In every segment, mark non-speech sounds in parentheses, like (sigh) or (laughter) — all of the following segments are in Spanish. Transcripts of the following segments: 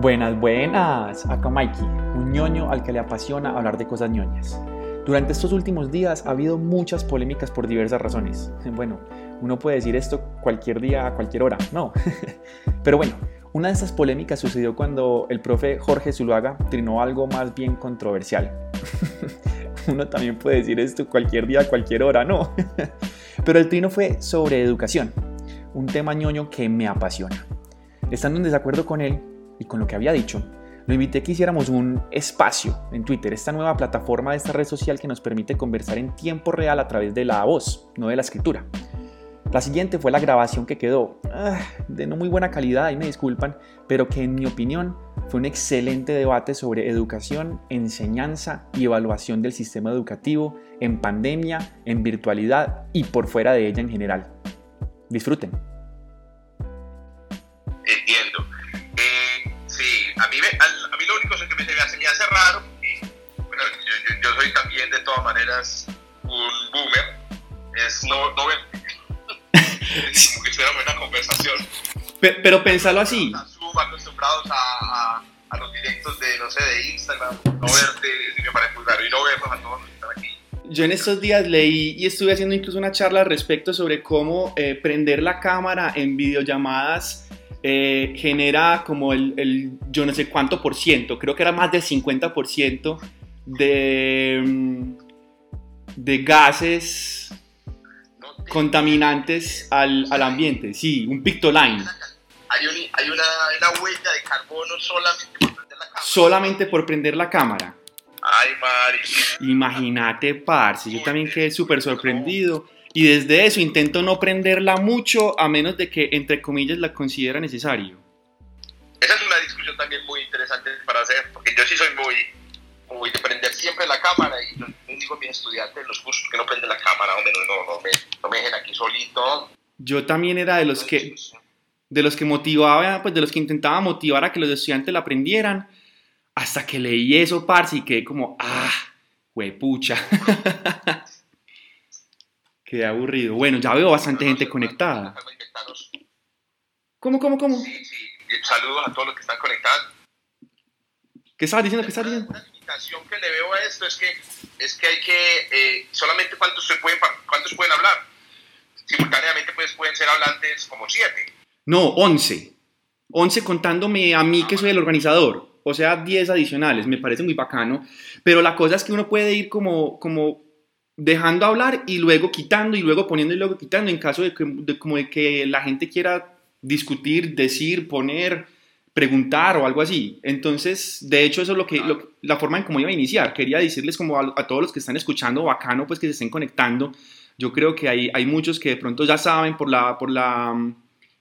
Buenas, buenas. Acá Mikey, un ñoño al que le apasiona hablar de cosas ñoñas. Durante estos últimos días ha habido muchas polémicas por diversas razones. Bueno, uno puede decir esto cualquier día, a cualquier hora, no. (laughs) Pero bueno, una de esas polémicas sucedió cuando el profe Jorge Zuluaga trinó algo más bien controversial. (laughs) Uno también puede decir esto cualquier día, a cualquier hora, no. (laughs) Pero el trino fue sobre educación, un tema ñoño que me apasiona. Estando en desacuerdo con él, y con lo que había dicho, lo invité a que hiciéramos un espacio en Twitter, esta nueva plataforma de esta red social que nos permite conversar en tiempo real a través de la voz, no de la escritura. La siguiente fue la grabación que quedó, ah, de no muy buena calidad, y me disculpan, pero que en mi opinión fue un excelente debate sobre educación, enseñanza y evaluación del sistema educativo en pandemia, en virtualidad y por fuera de ella en general. Disfruten. Maneras un boomer, es no, no ver. (laughs) como que estuviéramos en una conversación. Pero, pero pensarlo así. acostumbrados a, a, los directos de, no sé, de Instagram, no verte, me parece muy raro, y no vernos a todos los que están aquí. Yo en estos días leí y estuve haciendo incluso una charla al respecto sobre cómo eh, prender la cámara en videollamadas eh, genera como el, el, yo no sé cuánto por ciento, creo que era más del 50 por ciento de, mm, de gases contaminantes al, al, ambiente. Sí, un pictoline. Hay, hay una, una, huella de carbono solamente por prender la cámara. Solamente por prender la cámara. Ay, Mari. Imagínate, parce. Yo también quedé súper sorprendido. Y desde eso intento no prenderla mucho a menos de que, entre comillas, la considera necesario. Esa es una discusión también muy interesante para hacer, porque yo sí soy muy, muy de prender siempre la cámara y digo a mis estudiantes los cursos que no prenden la cámara, hombre, no, no, me, no me dejen aquí solito. Yo también era de los que de los que motivaba, pues de los que intentaba motivar a que los estudiantes la aprendieran, hasta que leí eso, parce, y quedé como, ah, huepucha. (laughs) Qué aburrido. Bueno, ya veo bastante gente conectada. ¿Cómo, cómo, cómo? Sí, sí. Saludos a todos los que están conectados. ¿Qué estabas diciendo? ¿Qué estabas diciendo? que le veo a esto es que, es que hay que, eh, solamente cuántos, se pueden, cuántos pueden hablar. Simultáneamente pues, pueden ser hablantes como siete. No, once. Once contándome a mí que soy el organizador. O sea, diez adicionales. Me parece muy bacano. Pero la cosa es que uno puede ir como, como dejando hablar y luego quitando y luego poniendo y luego quitando en caso de que, como de que la gente quiera discutir, decir, poner preguntar o algo así. Entonces, de hecho, eso es lo que, la forma en cómo iba a iniciar. Quería decirles como a, todos los que están escuchando, bacano, pues que se estén conectando. Yo creo que hay, hay muchos que de pronto ya saben por la, por la,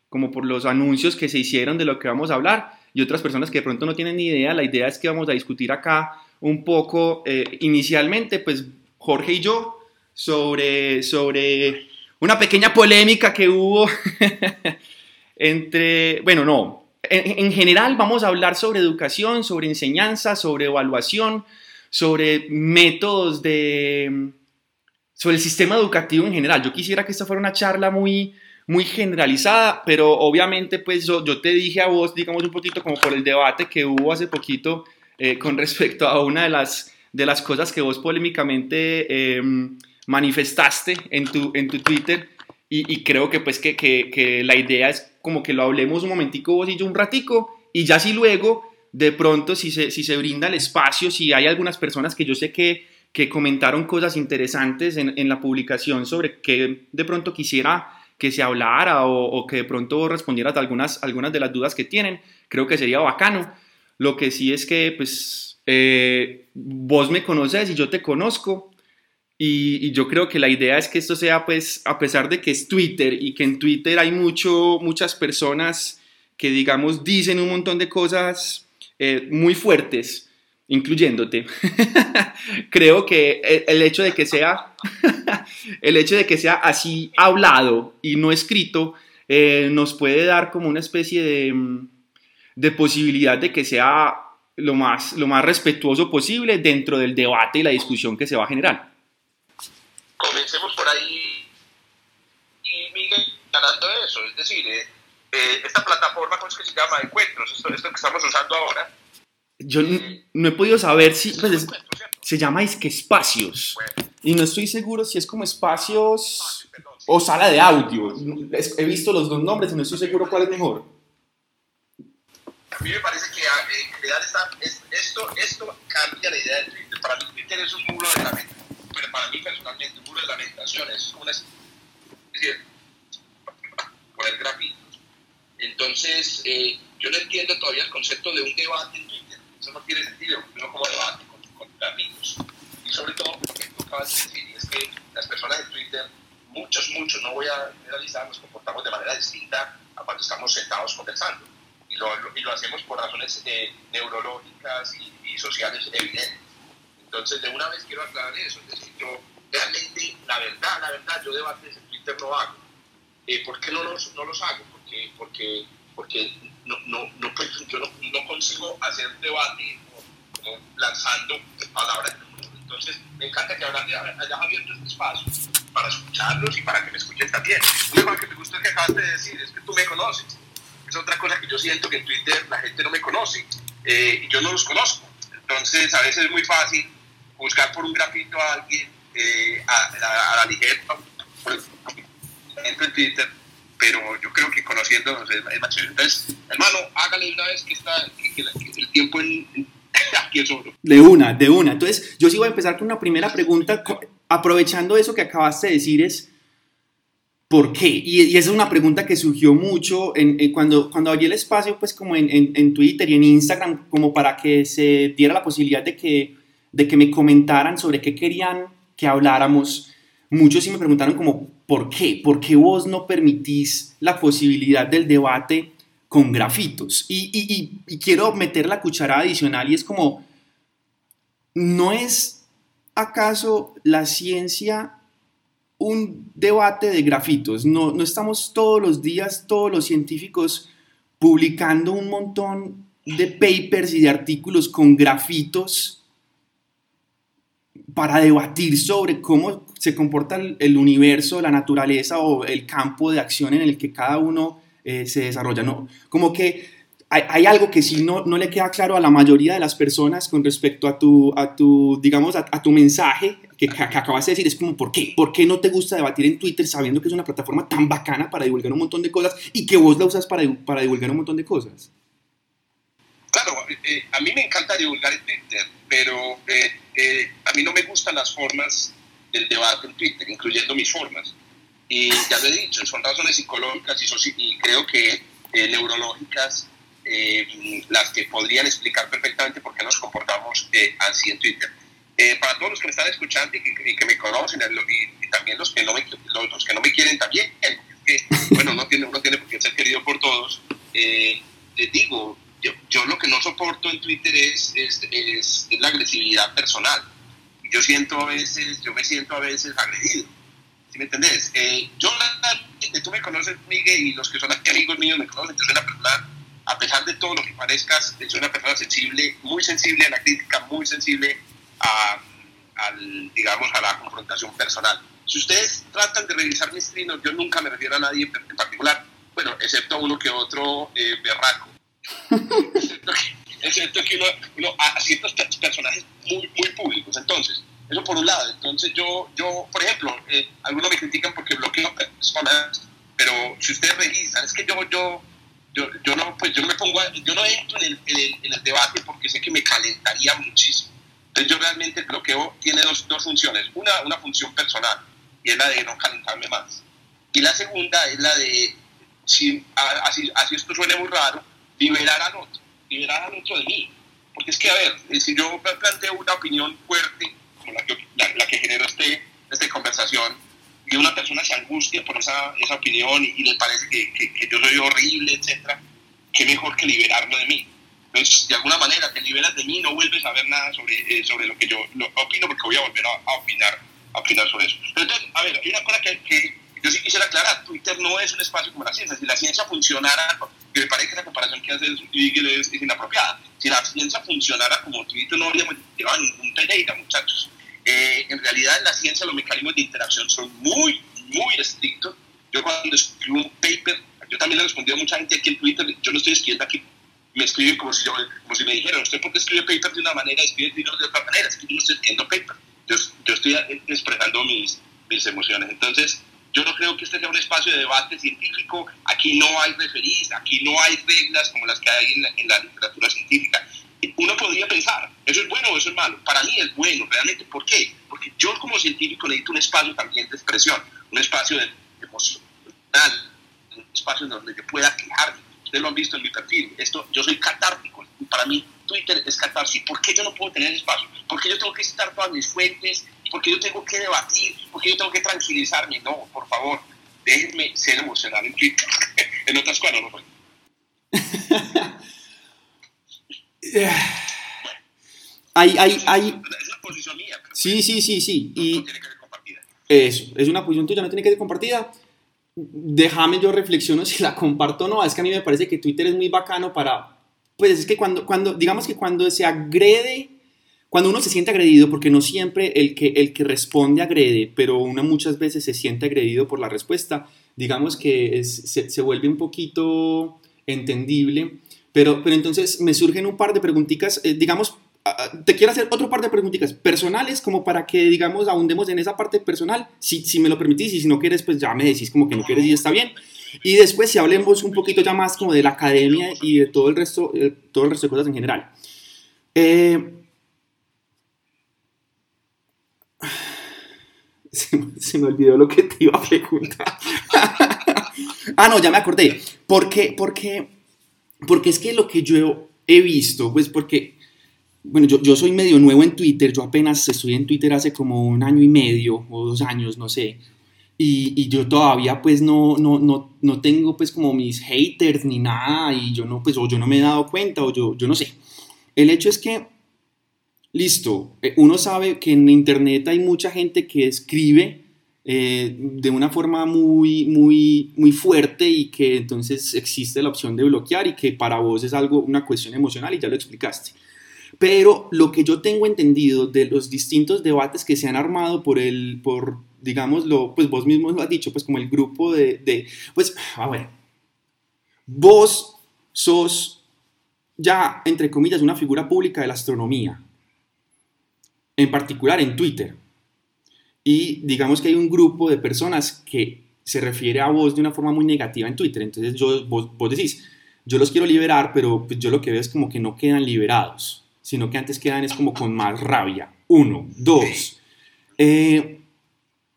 como por los anuncios que se hicieron de lo que vamos a hablar y otras personas que de pronto no tienen ni idea. La idea es que vamos a discutir acá un poco, eh, inicialmente, pues Jorge y yo, sobre, sobre una pequeña polémica que hubo (laughs) entre, bueno, no, en, general vamos a hablar sobre educación, sobre enseñanza, sobre evaluación, sobre métodos de... sobre el sistema educativo en general. Yo quisiera que esta fuera una charla muy, muy generalizada, pero obviamente pues yo, te dije a vos, digamos un poquito como por el debate que hubo hace poquito eh, con respecto a una de las, de las cosas que vos polémicamente em, manifestaste en tu, en tu Twitter y, creo que pues que, que, la idea es como que lo hablemos un momentico vos y yo un ratico, y ya si luego, de pronto, si se, si se brinda el espacio, si hay algunas personas que yo sé que, que comentaron cosas interesantes en, la publicación sobre que de pronto quisiera que se hablara o, que de pronto respondieras a algunas, algunas de las dudas que tienen, creo que sería bacano. Lo que sí es que, pues, eh, vos me conoces y yo te conozco, y, yo creo que la idea es que esto sea, pues, a pesar de que es Twitter y que en Twitter hay mucho, muchas personas que, digamos, dicen un montón de cosas eh, muy fuertes, incluyéndote. (laughs) creo que el hecho de que sea, (laughs) el hecho de que sea así hablado y no escrito, eh, nos puede dar como una especie de, de posibilidad de que sea lo más, lo más respetuoso posible dentro del debate y la discusión que se va a generar comencemos por ahí y Miguel ganando eso, es decir, eh, eh, esta plataforma, ¿cómo es que se llama? Encuentros, esto, esto que estamos usando ahora. Yo no he podido saber si... Pues, se llama que Espacios. Y no estoy seguro si es como Espacios o Sala de Audio. He visto los dos nombres y no estoy seguro cuál es mejor. A mí me parece que ah, eh, crear esta, esto, esto cambia la idea de Twitter. Para mí Twitter es un muro de lamentación. Pero para mí personalmente un muro de lamentaciones. Es una... Es decir, poner grafitos. Entonces, eh, yo no entiendo todavía el concepto de un debate en Twitter. Eso no tiene sentido, no como debate con, con amigos. Y sobre todo, lo que tú acabas de decir, es que las personas en Twitter, muchos, muchos, no voy a generalizar, nos comportamos de manera distinta a cuando estamos sentados conversando. Y lo, y lo hacemos por razones eh, neurológicas y, y, sociales evidentes. Entonces, de una vez quiero aclarar eso. Es decir, yo realmente, la verdad, la verdad, yo debates en Twitter no hago eh, ¿Por qué no los, no los hago? Porque, porque, porque no, no, no, pues, yo no, no, consigo hacer debate como, lanzando palabras. Entonces, me encanta que hayas abierto este espacio para escucharlos y para que me escuchen también. Lo que me gusta que acabas de decir es que tú me conoces. Es otra cosa que yo siento que en Twitter la gente no me conoce eh, y yo no los conozco. Entonces, a veces es muy fácil buscar por un grafito a alguien eh, a, a, a, la ligera, en Twitter, pero yo creo que conociéndonos es, más chévere. Entonces, hermano, hágale una vez que está que, el tiempo en, (laughs) aquí es oro. De una, de una. Entonces, yo sí voy a empezar con una primera pregunta, aprovechando eso que acabaste de decir es... ¿Por qué? Y, esa es una pregunta que surgió mucho en, cuando, cuando abrí el espacio, pues como en, Twitter y en Instagram, como para que se diera la posibilidad de que, de que me comentaran sobre qué querían que habláramos. Muchos sí me preguntaron como, ¿Por qué? Porque vos no permitís la posibilidad del debate con grafitos. Y, quiero meter la cucharada adicional y es como, ¿no es acaso la ciencia un debate de grafitos? No, no estamos todos los días, todos los científicos, publicando un montón de papers y de artículos con grafitos para debatir sobre cómo se comporta el, universo, la naturaleza o el campo de acción en el que cada uno eh, se desarrolla. ¿no? Como que hay, algo que sí no, no, le queda claro a la mayoría de las personas con respecto a tu, a tu digamos, a, tu mensaje que, que, acabas de decir. Es como, ¿por qué? ¿Por qué no te gusta debatir en Twitter sabiendo que es una plataforma tan bacana para divulgar un montón de cosas y que vos la usas para, para divulgar un montón de cosas? Claro, eh, a mí me encanta divulgar en Twitter, pero eh, a mí no me gustan las formas del debate en Twitter, incluyendo mis formas. Y ya lo he dicho, son razones psicológicas y, y creo que eh, neurológicas eh, las que podrían explicar perfectamente por qué nos comportamos eh, así en Twitter. para todos los que me están escuchando y que, me conocen y, también los que, no me, los, que no me quieren también, que, (laughs) bueno, no tiene, uno tiene por qué ser querido por todos, les digo, yo, yo, lo que no soporto en Twitter es, es, es la agresividad personal yo siento a veces, yo me siento a veces agredido. ¿Sí me entendés? Eh, yo, tú me conoces, Miguel, y los que son aquí amigos míos me conocen, yo soy una persona, a pesar de todo lo que parezcas, soy una persona sensible, muy sensible a la crítica, muy sensible a, al, digamos, a la confrontación personal. Si ustedes tratan de revisar mis trinos, yo nunca me refiero a nadie en particular, bueno, excepto a uno que otro eh, berraco. (laughs) excepto que, excepto que uno, a ciertos personajes muy, muy públicos. Entonces, eso por un lado. Entonces, yo, yo por ejemplo, eh, algunos me critican porque bloqueo personas, pero si ustedes revisan, es que yo, yo, yo, yo no, pues yo me pongo, yo no entro en el, debate porque sé que me calentaría muchísimo. Entonces, yo realmente bloqueo tiene dos, dos funciones. Una, una función personal, y es la de no calentarme más. Y la segunda es la de, si, así, así esto suene muy raro, liberar al otro liberar al otro de mí. Porque es que, a ver, si yo planteo una opinión fuerte, como la que, la, que generó este, esta conversación, y una persona se angustia por esa, esa opinión y, le parece que, que, yo soy horrible, etcétera, qué mejor que liberarlo de mí. Entonces, de alguna manera, te liberas de mí, no vuelves a ver nada sobre, eh, sobre lo que yo opino, porque voy a volver a, opinar, a opinar sobre eso. entonces, a ver, hay una cosa que, que yo sí quisiera aclarar, Twitter no es un espacio como la ciencia. Si la ciencia funcionara, que me parece que la comparación que hace es, es, inapropiada, si la ciencia funcionara como Twitter no habríamos llevado ningún Pereira, muchachos. Eh, en realidad la ciencia los mecanismos de interacción son muy, muy estrictos. Yo cuando escribo un paper, Yo también le he respondido a mucha gente aquí en Twitter, yo no estoy escribiendo aquí, me escriben como si, me dijeran, ¿usted por qué escribe paper de una manera, escribe libros de otra manera? Es que yo no estoy escribiendo paper, yo, estoy expresando mis, mis emociones. Entonces, yo no creo que este sea un espacio de debate científico, aquí no hay referís, aquí no hay reglas como las que hay en la literatura científica. Uno podría pensar, ¿eso es bueno o eso es malo? Para mí es bueno, realmente. ¿Por qué? Porque yo como científico necesito un espacio también de expresión, un espacio de emocional, un espacio donde yo pueda quejarme. Ustedes lo han visto en mi perfil. Esto, yo soy catártico. Para mí, Twitter es catarsis. ¿Por qué yo no puedo tener espacio? ¿Por qué yo tengo que citar todas mis fuentes? ¿Por qué yo tengo que debatir? ¿Por qué yo tengo que tranquilizarme? No, por favor, déjenme ser emocional en Twitter. (laughs) en otras cosas no soy. (laughs) (sighs) hay, hay, hay... Es una posición mía. sí, sí, sí, sí. No, y no tiene que ser compartida. eso, es una posición tuya, no tiene que ser compartida. Déjame yo reflexiono (laughs) si la comparto o no. Es que a mí me parece que Twitter es muy bacano para... Pues es que cuando, cuando digamos que cuando se agrede, cuando uno se siente agredido, porque no siempre el que, el que responde agrede, pero uno muchas veces se siente agredido por la respuesta, digamos que es, se, se vuelve un poquito entendible. Pero, pero entonces me surgen un par de preguntitas, eh, digamos, ah, te quiero hacer otro par de preguntitas personales, como para que, digamos, ahondemos en esa parte personal, si, si me lo permitís, y si no quieres, pues ya me decís como que no quieres y está bien. Y después, si hablemos un poquito ya más como de la academia y de todo el resto, eh, todo el resto de cosas en general. Eh, (sighs) se, se me olvidó lo que te iba a preguntar. (laughs) ah, no, ya me acordé. ¿Por qué? Porque, porque es que lo que yo he visto, pues porque, bueno, yo, yo soy medio nuevo en Twitter, yo apenas estoy en Twitter hace como un año y medio o dos años, no sé. Y, y yo todavía pues no, no, no, no tengo pues como mis haters ni nada y yo no, pues o yo no me he dado cuenta o yo, yo no sé. El hecho es que, listo, eh, uno sabe que en internet hay mucha gente que escribe eh, de una forma muy, muy, muy fuerte y que entonces existe la opción de bloquear y que para vos es algo, una cuestión emocional y ya lo explicaste. Pero lo que yo tengo entendido de los distintos debates que se han armado por el, por, digámoslo, pues vos mismo lo has dicho, pues como el grupo de, de pues, a ver, vos sos ya, entre comillas, una figura pública de la astronomía, en particular en Twitter. Y digamos que hay un grupo de personas que se refiere a vos de una forma muy negativa en Twitter. Entonces yo, vos, vos decís, yo los quiero liberar, pero pues yo lo que veo es como que no quedan liberados, sino que antes quedan es como con más rabia. Uno, dos. Eh,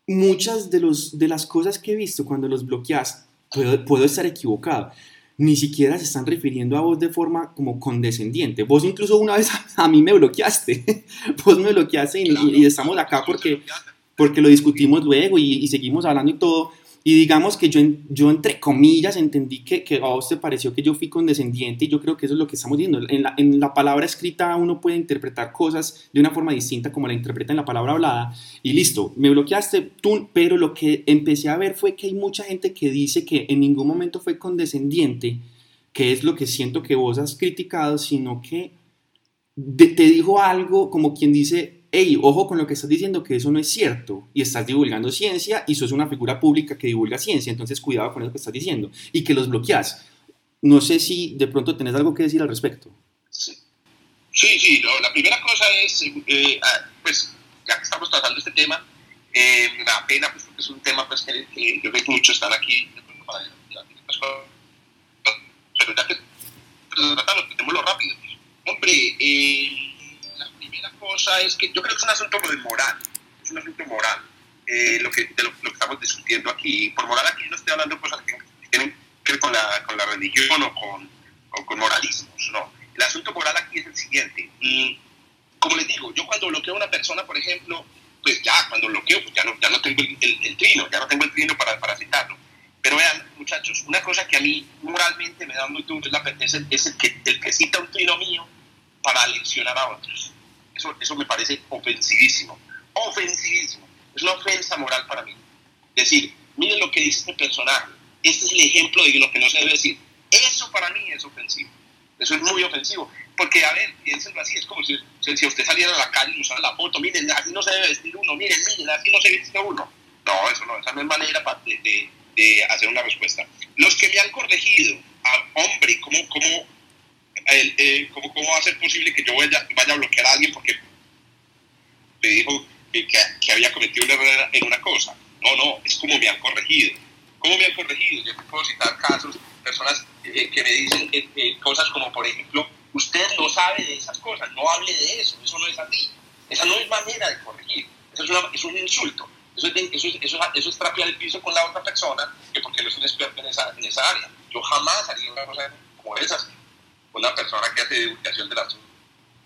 muchas de, los, de las cosas que he visto cuando los bloqueas, puedo, puedo estar equivocado, ni siquiera se están refiriendo a vos de forma como condescendiente. Vos incluso una vez a, (laughs) a mí me bloqueaste, (laughs) vos me bloqueaste y, y- y estamos acá porque porque lo discutimos luego y, y seguimos hablando y todo. Y digamos que yo, yo entre comillas, entendí que, que a vos te pareció que yo fui condescendiente y yo creo que eso es lo que estamos viendo. En la, en la palabra escrita uno puede interpretar cosas de una forma distinta como la interpreta en la palabra hablada. Y listo, me bloqueaste tú, pero lo que empecé a ver fue que hay mucha gente que dice que en ningún momento fue condescendiente, que es lo que siento que vos has criticado, sino que te dijo algo como quien dice, hey, ojo con lo que estás diciendo, que eso no es cierto, y estás divulgando ciencia y sos una figura pública que divulga ciencia, entonces cuidado con eso que estás diciendo, y que los bloqueas. No sé si de pronto tenés algo que decir al respecto. Sí, sí, no, la primera cosa es, eh, ah, pues, ya que estamos tratando este tema, eh, me da pena, pues, porque es un tema, pues, que, que yo creo que muchos están aquí, para pero ya que pues, tratarlo, rápido. Hombre, eh, cosa es que yo creo que es un asunto de moral, es un asunto moral, eh, lo, que, de lo, lo que estamos discutiendo aquí. Por moral aquí no estoy hablando de cosas que tienen que ver con la, con la religión o con, o con moralismos, no. El asunto moral aquí es el siguiente. Y, como les digo, yo cuando bloqueo a una persona, por ejemplo, pues ya, cuando bloqueo, pues ya no, ya no tengo el, el, el trino, ya no tengo el trino para, para citarlo. Pero vean, muchachos, una cosa que a mí moralmente me da muy duro es, la, es, el, es el, que, el que cita un trino mío para leccionar a otros. Eso, eso me parece ofensivísimo. Ofensivísimo. Es una ofensa moral para mí. Decir, miren lo que dice este personaje. Este es el ejemplo de lo que no se debe decir. Eso para mí es ofensivo. Eso es muy ofensivo. Porque, a ver, piénsenlo así, es como si, si usted saliera a la calle y usara la foto, miren, así no se debe vestir uno, miren, miren, así no se viste uno. No, eso no, esa no es manera de, de, de hacer una respuesta. los que me han corregido, ah, hombre, ¿cómo, cómo, eh, ¿cómo, ¿cómo va a ser posible que yo vaya, vaya a bloquear a alguien porque le dijo que, que, había cometido un error en una cosa? No, no, es como me han corregido. ¿Cómo me han corregido? Yo puedo citar casos, personas eh, que me dicen eh, cosas como, por ejemplo, usted no sabe de esas cosas, no hable de eso, eso no es así. Esa no es manera de corregir, eso es, una, es un insulto. Eso es, eso, eso, eso es trapear el piso con la otra persona que porque no es un experto en esa, en esa área. Yo jamás haría una cosa como esas una persona que hace divulgación de la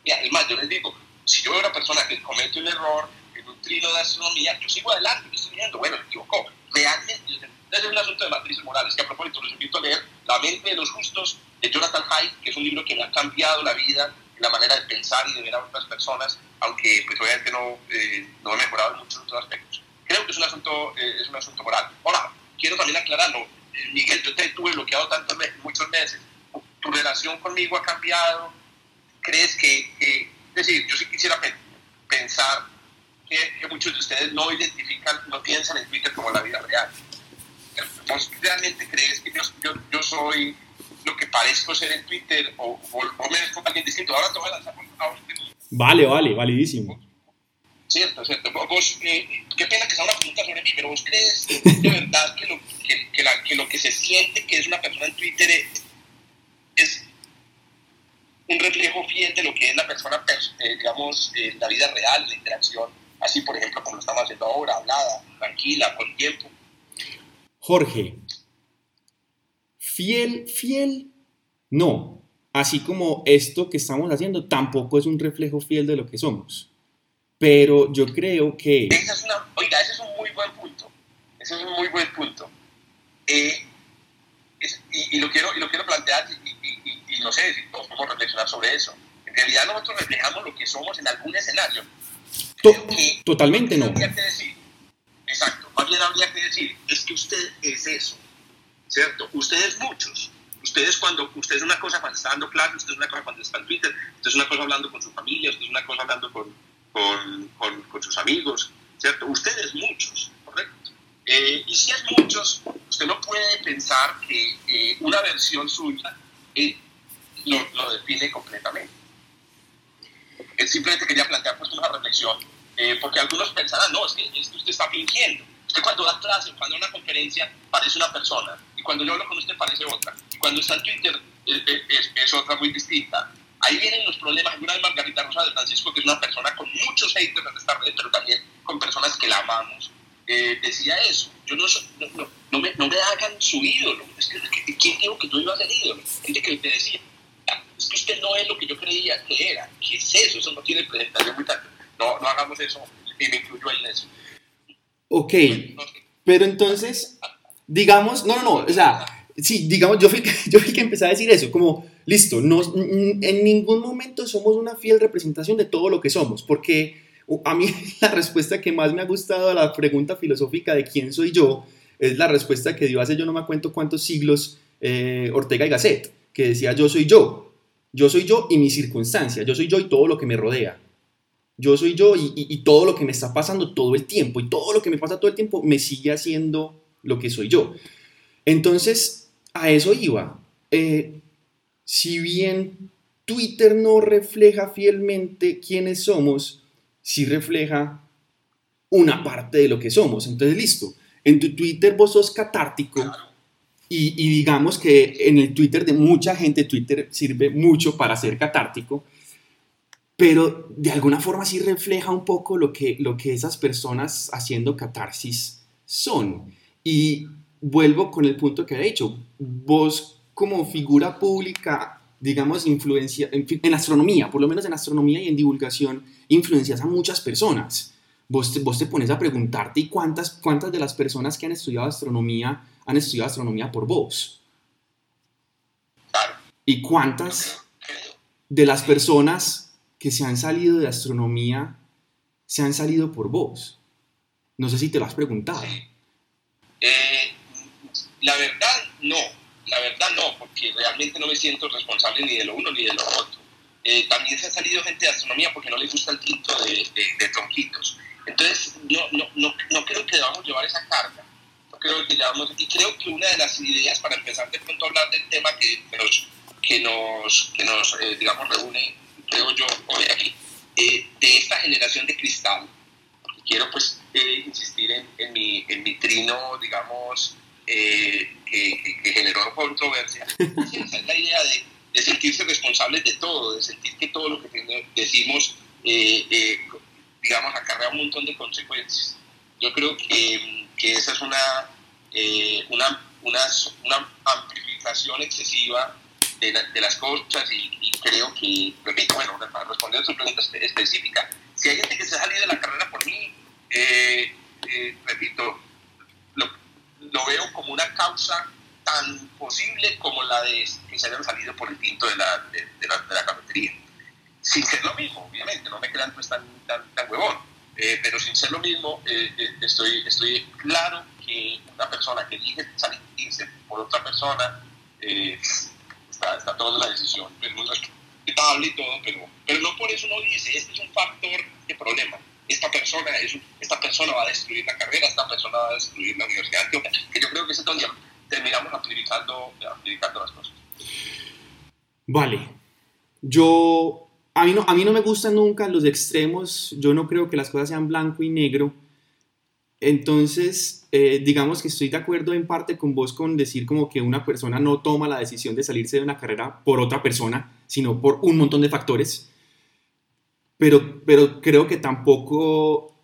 Mira, es más, yo les digo, si yo veo una persona que comete un error en un trino de astronomía, yo sigo adelante, yo estoy viendo, bueno, me equivocó. Realmente, ese es un asunto de matrices morales, que a propósito los invito a leer La mente de los justos de Jonathan Haidt, que es un libro que me ha cambiado la vida, la manera de pensar y de ver a otras personas, aunque pues obviamente no, eh, no he mejorado en muchos otros aspectos. Creo que es un asunto, eh, es un asunto moral. Ahora, quiero también aclararlo. Eh, Miguel, yo te tuve bloqueado tantos muchos meses. ¿Tu relación conmigo ha cambiado? ¿Crees que, es decir, yo sí quisiera pensar que, muchos de ustedes no identifican, no piensan en Twitter como la vida real? ¿Vos realmente crees que yo, yo, soy lo que parezco ser en Twitter o, o, me ves como alguien distinto? Ahora te voy a lanzar por favor. Vale, vale, validísimo. Cierto, cierto. Vos, eh, qué pena que sea una pregunta sobre mí, pero vos crees de verdad que lo que, que, la, que, lo que se siente que es una persona en Twitter es, un reflejo fiel de lo que es la persona, eh, digamos, en la vida real, la interacción, así por ejemplo como lo estamos haciendo ahora, hablada, tranquila, con tiempo. Jorge, fiel, fiel, no. Así como esto que estamos haciendo tampoco es un reflejo fiel de lo que somos. Pero yo creo que... oiga, ese es un muy buen punto. Ese es un muy buen punto. Eh, y, lo quiero, y lo quiero plantear y, no sé si todos podemos reflexionar sobre eso. En realidad nosotros reflejamos lo que somos en algún escenario. totalmente no. Que decir, exacto, más bien habría que decir, es que usted es eso, ¿cierto? Ustedes muchos. Ustedes cuando, usted es una cosa cuando está dando clases, usted es una cosa cuando está en Twitter, usted es una cosa hablando con su familia, usted es una cosa hablando con, con, con, sus amigos, ¿cierto? Ustedes muchos, ¿correcto? Eh, y si es muchos, usted no puede pensar que eh, una versión suya eh, lo, lo, define completamente. simplemente quería plantear pues una reflexión, porque algunos pensarán, no, es que, es que usted está fingiendo. Usted cuando da clase, cuando da una conferencia, parece una persona, y cuando yo hablo con usted parece otra, y cuando está en Twitter es, es otra muy distinta. Ahí vienen los problemas. Una vez Margarita Rosa de Francisco, que es una persona con muchos haters en esta red, pero también con personas que la amamos, eh, decía eso. Yo no, no, no, me, no, me, hagan su ídolo. Es que, ¿Quién dijo que tú ibas a ser ídolo? Gente que te decía, es que usted no es lo que yo creía que era. ¿Qué es eso? Eso no tiene presentación muy tanto. No, no hagamos eso y me incluyo en eso. Ok, pero entonces, digamos, no, no, no, o sea, sí, digamos, yo fui, (laughs) yo fui que empecé a decir eso, como listo, no, en ningún momento somos una fiel representación de todo lo que somos, porque a mí (laughs) la respuesta que más me ha gustado a la pregunta filosófica de quién soy yo es la respuesta que dio hace yo no me cuento cuántos siglos eh, Ortega y Gasset, que decía yo soy yo, yo soy yo y mi circunstancia, yo soy yo y todo lo que me rodea. Yo soy yo y, y todo lo que me está pasando todo el tiempo y todo lo que me pasa todo el tiempo me sigue haciendo lo que soy yo. Entonces, a eso iba. Eh, si bien Twitter no refleja fielmente quiénes somos, sí refleja una parte de lo que somos. Entonces, listo. En tu Twitter vos sos catártico y, digamos que en el Twitter de mucha gente, Twitter sirve mucho para ser catártico, pero de alguna forma sí refleja un poco lo que, lo que esas personas haciendo catarsis son. Y vuelvo con el punto que he dicho, vos como figura pública, digamos, influencia, en, astronomía, por lo menos en astronomía y en divulgación, influencias a muchas personas. Vos te, vos te pones a preguntarte, ¿y cuántas, cuántas de las personas que han estudiado astronomía han estudiado astronomía por vos? ¿Y cuántas de las personas que se han salido de astronomía se han salido por vos? No sé si te lo has preguntado. Eh, la verdad, no la verdad no, porque realmente no me siento responsable ni de lo uno ni de lo otro. Eh, también se ha salido gente de astronomía porque no le gusta el tinto de, de, tronquitos. Entonces, no, no, no, no, creo que debamos llevar esa carga. No creo que ya vamos, y creo que una de las ideas para empezar de pronto a hablar del tema que, nos, que nos, que nos eh, digamos, reúne, creo yo, hoy aquí, eh, de esta generación de cristal, quiero pues eh, insistir en, en, mi, en mi trino, digamos, que, que, generó controversia. (laughs) Esa es la idea de, de, sentirse responsables de todo, de sentir que todo lo que decimos, digamos, acarrea un montón de consecuencias. Yo creo que, que esa es una, una, una, una amplificación excesiva de, las cosas y, creo que, repito, bueno, para responder a su pregunta específica, si hay gente que se ha salido de la carrera por mí, eh, eh, repito, lo, veo como una causa tan posible como la de que se hayan salido por el tinto de la, de, la, de cafetería. Sin ser lo mismo, obviamente, no me crean pues tan, tan, tan huevón, eh, pero sin ser lo mismo, estoy, estoy claro que una persona que elige salirse por otra persona, está, está tomando la decisión, es muy respetable y todo, pero, pero no por eso uno dice, este es un factor de problema. Esta persona, es esta persona va a destruir la carrera, esta persona va a destruir la universidad, que yo creo que es donde terminamos amplificando, amplificando las cosas. Vale, yo, a mí, no, a mí no me gustan nunca los extremos, yo no creo que las cosas sean blanco y negro, entonces, eh, digamos que estoy de acuerdo en parte con vos con decir como que una persona no toma la decisión de salirse de una carrera por otra persona, sino por un montón de factores. Pero, pero creo que tampoco,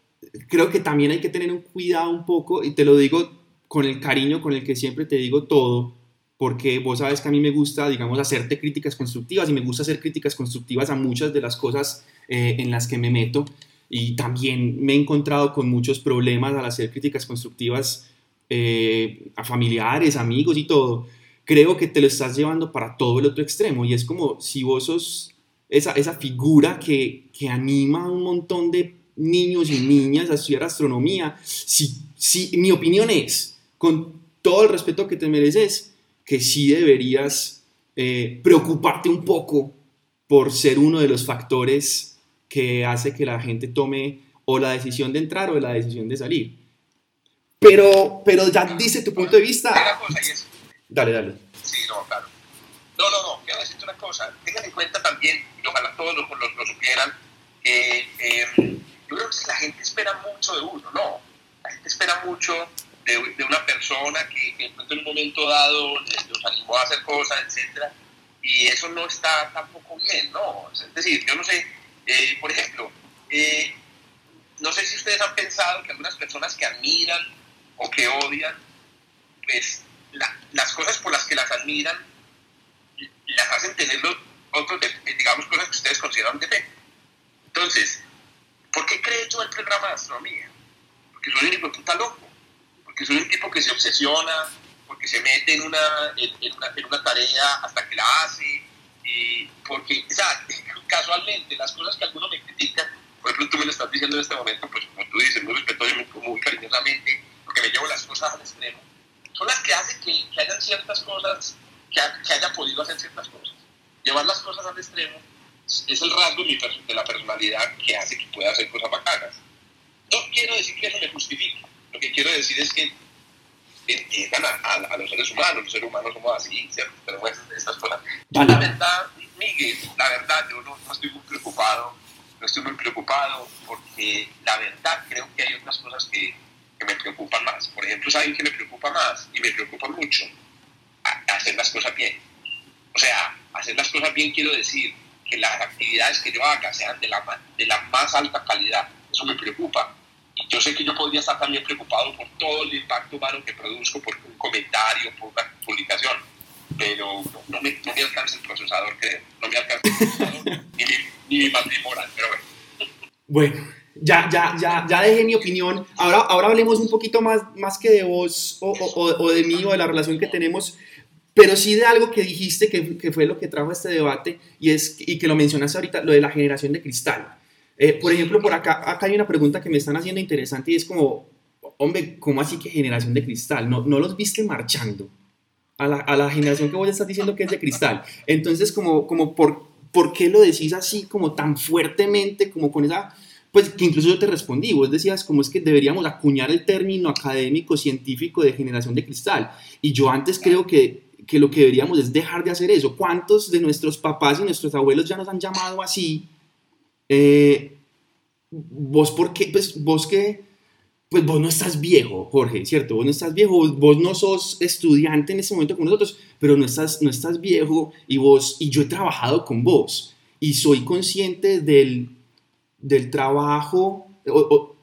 creo que también hay que tener un cuidado un poco, y te lo digo con el cariño con el que siempre te digo todo, porque vos sabes que a mí me gusta, digamos, hacerte críticas constructivas y me gusta hacer críticas constructivas a muchas de las cosas eh, en las que me meto y también me he encontrado con muchos problemas al hacer críticas constructivas eh, a familiares, amigos y todo. Creo que te lo estás llevando para todo el otro extremo y es como si vos sos esa, esa figura que, que anima a un montón de niños y niñas a estudiar astronomía. Si, si, mi opinión es, con todo el respeto que te mereces, que sí deberías eh, preocuparte un poco por ser uno de los factores que hace que la gente tome o la decisión de entrar o la decisión de salir. Pero, pero ya dice tu punto de vista. Dale, dale. Sí, no, claro. No, no, no, quiero decirte una cosa. Tengan en cuenta también, y ojalá todos lo, lo, supieran, que em, yo creo que la gente espera mucho de uno, ¿no? La gente espera mucho de, una persona que, en un momento dado los animó a hacer cosas, etc. Y eso no está tampoco bien, ¿no? Es decir, yo no sé eh, por ejemplo, eh, no sé si ustedes han pensado que algunas personas que admiran o que odian, pues las cosas por las que las admiran las hacen tener otros, digamos, cosas que ustedes consideran defecto. Entonces, ¿por qué cree yo el programa de astronomía? Porque soy un tipo puta loco, porque soy un tipo que se obsesiona, porque se mete en una, en, una, en una tarea hasta que la hace, y porque, o sea, (laughs) casualmente, las cosas que algunos me critican, por ejemplo, tú me lo estás diciendo en este momento, pues como tú dices, muy respetuoso y muy, cariñosamente, porque me llevo las cosas al extremo, son las que hacen que, que hayan ciertas cosas, que, que, haya podido hacer ciertas cosas. Llevar las cosas al extremo es el rasgo de la personalidad que hace que pueda hacer cosas bacanas. No quiero decir que eso me justifique, lo que quiero decir es que entiendan a, a, los seres humanos, los seres humanos somos así, ¿cierto? Pero estas cosas. la verdad, Miguel, la verdad, yo no, estoy muy preocupado, no estoy muy preocupado porque la verdad creo que hay otras cosas que, que me preocupan más. Por ejemplo, ¿saben qué me preocupa más? Y me preocupa mucho hacer las cosas bien. O sea, hacer las cosas bien quiero decir que las actividades que yo haga sean de la, de la más alta calidad. Eso me preocupa yo sé que yo podría estar también preocupado por todo el impacto humano que produzco por un comentario, por una publicación, pero no, me, no me, alcanza el procesador, creo. No me alcanza el procesador (laughs) ni, mi, ni mi moral, pero bueno. Bueno. Ya, ya, ya, ya dejé mi opinión. Ahora, ahora hablemos un poquito más, más que de vos o, o, o de mí o de la relación que tenemos pero sí de algo que dijiste que, que, fue lo que trajo este debate y, es, y que lo mencionaste ahorita, lo de la generación de cristal. Eh, por ejemplo, por acá, acá hay una pregunta que me están haciendo interesante y es como, hombre, ¿cómo así que generación de cristal? ¿No, no los viste marchando? A la, a la generación que vos estás diciendo que es de cristal. Entonces, como, como por, ¿por qué lo decís así, como tan fuertemente, como con esa pues que incluso yo te respondí, vos decías cómo es que deberíamos acuñar el término académico científico de generación de cristal. Y yo antes creo que, que lo que deberíamos es dejar de hacer eso. ¿Cuántos de nuestros papás y nuestros abuelos ya nos han llamado así? Eh, vos, ¿por qué? Pues vos que, pues vos no estás viejo, Jorge, ¿cierto? Vos no estás viejo, vos, no sos estudiante en ese momento con nosotros, pero no estás, no estás viejo y vos, y yo he trabajado con vos y soy consciente del del trabajo o,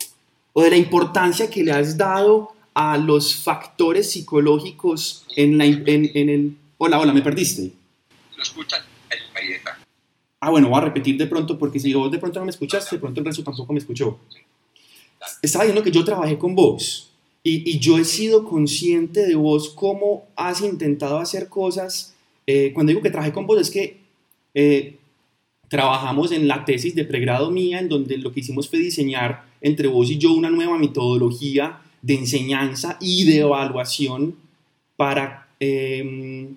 de la importancia que le has dado a los factores psicológicos en, la, en, el... Hola, hola, ¿me perdiste? Lo escuchan, ahí está. Ah, bueno, voy a repetir de pronto, porque si vos de pronto no me escuchaste, de pronto el resto tampoco me escuchó. Estaba diciendo que yo trabajé con vos y, y yo he sido consciente de vos cómo has intentado hacer cosas. Eh, cuando digo que trabajé con vos es que eh, trabajamos en la tesis de pregrado mía, en donde lo que hicimos fue diseñar entre vos y yo una nueva metodología de enseñanza y de evaluación para em,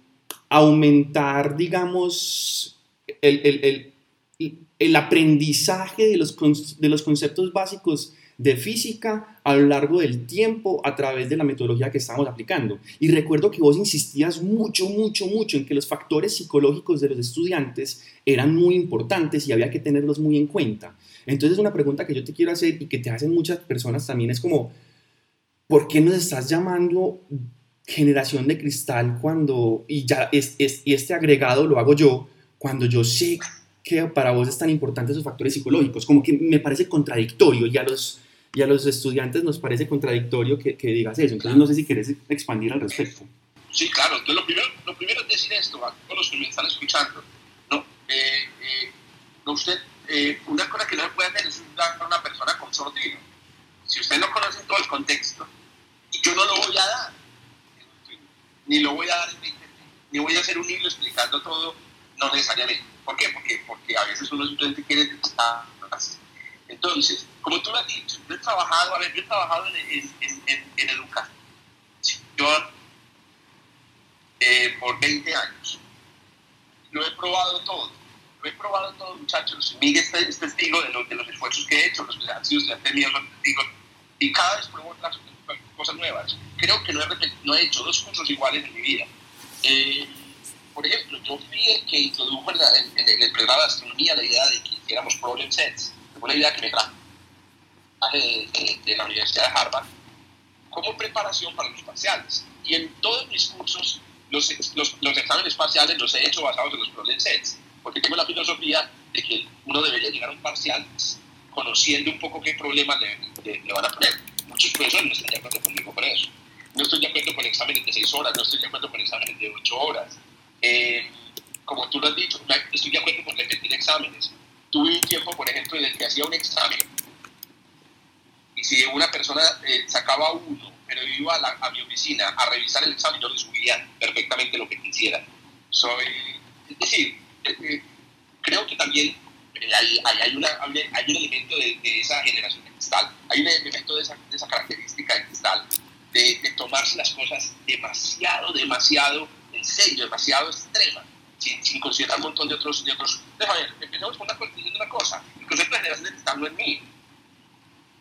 aumentar, digamos, el, el, el, el, aprendizaje de los, de los conceptos básicos de física a lo largo del tiempo a través de la metodología que estamos aplicando. Y recuerdo que vos insistías mucho, mucho, mucho en que los factores psicológicos de los estudiantes eran muy importantes y había que tenerlos muy en cuenta. Entonces una pregunta que yo te quiero hacer y que te hacen muchas personas también es como, ¿por qué nos estás llamando generación de cristal cuando, y ya es, es, y este agregado lo hago yo, cuando yo sé que para vos es tan importante esos factores psicológicos? Como que me parece contradictorio y a los y a los estudiantes nos parece contradictorio que, que digas eso. Entonces, no sé si quieres expandir al respecto. Sí, claro. Entonces, lo primero, lo primero es decir esto a todos los que me están escuchando. No, eh, eh, usted, eh, una cosa que no se puede hacer es dar a una persona con sordino. Si usted no conoce todo el contexto, yo no lo voy a dar, ni lo voy a dar ni voy a hacer un hilo explicando todo, no necesariamente. ¿Por qué? Porque, porque a veces uno simplemente quiere estar entonces, como tú lo has dicho, yo he trabajado, a ver, yo he trabajado en, en, en, en educación eh, por 20 años. Lo he probado todo. Lo he probado todo, muchachos. Miguel es testigo de, de los esfuerzos que he hecho, los que han sido estudiantes míos son testigos. Y cada vez pruebo otras cosas nuevas. Creo que no he, no he hecho dos cursos iguales en mi vida. Eh, por ejemplo, yo fui el que introdujo en, en el programa de astronomía la idea de que hiciéramos problem sets una idea que me trajo de, la Universidad de Harvard como preparación para los parciales. Y en todos mis cursos, los, los, los exámenes parciales los he hecho basados en los problem sets, porque tengo la filosofía de que uno debería llegar a un parcial conociendo un poco qué problemas le, le, van a poner. Muchos profesores no están de acuerdo conmigo con eso. No estoy de acuerdo con exámenes de 6 horas, no estoy de acuerdo con exámenes de 8 horas. Eh, como tú lo has dicho, estoy de acuerdo con repetir exámenes tuve un tiempo, por ejemplo, en el que hacía un examen y si una persona eh, sacaba uno, pero iba a, mi oficina a revisar el examen, yo le subía perfectamente lo que quisiera. Soy, es decir, eh, eh, creo que también hay, hay, una, hay, un elemento de, esa generación de cristal, hay un elemento de esa, de esa característica de cristal, de, de, tomarse las cosas demasiado, demasiado en serio, demasiado extrema sin, considerar un montón de otros. De otros. empecemos con una, una cosa: el concepto de generación de cristal no es mío.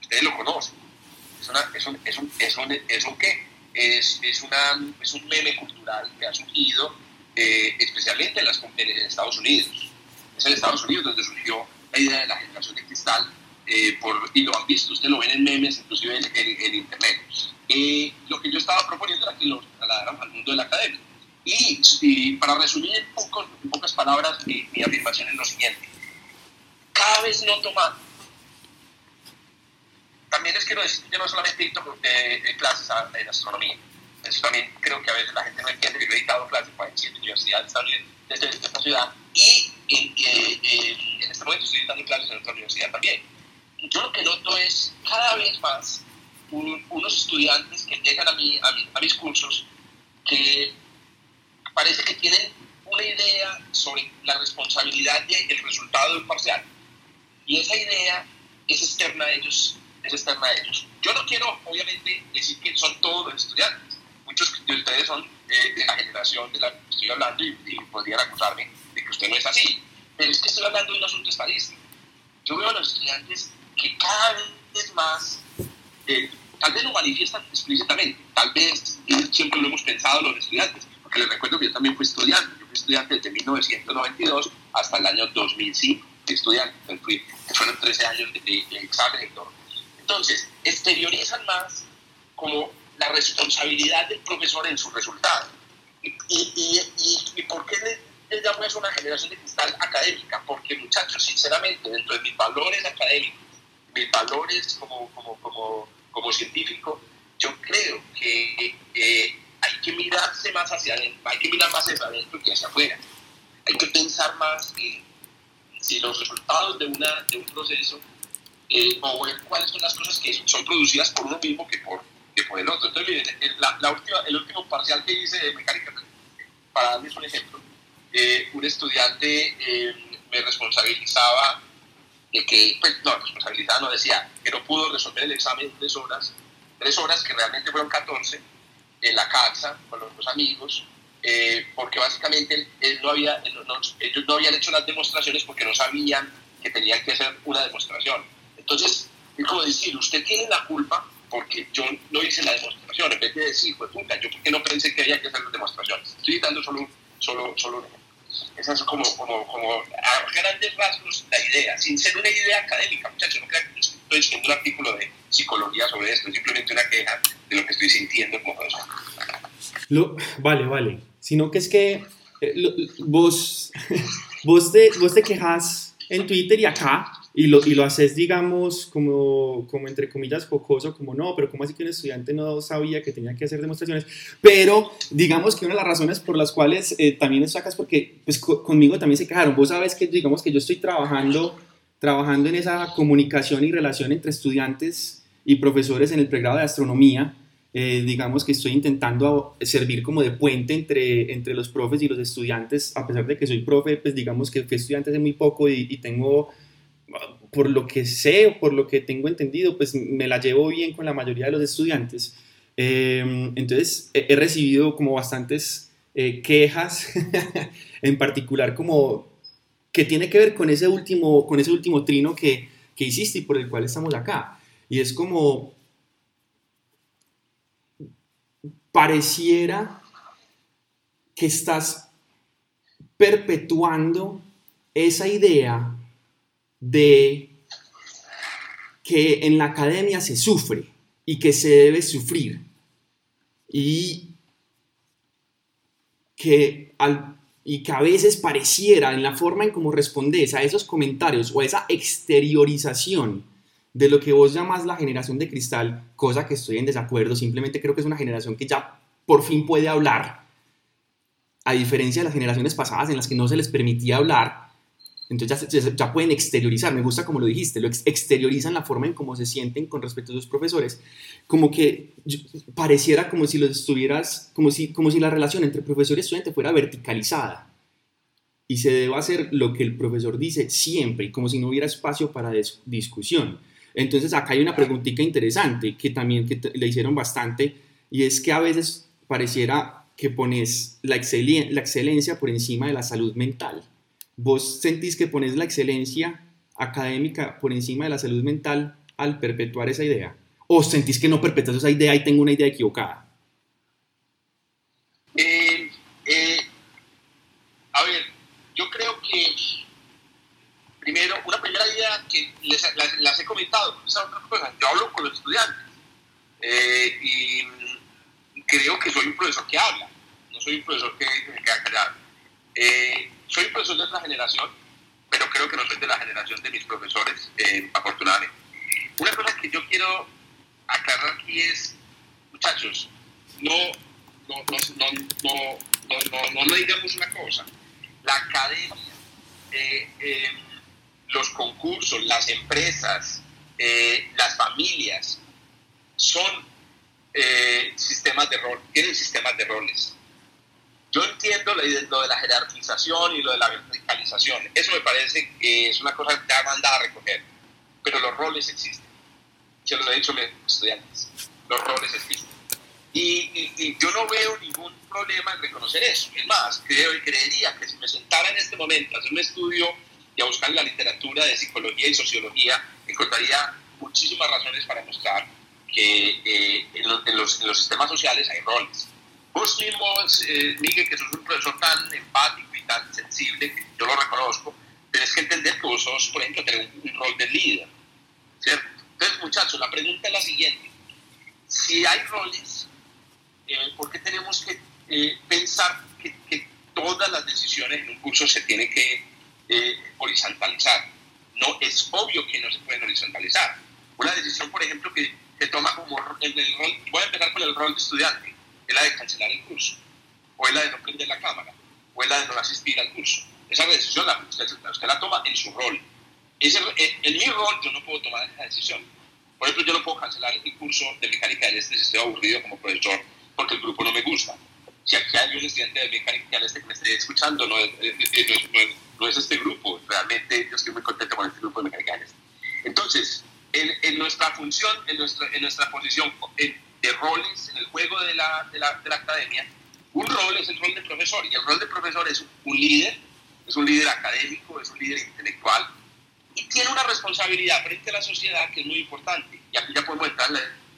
Ustedes lo conocen. Es, una, es, un, es, un, es, un, es un qué? Es, es, una, es un meme cultural que ha surgido eh, especialmente en, las, en, Estados Unidos. Es en Estados Unidos donde surgió la idea de la generación de cristal. Eh, por, y lo han visto, ustedes lo ven en memes, inclusive en, en, Internet. Eh, lo que yo estaba proponiendo era que lo trasladaran al mundo de la academia. Y, para resumir en, poco, en pocas palabras mi, afirmación es lo siguiente. Cada vez no toma... También es que no yo no solamente dicto de, clases en astronomía. Eso también creo que a veces la gente no entiende. Yo he dictado clases para siete universidades de esta ciudad y en, en este momento estoy dictando clases en otra universidad también. Yo lo que noto es cada vez más unos estudiantes que llegan a, mi, a, a mis cursos que parece que tienen una idea sobre la responsabilidad del resultado del parcial. Y esa idea es externa a ellos, es externa a ellos. Yo no quiero, obviamente, decir que son todos los estudiantes. Muchos de ustedes son eh, de la generación de la que estoy hablando y, podrían acusarme de que usted no es así. Pero es que estoy hablando de un asunto estadístico. Yo veo a los estudiantes que cada vez más, eh, tal vez lo manifiestan explícitamente, tal vez siempre lo hemos pensado los estudiantes, porque les recuerdo que yo también fui estudiante, yo fui estudiante desde 1992 hasta el año 2005, estudiante, fui, fueron 13 años de, de, examen y todo. Entonces, exteriorizan más como la responsabilidad del profesor en su resultado. ¿Y, y, y, y por qué le, llamo eso una generación de cristal académica? Porque, muchachos, sinceramente, dentro de mis valores académicos, mis valores como, como, como, como científico, yo creo que eh, hay que mirarse más hacia adentro, hay que mirar más hacia adentro que hacia afuera. Hay que pensar más en si los resultados de, una, de un proceso eh, o ver cuáles son las cosas que son producidas por uno mismo que por, que por el otro. Entonces, miren, la, la última, el último parcial que hice de mecánica, para darles un ejemplo, eh, un estudiante eh, me responsabilizaba de que, pues no, responsabilizaba, no decía que no pudo resolver el examen en tres horas, tres horas que realmente fueron 14 en la casa con los, los amigos, eh, porque básicamente no, ellos no habían hecho las demostraciones porque no sabían que tenían que hacer una demostración. Entonces, es como decir, usted tiene la culpa porque yo no hice la demostración, en vez de decir, pues puta, yo porque no pensé que había que hacer las demostraciones. Estoy dando solo, solo, solo esa es como, como, como a grandes rasgos la idea, sin ser una idea académica, muchachos, no crean que estoy escribiendo un artículo de psicología sobre esto, es simplemente una queja de lo que estoy sintiendo como profesor. Lo, vale, vale sino que es que eh, lo, vos, (laughs) vos, te, vos te quejas en Twitter y acá y lo, y lo haces, digamos, como, como entre comillas, jocoso, como no, pero como así que un estudiante no sabía que tenía que hacer demostraciones? Pero digamos que una de las razones por las cuales eh, también sacas, porque pues, co conmigo también se quejaron. Vos sabes que, digamos, que yo estoy trabajando, trabajando en esa comunicación y relación entre estudiantes y profesores en el pregrado de astronomía. Eh, digamos que estoy intentando servir como de puente entre, entre los profes y los estudiantes, a pesar de que soy profe, pues digamos que fui estudiante hace muy poco y, y tengo, por lo que sé o por lo que tengo entendido, pues me la llevo bien con la mayoría de los estudiantes. Eh, entonces he, recibido como bastantes eh, quejas, (laughs) en particular como que tiene que ver con ese último, con ese último trino que, que hiciste y por el cual estamos acá. Y es como, pareciera que estás perpetuando esa idea de que en la academia se sufre y que se debe sufrir. Y que, al, y que a veces pareciera en la forma en cómo respondes a esos comentarios o a esa exteriorización de lo que vos llamas la generación de cristal, cosa que estoy en desacuerdo, simplemente creo que es una generación que ya por fin puede hablar, a diferencia de las generaciones pasadas en las que no se les permitía hablar, entonces ya, ya pueden exteriorizar, me gusta como lo dijiste, lo ex exteriorizan la forma en cómo se sienten con respecto a sus profesores, como que pareciera como si los estuvieras, como si, como si la relación entre profesor y estudiante fuera verticalizada y se deba hacer lo que el profesor dice siempre, como si no hubiera espacio para discusión. Entonces acá hay una preguntita interesante que también que le hicieron bastante y es que a veces pareciera que pones la, excelen la excelencia por encima de la salud mental. ¿Vos sentís que pones la excelencia académica por encima de la salud mental al perpetuar esa idea? ¿O sentís que no perpetúas esa idea y tengo una idea equivocada? Eh, eh, a ver, yo creo que primero, una primera idea que les, las, las he comentado, esa otra cosa, yo hablo con los estudiantes eh, y creo que soy un profesor que habla, no soy un profesor que se queda callado. Eh, soy profesor de otra generación, pero creo que no soy de la generación de mis profesores, eh, afortunadamente. Una cosa que yo quiero aclarar aquí es, muchachos, no, no, no, no, no digamos una cosa. La academia, eh, eh, los concursos, las empresas, eh, las familias, son sistemas de rol, tienen sistemas de roles yo entiendo lo de la jerarquización y lo de la verticalización. Eso me parece que es una cosa ya mandada a recoger. Pero los roles existen. Se lo he dicho a mis estudiantes. Los roles existen. Y, y, y, yo no veo ningún problema en reconocer eso. Es más, creo y creería que si me sentara en este momento a hacer un estudio y a buscar en la literatura de psicología y sociología, encontraría muchísimas razones para mostrar que eh, en, los, en, los, sistemas sociales hay roles. Vos mismo, eh, Miguel, que sos un profesor tan empático y tan sensible, que yo lo reconozco, tienes que entender que vos sos, por ejemplo, tenés un, rol de líder, ¿cierto? Entonces, muchachos, la pregunta es la siguiente. Si hay roles, eh, ¿por qué tenemos que eh, pensar que, que, todas las decisiones en un curso se tienen que eh, horizontalizar? No, es obvio que no se pueden horizontalizar. Una decisión, por ejemplo, que se toma como el rol, voy a empezar con el rol de estudiante, es la de cancelar el curso, o es la de no prender la cámara, o es la de no asistir al curso esa decisión la, usted, la toma en su rol. en, mi rol yo no puedo tomar esa decisión. Por ejemplo, yo no puedo cancelar el curso de mecánica del este si estoy aburrido como profesor porque el grupo no me gusta. Si aquí hay un estudiante de mecánica del este que me esté escuchando, no es, no, es, este grupo. Realmente yo estoy muy contento con este grupo de mecánica del este. Entonces, en, en, nuestra función, en nuestra, en nuestra posición de roles en el juego de la, de la, de la academia, un rol es el rol de profesor y el rol de profesor es un líder es un líder académico, es un líder intelectual y tiene una responsabilidad frente a la sociedad que es muy importante. Y aquí ya podemos entrar,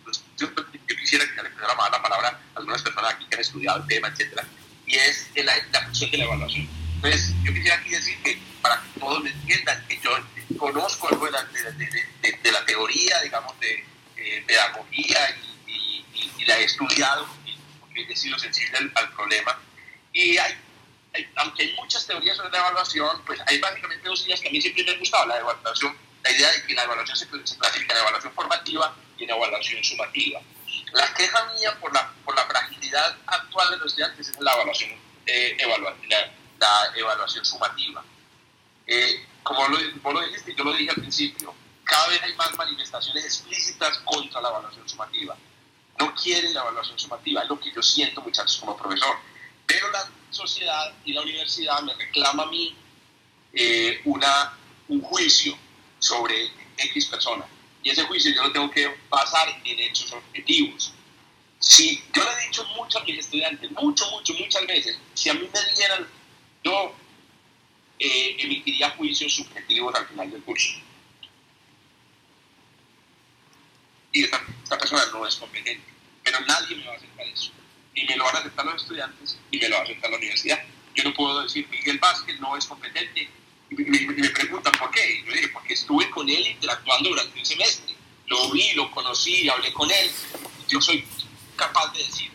pues, yo, quisiera que le empezara a la palabra a algunas personas aquí que han estudiado el tema, etcétera, y es la, la función de la evaluación. Entonces, yo quisiera aquí decir que para que todos me entiendan que yo conozco algo de la, de, la teoría, digamos, de eh, pedagogía y, la he estudiado porque he sido sensible al, al problema. Y hay aunque hay muchas teorías sobre la evaluación, pues hay básicamente dos ideas que a mí siempre me han gustado. La evaluación, la idea de que la evaluación se, clasifica en evaluación formativa y en evaluación sumativa. La queja mía por la, por la fragilidad actual de los estudiantes es la evaluación, eh, la, evaluación sumativa. Eh, como lo, vos lo dijiste, yo lo dije al principio, cada vez hay más manifestaciones explícitas contra la evaluación sumativa. No quieren la evaluación sumativa, es lo que yo siento, muchachos, como profesor. Pero la sociedad y la universidad me reclama a mí eh, una, un juicio sobre X persona. Y ese juicio yo lo tengo que basar en hechos objetivos. Si yo le he dicho mucho a mis estudiantes, mucho, mucho, muchas veces, si a mí me dieran, yo eh, emitiría juicios subjetivos al final del curso. Y esta, esta persona no es competente, pero nadie me va a aceptar eso y me lo van a aceptar los estudiantes y me lo va a aceptar la universidad. Yo no puedo decir Miguel Vázquez no es competente y me, preguntan por qué. Y yo digo, porque estuve con él interactuando durante un semestre. Lo vi, lo conocí, hablé con él. Yo soy capaz de decir,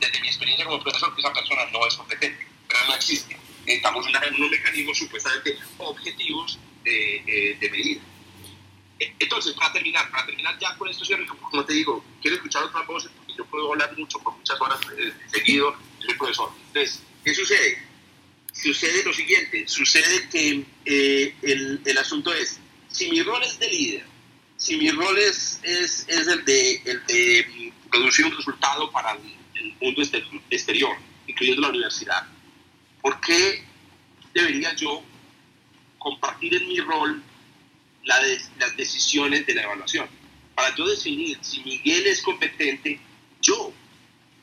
desde mi experiencia como profesor, que esa persona no es competente, pero no existe. Estamos en unos mecanismos supuestamente objetivos de, de medida. Entonces, para terminar, para terminar ya con esto, como te digo, quiero escuchar otras voces yo puedo hablar mucho por muchas horas eh, seguido, soy profesor. Entonces, ¿qué sucede? Sucede lo siguiente, sucede que eh, el, el, asunto es, si mi rol es de líder, si mi rol es, es, es el, de, el de producir un resultado para el, mundo exterior, incluyendo la universidad, ¿por qué debería yo compartir en mi rol la las decisiones de la evaluación? Para yo definir si Miguel es competente yo,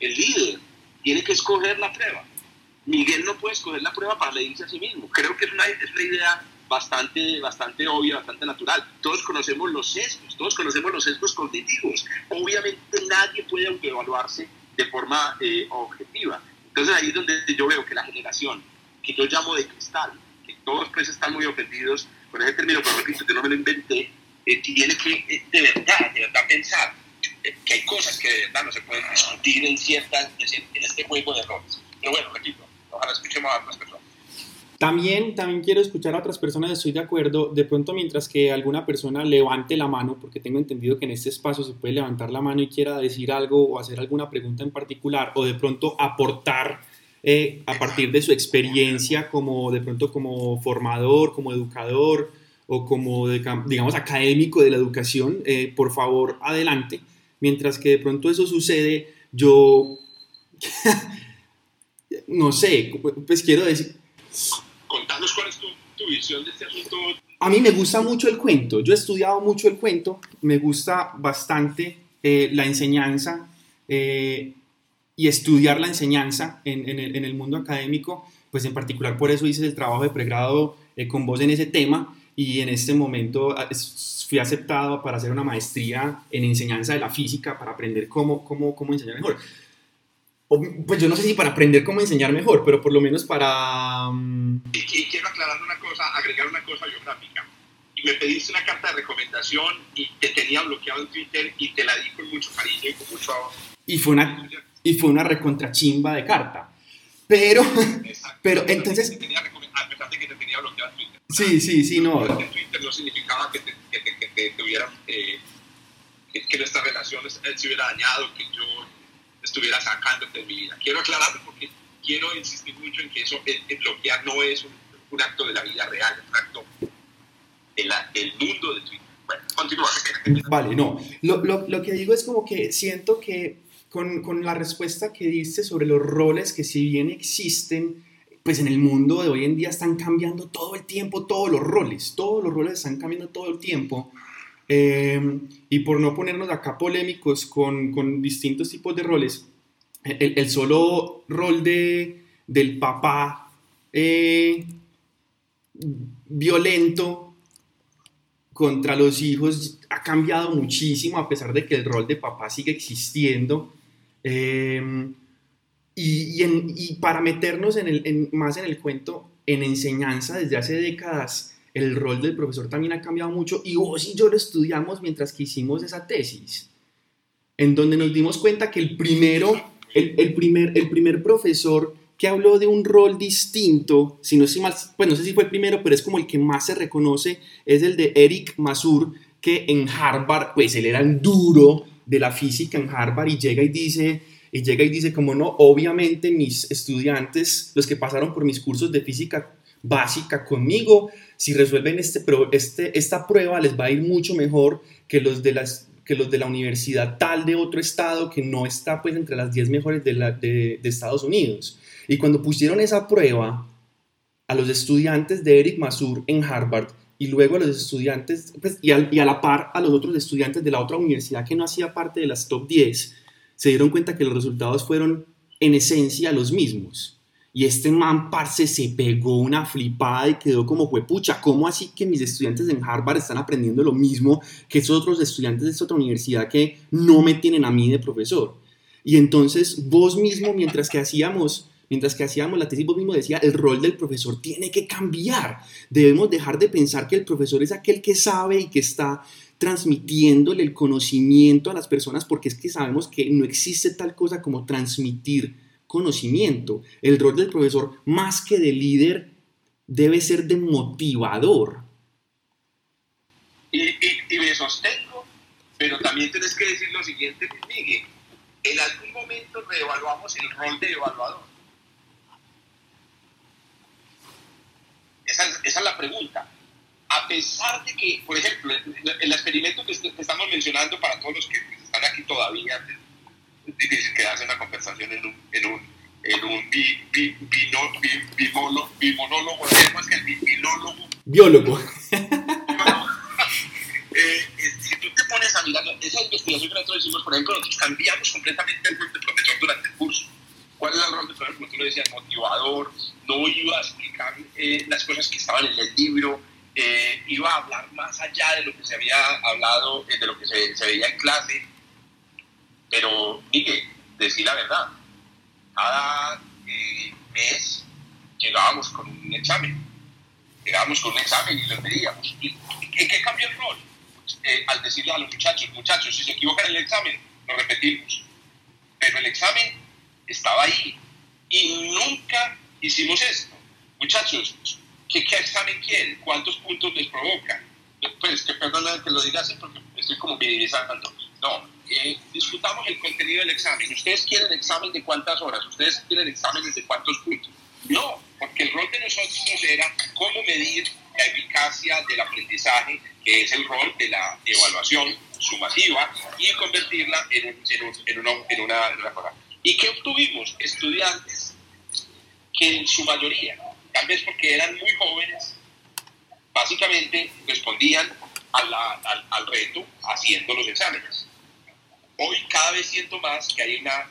el líder, tiene que escoger la prueba. Miguel no puede escoger la prueba para medirse a sí mismo. Creo que es una, es una idea bastante, bastante obvia, bastante natural. Todos conocemos los sesgos, todos conocemos los sesgos cognitivos. Obviamente nadie puede autoevaluarse de forma eh, objetiva. Entonces ahí es donde yo veo que la generación, que yo llamo de cristal, que todos pues están muy ofendidos con ese término, pero repito, que no me lo inventé, eh, tiene que eh, de verdad, de verdad pensar que hay cosas que de verdad no se pueden discutir en, ciertas, en este juego de roles. Pero bueno, repito, ojalá escuchemos a otras personas. También, también quiero escuchar a otras personas, estoy de acuerdo. De pronto, mientras que alguna persona levante la mano, porque tengo entendido que en este espacio se puede levantar la mano y quiera decir algo o hacer alguna pregunta en particular, o de pronto aportar eh, a partir de su experiencia como de pronto como formador, como educador o como, digamos, académico de la educación, eh, por favor, adelante. Mientras que de pronto eso sucede, yo, (laughs) no sé, pues quiero decir... Contanos cuál es tu, visión de este asunto. A mí me gusta mucho el cuento, yo he estudiado mucho el cuento, me gusta bastante eh, la enseñanza eh, y estudiar la enseñanza en, el, en, el, mundo académico, pues en particular por eso hice el trabajo de pregrado eh, con vos en ese tema y en este momento ah, fui aceptado para hacer una maestría en enseñanza de la física para aprender cómo, cómo, cómo enseñar mejor. pues yo no sé si para aprender cómo enseñar mejor, pero por lo menos para... Mm, y, quiero aclarar una cosa, agregar una cosa biográfica. Y me pediste una carta de recomendación y te tenía bloqueado en Twitter y te la di con mucho cariño y con mucho... Y fue una, y fue una recontrachimba de carta. Pero, pero entonces... A pesar de que te tenía bloqueado en Twitter. Sí, sí, sí, no. En Twitter no significaba que, te, que, que, que tuvieran, eh, que, nuestra relación se hubiera dañado, que yo estuviera sacándote de mi vida. Quiero aclararlo porque quiero insistir mucho en que eso, el, bloquear no es un, un, acto de la vida real, es un acto del mundo de Twitter. Bueno, continúa. Vale, no. Lo, lo, lo que digo es como que siento que con, la respuesta que diste sobre los roles que si bien existen, pues en el mundo de hoy en día están cambiando todo el tiempo todos los roles, todos los roles están cambiando todo el tiempo. Eh, y por no ponernos acá polémicos con, distintos tipos de roles, el, el solo rol de, del papá eh, violento contra los hijos ha cambiado muchísimo a pesar de que el rol de papá sigue existiendo. Em, y, y, para meternos en el, más en el cuento, en enseñanza desde hace décadas, el rol del profesor también ha cambiado mucho y vos y yo lo estudiamos mientras que hicimos esa tesis, en donde nos dimos cuenta que el primero, el, el primer, el primer profesor que habló de un rol distinto, si no, si más, pues no sé si fue el primero, pero es como el que más se reconoce, es el de Eric Masur, que en Harvard, pues él era el duro de la física en Harvard y llega y dice, y llega y dice como no, obviamente mis estudiantes, los que pasaron por mis cursos de física básica conmigo, si resuelven este, este, esta prueba les va a ir mucho mejor que los de las que los de la universidad tal de otro estado que no está pues entre las 10 mejores de, de, de Estados Unidos. Y cuando pusieron esa prueba a los estudiantes de Eric Masur en Harvard, y luego a los estudiantes, pues, y, a, la par a los otros estudiantes de la otra universidad que no hacía parte de las top 10, se dieron cuenta que los resultados fueron en esencia los mismos. Y este man, parce, se pegó una flipada y quedó como, pucha, ¿cómo así que mis estudiantes en Harvard están aprendiendo lo mismo que esos otros estudiantes de esta otra universidad que no me tienen a mí de profesor? Y entonces vos mismo, mientras que hacíamos mientras que hacíamos la tesis, vos mismo decía, el rol del profesor tiene que cambiar. Debemos dejar de pensar que el profesor es aquel que sabe y que está transmitiéndole el conocimiento a las personas porque es que sabemos que no existe tal cosa como transmitir conocimiento. El rol del profesor, más que de líder, debe ser de motivador. Y, me sostengo, pero también tienes que decir lo siguiente, Miguel. En algún momento reevaluamos el rol de evaluador Esa, es la pregunta. A pesar de que, por ejemplo, el experimento que, estamos mencionando para todos los que están aquí todavía, es difícil quedarse en una conversación en un, en un, en un bi, bi, bimonólogo, es que el binólogo. Biólogo. (laughs) Eh, si tú te pones a mirar esa investigación que nosotros hicimos, por ejemplo, nosotros cambiamos completamente el profesor durante el curso ¿Cuál es el rol de profesor? Como tú lo decías, motivador, no iba a explicar eh, las cosas que estaban en el libro, eh, iba a hablar más allá de lo que se había hablado, eh, de lo que se, veía en clase. Pero, dije, decir la verdad, cada mes llegábamos con un examen, llegábamos con un examen y lo veíamos. ¿Y, ¿Qué, qué cambió el rol? al decirle a los muchachos, muchachos, si se equivocan en el examen, lo repetimos. Pero el examen estaba ahí. Y nunca hicimos esto. Muchachos, ¿qué, examen quieren? ¿Cuántos puntos les provoca? Pues que perdona que lo diga así porque estoy como minimizando. No, eh, disfrutamos el contenido del examen. ¿Ustedes quieren examen de cuántas horas? ¿Ustedes quieren exámenes de cuántos puntos? No, porque el rol de nosotros era cómo medir la eficacia del aprendizaje, que es el rol de la evaluación sumativa, y convertirla en, en, una, en. ¿Y qué obtuvimos? Estudiantes que en su mayoría, tal vez porque eran muy jóvenes, básicamente respondían al, reto haciendo los exámenes. Hoy cada vez siento más que hay una,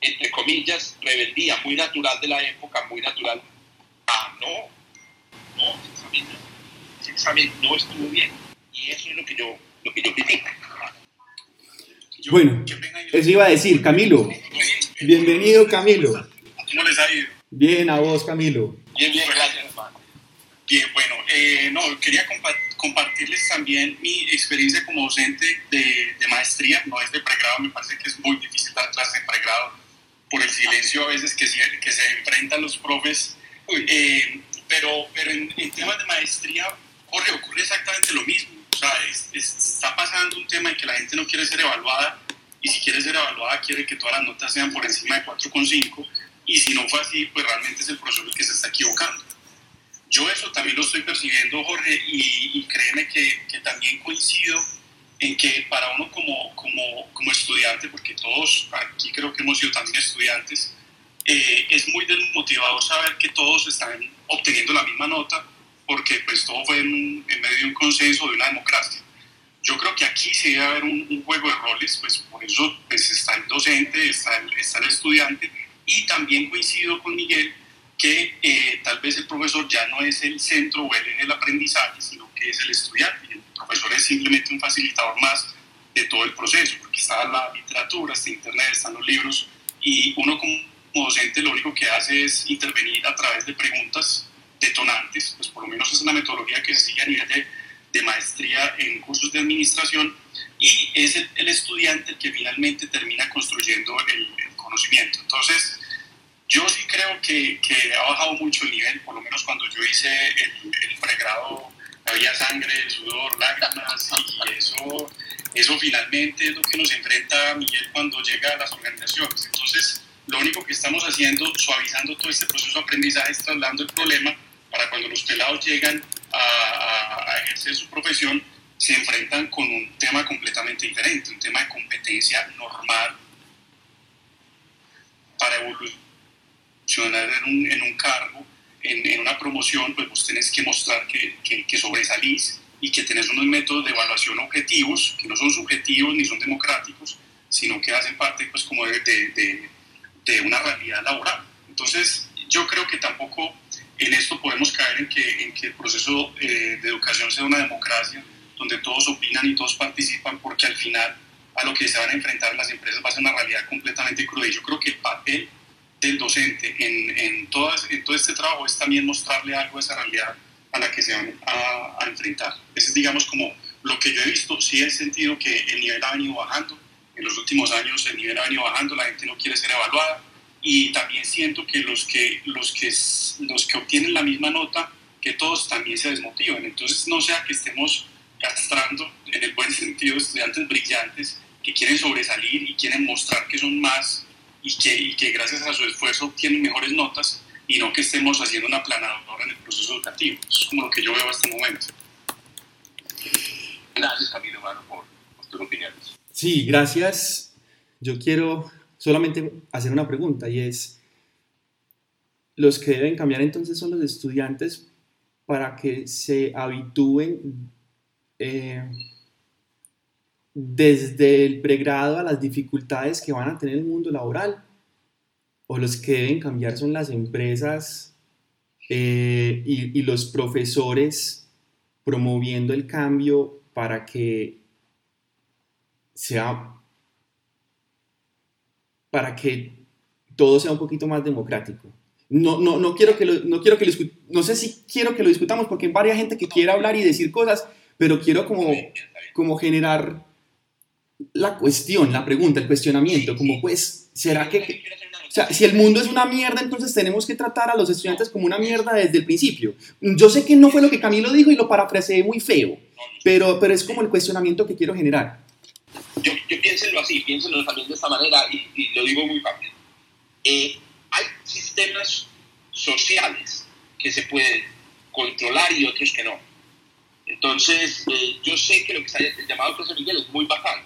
entre comillas, rebeldía muy natural de la época, muy natural, a no no, ese examen, no estuvo bien. Y eso es lo que yo, lo que yo critico. Bueno, eso iba a decir, Camilo. Bienvenido, Camilo. ¿Cómo les ha ido? Bien, a vos, Camilo. Bien, bien, gracias, hermano. Bien, bueno, eh, no, quería compartirles también mi experiencia como docente de, de, maestría, no es de pregrado, me parece que es muy difícil dar clases de pregrado por el silencio a veces que se, que se enfrentan los profes, eh, pero, pero en, en, temas de maestría ocurre, ocurre exactamente lo mismo, sea, está pasando un tema en que la gente no quiere ser evaluada y si quiere ser evaluada quiere que todas las notas sean por encima de 4,5 y si no fue así, pues realmente es el profesor el que se está equivocando. Yo eso también lo estoy percibiendo, Jorge, y, créeme que, también coincido en que para uno como, como, como, estudiante, porque todos aquí creo que hemos sido también estudiantes, eh, es muy desmotivado saber que todos están obteniendo la misma nota, porque pues todo fue en, en medio de un consenso, de una democracia. Yo creo que aquí sí debe haber un, un, juego de roles, pues por eso pues, está el docente, está el, está el estudiante, y también coincido con Miguel que eh, tal vez el profesor ya no es el centro o el eje del aprendizaje, sino que es el estudiante. El profesor es simplemente un facilitador más de todo el proceso, porque está la literatura, está internet, están los libros, y uno como docente lo único que hace es intervenir a través de preguntas detonantes, pues por lo menos es una metodología que se sigue a nivel de, de maestría en cursos de administración, y es el, el, estudiante el que finalmente termina construyendo el, el conocimiento. Entonces, yo sí creo que, que, ha bajado mucho el nivel, por lo menos cuando yo hice el, el pregrado había sangre, sudor, lágrimas y eso, eso finalmente es lo que nos enfrenta Miguel cuando llega a las organizaciones. Entonces, lo único que estamos haciendo, suavizando todo este proceso de aprendizaje, es trasladando el problema para cuando los pelados llegan a, a, a ejercer su profesión, se enfrentan con un tema completamente diferente, un tema de competencia normal para evolucionar en un, en un cargo, en, en, una promoción, pues vos tenés que mostrar que, que, que, sobresalís y que tenés unos métodos de evaluación objetivos, que no son subjetivos ni son democráticos, sino que hacen parte pues como de, de, de una realidad laboral. Entonces, yo creo que tampoco en esto podemos caer en que, en que el proceso eh, de educación sea una democracia donde todos opinan y todos participan, porque al final a lo que se van a enfrentar las empresas va a ser una realidad completamente cruda. Y yo creo que el papel del docente en, en, todas, en todo este trabajo es también mostrarle algo de esa realidad a la que se van a, a, enfrentar. Ese es, digamos, como lo que yo he visto. Sí he sentido que el nivel ha venido bajando. En los últimos años el nivel ha venido bajando, la gente no quiere ser evaluada. Y también siento que los que, los que, los que obtienen la misma nota, que todos también se desmotivan. Entonces, no sea que estemos castrando, en el buen (laughs) sentido, estudiantes brillantes que quieren sobresalir y quieren mostrar que son más y que, y que gracias a su esfuerzo obtienen mejores notas y no que estemos haciendo una planadora en el proceso educativo. Eso es como lo que yo veo hasta el momento. Gracias, Camilo, por, por tus opiniones. Sí, gracias. Yo quiero solamente hacer una pregunta y es, los que deben cambiar entonces son los estudiantes para que se habitúen eh, desde el pregrado a las dificultades que van a tener el mundo laboral o los que deben cambiar son las empresas eh, y, y, los profesores promoviendo el cambio para que sea para que todo sea un poquito más democrático. No, no, no quiero que lo, no quiero que lo, no sé si quiero que lo discutamos porque hay varias gente que quiere hablar y decir cosas, pero quiero como, como generar la cuestión, la pregunta, el cuestionamiento, como pues, ¿será que... O sea, si el mundo es una mierda, entonces tenemos que tratar a los estudiantes como una mierda desde el principio. Yo sé que no fue lo que Camilo dijo y lo parafraseé muy feo, pero, pero es como el cuestionamiento que quiero generar. Yo, yo piénsenlo así, piénsenlo también de esta manera y, lo digo muy rápido. Eh, hay sistemas sociales que se pueden controlar y otros que no. Entonces, eh, yo sé que lo que está llamado profesor Miguel es muy bacán,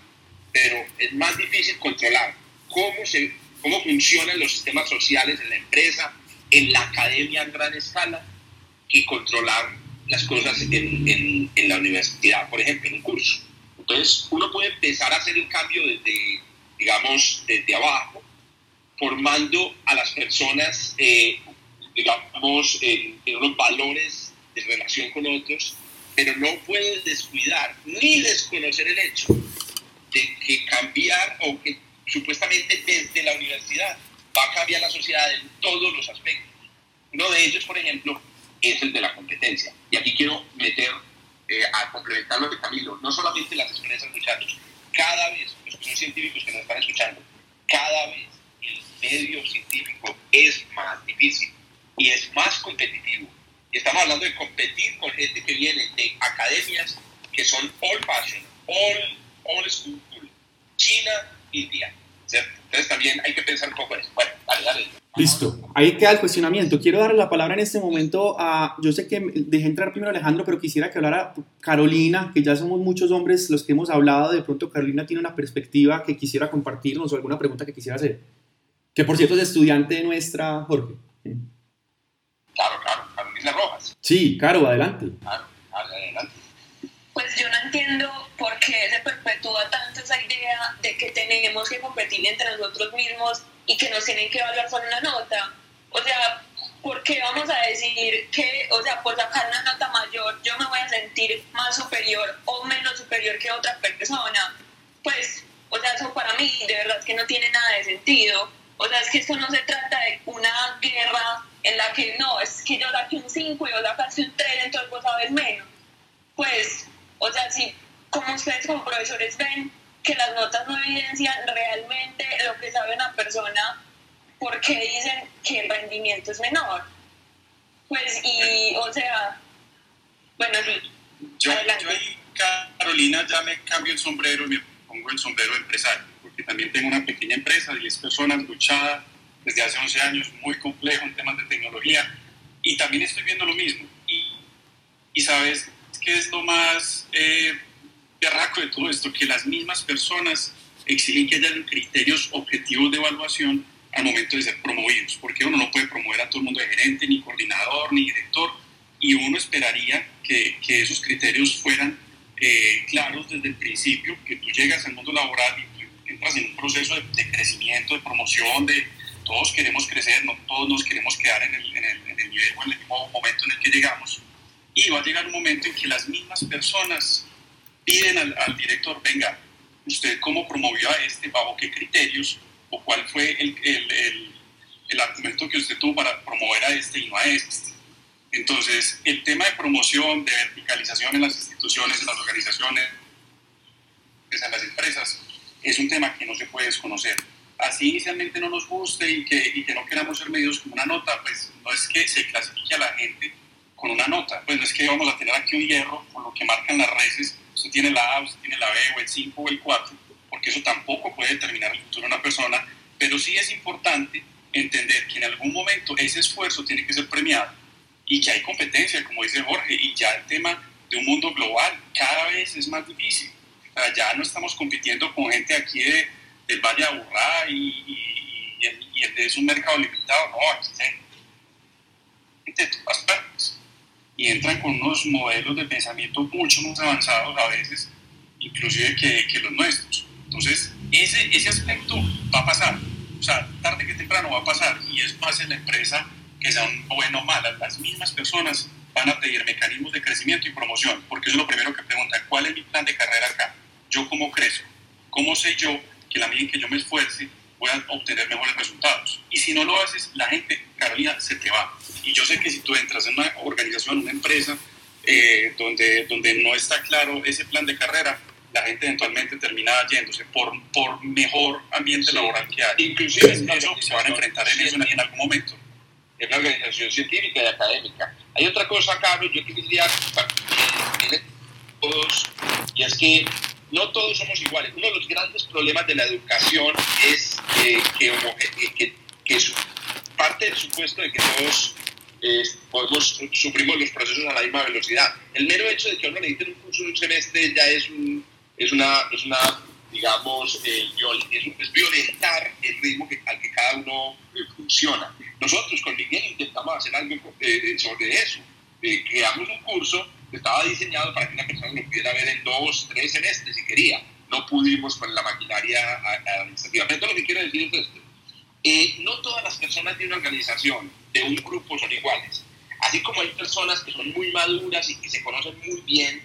pero es más difícil controlar cómo, se, cómo funcionan los sistemas sociales en la empresa, en la academia a gran escala, que controlar las cosas en, en, en la universidad, por ejemplo, en un curso. Entonces, uno puede empezar a hacer el cambio desde, digamos, desde abajo, formando a las personas, eh, digamos, en, en, unos valores de relación con otros, pero no puede descuidar ni desconocer el hecho de que cambiar o que supuestamente desde la universidad va a cambiar la sociedad en todos los aspectos. Uno de ellos, por ejemplo, es el de la competencia. Y aquí quiero meter eh, a complementar lo de Camilo, no solamente las empresas, muchachos, cada vez, los que son científicos que nos están escuchando, cada vez el medio científico es más difícil y es más competitivo. Y estamos hablando de competir con gente que viene de academias que son all fashion, all, all school, China, India. Entonces también hay que pensar un poco en eso. Bueno, dale, dale. Listo, ahí queda el cuestionamiento. Quiero darle la palabra en este momento a, yo sé que dejé entrar primero a Alejandro, pero quisiera que hablara Carolina, que ya somos muchos hombres los que hemos hablado, de pronto Carolina tiene una perspectiva que quisiera compartirnos o alguna pregunta que quisiera hacer. Que por cierto es estudiante nuestra, Jorge. Claro, claro, Carolina Rojas. Sí, Caro, adelante. Claro, adelante. Pues yo no entiendo por qué se perpetúa tanto esa idea de que tenemos que competir entre nosotros mismos y que nos tienen que evaluar con una nota. O sea, ¿por qué vamos a decir que, o sea, por sacar una nota mayor yo me voy a sentir más superior o menos superior que otra persona? Pues, o sea, eso para mí de verdad es que no tiene nada de sentido. O sea, es que esto no se trata de una guerra en la que no, es que yo saqué un 5 y yo sacaste un 3, entonces vos sabes menos. Pues, o sea, si como ustedes como profesores ven que las notas no evidencian realmente lo que sabe una persona, ¿por qué dicen que el rendimiento es menor? Pues, y, o sea, bueno, sí. Yo, yo ahí, Carolina, ya me cambio el sombrero y me pongo el sombrero empresario, porque también tengo una pequeña empresa, 10 personas, luchada desde hace 11 años, muy complejo en temas de tecnología, y también estoy viendo lo mismo. Y, y sabes qué es lo más... Eh, berraco de todo esto, que las mismas personas exigen que haya criterios objetivos de evaluación al momento de ser promovidos, porque uno no puede promover a todo el mundo de gerente, ni coordinador, ni director, y uno esperaría que, que esos criterios fueran eh, claros desde el principio, que tú llegas al mundo laboral y entras en un proceso de, crecimiento, de promoción, de todos queremos crecer, no todos nos queremos quedar en el, en el, en el nivel o en el mismo momento en el que llegamos, y va a llegar un momento en que las mismas personas piden al, director, venga, ¿usted cómo promovió a este, bajo qué criterios, o cuál fue el, el, el, argumento que usted tuvo para promover a este y no a este? Entonces, el tema de promoción, de verticalización en las instituciones, en las organizaciones, en las empresas, es un tema que no se puede desconocer. Así inicialmente no nos guste y que, y que no queramos ser medios con una nota, pues no es que se clasifique a la gente con una nota, pues no es que vamos a tener aquí un hierro con lo que marcan las redes usted tiene la A, usted tiene la B, o el 5 o el 4, porque eso tampoco puede determinar el futuro de una persona, pero sí es importante entender que en algún momento ese esfuerzo tiene que ser premiado y que hay competencia, como dice Jorge, y ya el tema de un mundo global cada vez es más difícil. O sea, ya no estamos compitiendo con gente aquí de, del Valle de Aburrá y, y, y, es un mercado limitado, no, aquí hay gente de todas partes y entran con unos modelos de pensamiento mucho más avanzados a veces, inclusive que, que los nuestros. Entonces, ese, ese aspecto va a pasar. O sea, tarde que temprano va a pasar y es más en la empresa que sean bueno o malas. Las mismas personas van a pedir mecanismos de crecimiento y promoción, porque eso es lo primero que preguntan, ¿cuál es mi plan de carrera acá? ¿Yo cómo crezco? ¿Cómo sé yo que la medida en que yo me esfuerce a obtener mejores resultados? Y si no lo haces, la gente, Carolina, se te va. Y yo sé que si tú entras en una organización, una empresa, eh, donde, donde no está claro ese plan de carrera, la gente eventualmente termina yéndose por, por mejor ambiente laboral que hay. Inclusive eso, se van a enfrentar en eso en, algún momento. Es una organización científica y académica. Hay otra cosa, Carlos, yo quería todos, y es que no todos somos iguales. Uno de los grandes problemas de la educación es eh, que, que, que, es parte del supuesto de que todos podemos, sufrimos los procesos a la misma velocidad. El mero hecho de que uno necesite un curso de un semestre ya es, un, es, una, es una, digamos, eh, es, violentar el ritmo que, al que cada uno eh, funciona. Nosotros con Miguel intentamos hacer algo eh, sobre eso. creamos un curso que estaba diseñado para que una persona lo pudiera ver en dos, tres semestres si quería. No pudimos con la maquinaria administrativa. Pero lo que quiero decir es esto. no todas las personas de una organización de un grupo son iguales. así como hay personas que son muy maduras y que se conocen muy bien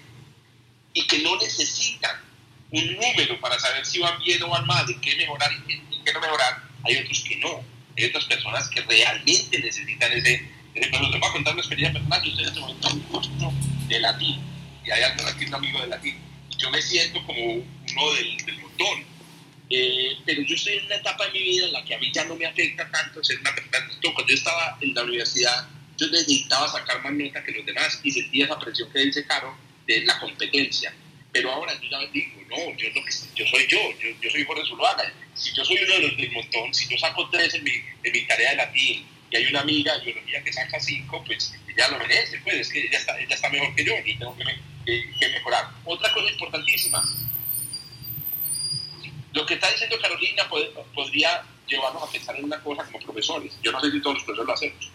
y que no necesitan un número para saber si van bien o van mal, en qué mejorar y qué no mejorar, hay otros que no. Hay otras personas que realmente necesitan ese, ese Les voy a contar una experiencia personal. Yo estoy en este momento de latín y hay alguien aquí, un amigo de latín. Yo me siento como uno del, del montón. Eh, pero yo estoy en una etapa de mi vida en la que a mí ya no me afecta tanto ser una persona. Cuando yo estaba en la universidad, yo necesitaba sacar más nota que los demás y sentía esa presión que dice Caro de la competencia. Pero ahora yo ya digo, no, yo, lo que, yo soy yo, yo, yo soy Jorge Zuluaga. Si yo soy uno de los del montón, si yo saco tres en mi, en mi tarea de latín y hay una amiga biología que saca cinco, pues ella lo merece, pues es que ella está, ella está mejor que yo y tengo que, mejorar. Otra cosa importantísima, lo que está diciendo Carolina podría llevarnos a pensar en una cosa como profesores. Yo no sé si todos los profesores lo hacemos.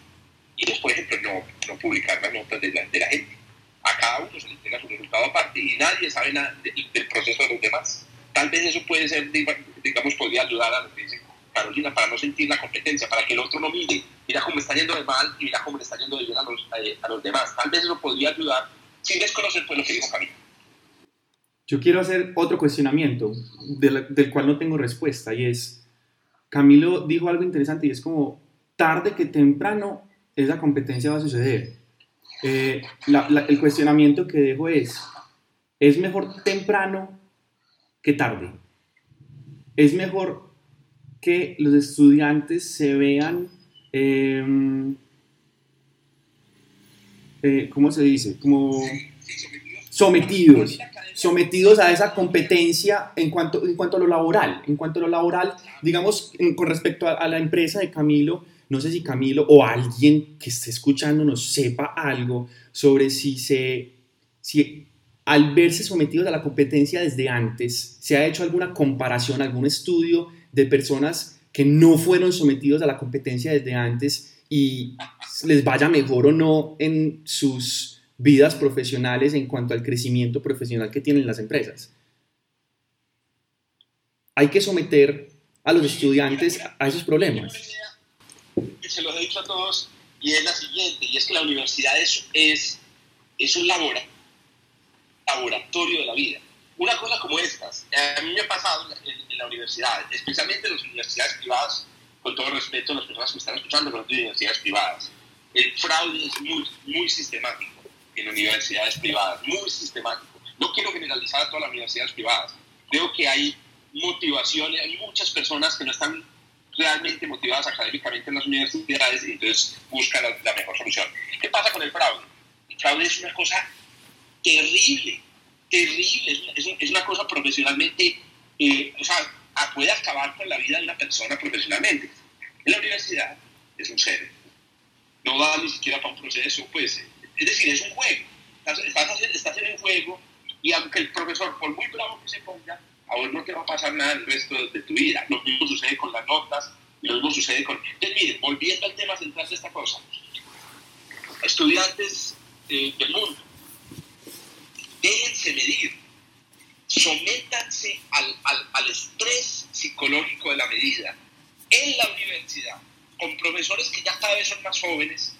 Y después, por ejemplo, no, no publicar las notas de la, de la, gente. A cada uno se le entrega su resultado aparte y nadie sabe nada del proceso de los demás. Tal vez eso puede ser, digamos, podría ayudar a lo que dice Carolina para no sentir la competencia, para que el otro no mire, mira cómo está yendo de mal y mira cómo le está yendo de bien a los, los demás. Tal vez eso podría ayudar sin desconocer pues, lo que dijo Carolina. Yo quiero hacer otro cuestionamiento del, del, cual no tengo respuesta y es, Camilo dijo algo interesante y es como, tarde que temprano esa competencia va a suceder. Eh, el cuestionamiento que dejo es, ¿es mejor temprano que tarde? ¿Es mejor que los estudiantes se vean, em, eh, ¿cómo se dice? Como sometidos sometidos a esa competencia en cuanto, en cuanto a lo laboral. En cuanto a lo laboral, digamos, con respecto a, la empresa de Camilo, no sé si Camilo o alguien que esté escuchando nos sepa algo sobre si se, si al verse sometidos a la competencia desde antes, se ha hecho alguna comparación, algún estudio de personas que no fueron sometidos a la competencia desde antes y les vaya mejor o no en sus vidas profesionales en cuanto al crecimiento profesional que tienen las empresas. Hay que someter a los estudiantes a esos problemas. Se los he dicho a todos y es la siguiente, y es que la universidad es, un laboratorio de la vida. Una cosa como estas, a mí me ha pasado en, la universidad, especialmente en las universidades privadas, con todo respeto a las personas que están escuchando, pero las universidades privadas, el fraude es muy, muy sistemático en universidades privadas, muy sistemático. No quiero generalizar a todas las universidades privadas. Creo que hay motivaciones, hay muchas personas que no están realmente motivadas académicamente en las universidades y entonces buscan la, mejor solución. ¿Qué pasa con el fraude? El fraude es una cosa terrible, terrible, es, una cosa profesionalmente, eh, o sea, puede acabar con la vida de una persona profesionalmente. En la universidad es un ser, no da ni siquiera para un proceso, pues es decir, es un juego. Estás, haciendo, en un juego y aunque el profesor, por muy bravo que se ponga, a no te va a pasar nada el resto de, tu vida. Lo mismo sucede con las notas, lo mismo sucede con... Entonces, miren, volviendo al tema central de esta cosa. Estudiantes eh, del mundo, déjense medir, sométanse al, al, al estrés psicológico de la medida en la universidad, con profesores que ya cada vez son más jóvenes,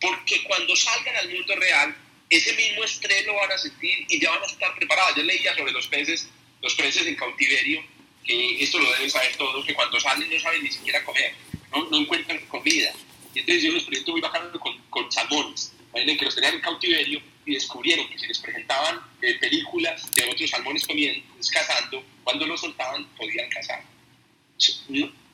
porque cuando salgan al mundo real, ese mismo estrés lo van a sentir y ya van a estar preparados. Yo leía sobre los peces, los peces en cautiverio, que esto lo deben saber todos, que cuando salen no saben ni siquiera comer, no, no encuentran comida. Y entonces yo les pregunto muy bajando con, con salmones, que los tenían en cautiverio y descubrieron que si les presentaban eh, películas de otros salmones comiendo, cazando, cuando los soltaban podían cazar.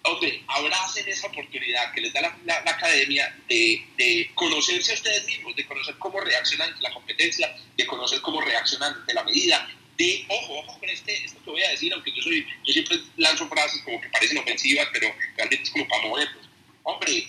Hombre, abracen esa oportunidad que les da la, academia de, conocerse a ustedes mismos, de conocer cómo reaccionan ante la competencia, de conocer cómo reaccionan ante la medida, de, ojo, ojo con este, esto que voy a decir, aunque yo soy, yo siempre lanzo frases como que parecen ofensivas, pero realmente es como para moverlos. Hombre,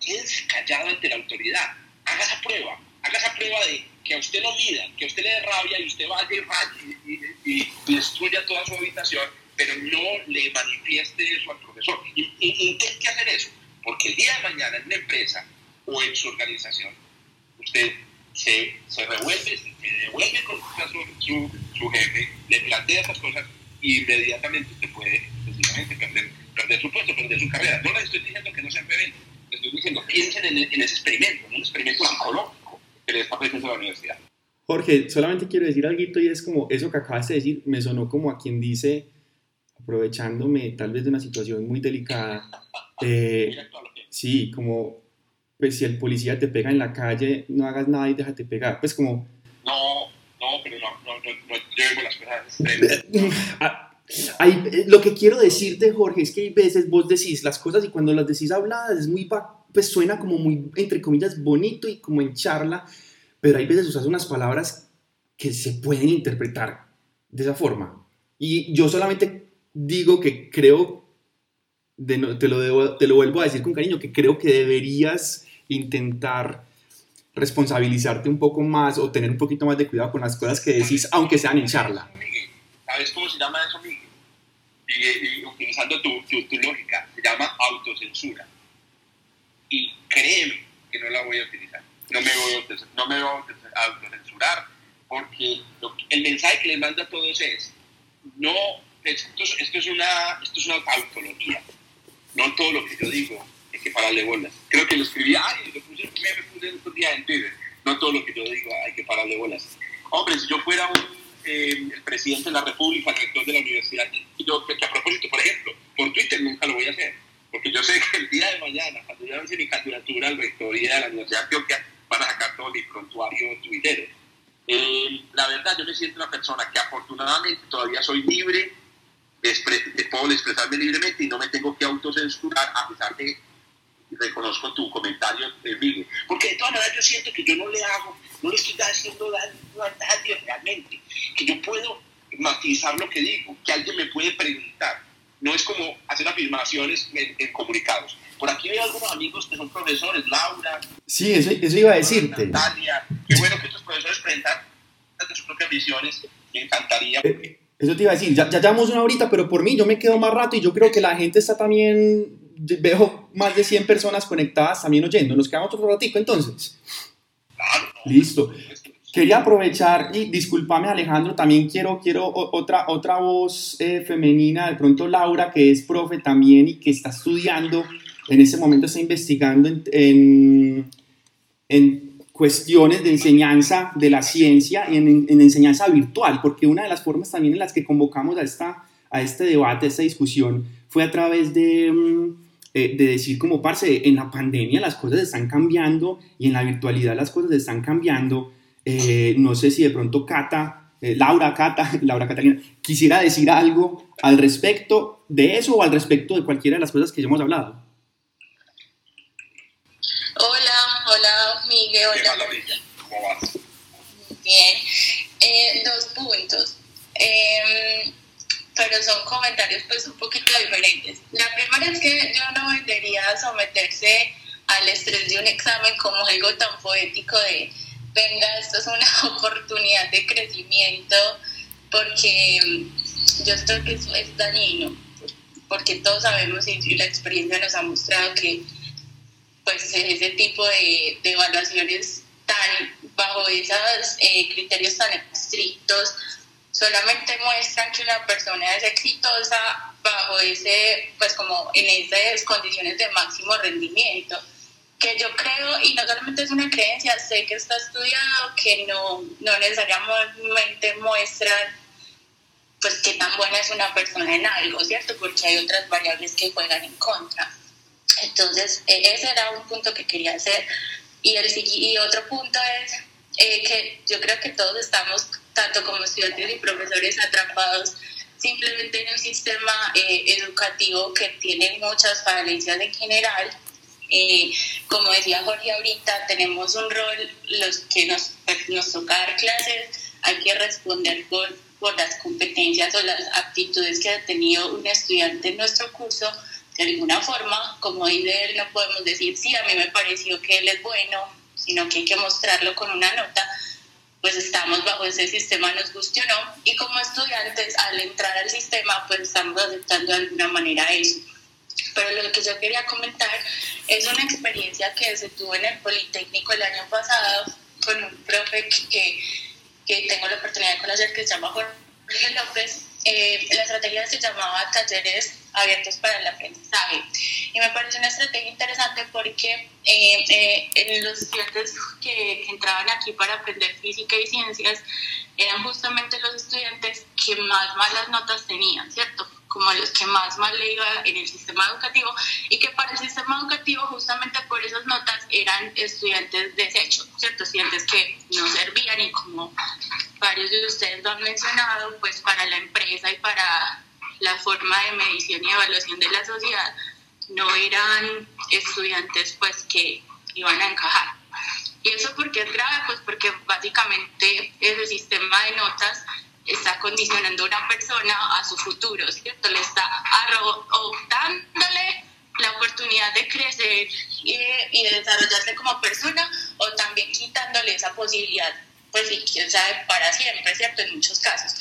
quédense callado ante la autoridad, haga esa prueba, haga esa prueba de que a usted lo mida, que a usted le dé rabia y usted vaya y, y, y, y destruya toda su habitación pero no le manifieste eso al profesor. Intente hacer eso, porque el día de mañana en una empresa o en su organización, usted se, revuelve, se devuelve con su, jefe, le plantea esas cosas y inmediatamente usted puede sencillamente perder, perder su puesto, perder su carrera. No le estoy diciendo que no sean rebeldes, estoy estoy diciendo, piensen en, en ese experimento, en un experimento psicológico que les está ofreciendo la universidad. Jorge, solamente quiero decir algo y es como eso que acabas de decir, me sonó como a quien dice, aprovechándome tal vez de una situación muy delicada, (laughs) eh, sí, como, pues si el policía te pega en la calle, no hagas nada y déjate pegar, pues como... No, no, pero no, no, no, no llevo las cosas (laughs) ah, hay, eh, lo que quiero decirte, Jorge, es que hay veces vos decís las cosas y cuando las decís habladas es muy, pues suena como muy, entre comillas, bonito y como en charla, pero hay veces usas unas palabras que se pueden interpretar de esa forma. Y yo solamente digo que creo, de te, lo te lo vuelvo a decir con cariño, que creo que deberías intentar responsabilizarte un poco más o tener un poquito más de cuidado con las cosas que decís, aunque sean en charla. ¿Sabes cómo se llama eso, Miguel? Y, utilizando tu, tu, tu, lógica, se llama autocensura. Créeme que no la voy a utilizar. No me voy a, no me voy a autocensurar porque el mensaje que le mando a todos es, no, esto, es una, esto es una tautología. No todo lo que yo digo hay que pararle bolas. Creo que lo escribí, ay, lo puse, me puse estos días en Twitter. No todo lo que yo digo hay que pararle bolas. Hombre, si yo fuera un eh, el presidente de la República, el rector de la universidad. Yo, a propósito, por ejemplo, por Twitter nunca lo voy a hacer, porque yo sé que el día de mañana, cuando yo avance mi candidatura al rectoría de la Universidad de Antioquia, van a sacar todo mi prontuario Twitter. Eh, la verdad, yo me siento una persona que afortunadamente todavía soy libre, puedo expresarme libremente y no me tengo que autocensurar a pesar de reconozco tu comentario, Miguel. Porque de todas maneras yo siento que yo no le hago, no le estoy haciendo daño a nadie realmente. Que yo puedo matizar lo que digo, que alguien me puede preguntar. No es como hacer afirmaciones en, comunicados. Por aquí veo algunos amigos que son profesores, Laura. Sí, eso, eso iba a decirte. Natalia. Qué bueno que estos profesores presentan sus propias visiones. Me encantaría. Eh, eso te iba a decir, ya, ya llevamos una horita, pero por mí yo me quedo más rato y yo creo que la gente está también veo más de 100 personas conectadas también oyendo. Nos quedamos otro ratico entonces. Listo. Quería aprovechar y discúlpame Alejandro, también quiero, quiero otra, otra voz eh, femenina, de pronto Laura, que es profe también y que está estudiando, en ese momento está investigando en, en, cuestiones de enseñanza de la ciencia y en, en, enseñanza virtual, porque una de las formas también en las que convocamos a, esta, a este debate, a esta discusión, fue a través de... Mm, eh, de decir como, parce, en la pandemia las cosas están cambiando y en la virtualidad las cosas están cambiando. Eh, no sé si de pronto Cata, eh, Laura Cata, (laughs) Laura Catalina, quisiera decir algo al respecto de eso o al respecto de cualquiera de las cosas que ya hemos hablado. Hola, hola Miguel, hola. ¿Cómo vas? Bien, dos puntos. Em, pero son comentarios pues un poquito diferentes. La primera es que yo no vendería someterse al estrés de un examen como algo tan poético de, venga, esto es una (laughs) oportunidad de crecimiento, porque mm, yo creo que eso es dañino, porque todos sabemos y la experiencia nos ha mostrado que pues ese tipo de, de evaluaciones tan bajo esos eh, criterios tan estrictos solamente muestran que una persona es exitosa bajo ese, pues como en esas condiciones de máximo rendimiento, que yo creo, y no solamente es una creencia, sé que está estudiado, que no, no necesariamente muestran pues qué tan buena es una persona en algo, ¿cierto? Porque hay otras variables que juegan en contra. Entonces, e, ese era un punto que quería hacer. Y, el, y otro punto es eh, que yo creo que todos estamos tanto como estudiantes y profesores atrapados simplemente en un sistema eh, educativo que tiene muchas falencias en general. Eh, como decía Jorge ahorita, tenemos un rol, los que nos, pues, nos toca dar clases, hay que responder por, las competencias o las aptitudes que ha tenido un estudiante en nuestro curso. De alguna forma, como dice él, no podemos decir, sí, a mí me pareció que él es bueno, sino que hay que mostrarlo con una nota pues estamos bajo ese sistema, nos guste o no, y como estudiantes al entrar al sistema, pues estamos aceptando de alguna manera eso. Pero lo que yo quería comentar es una experiencia que se tuvo en el Politécnico el año pasado con un profe que, que tengo la oportunidad de conocer que se llama Jorge López. Eh, la estrategia se llamaba Talleres Abiertos para el Aprendizaje. Y me parece una estrategia interesante porque eh, eh, los estudiantes que, que entraban aquí para aprender física y ciencias eran justamente los estudiantes que más malas notas tenían, ¿cierto? Como los que más mal le iba en el sistema educativo y que para el sistema educativo justamente por esas notas eran estudiantes desechos, ¿cierto? Estudiantes que no servían y como varios de ustedes lo han mencionado, pues para la empresa y para la forma de medición y evaluación de la sociedad no eran estudiantes pues que iban a encajar. ¿Y eso por qué es grave? Pues porque básicamente ese sistema de notas está condicionando a una persona a su futuro, ¿cierto? Le está dándole la oportunidad de crecer y de, desarrollarse como persona o también quitándole esa posibilidad, pues y quién sabe, para siempre, ¿cierto? En muchos casos.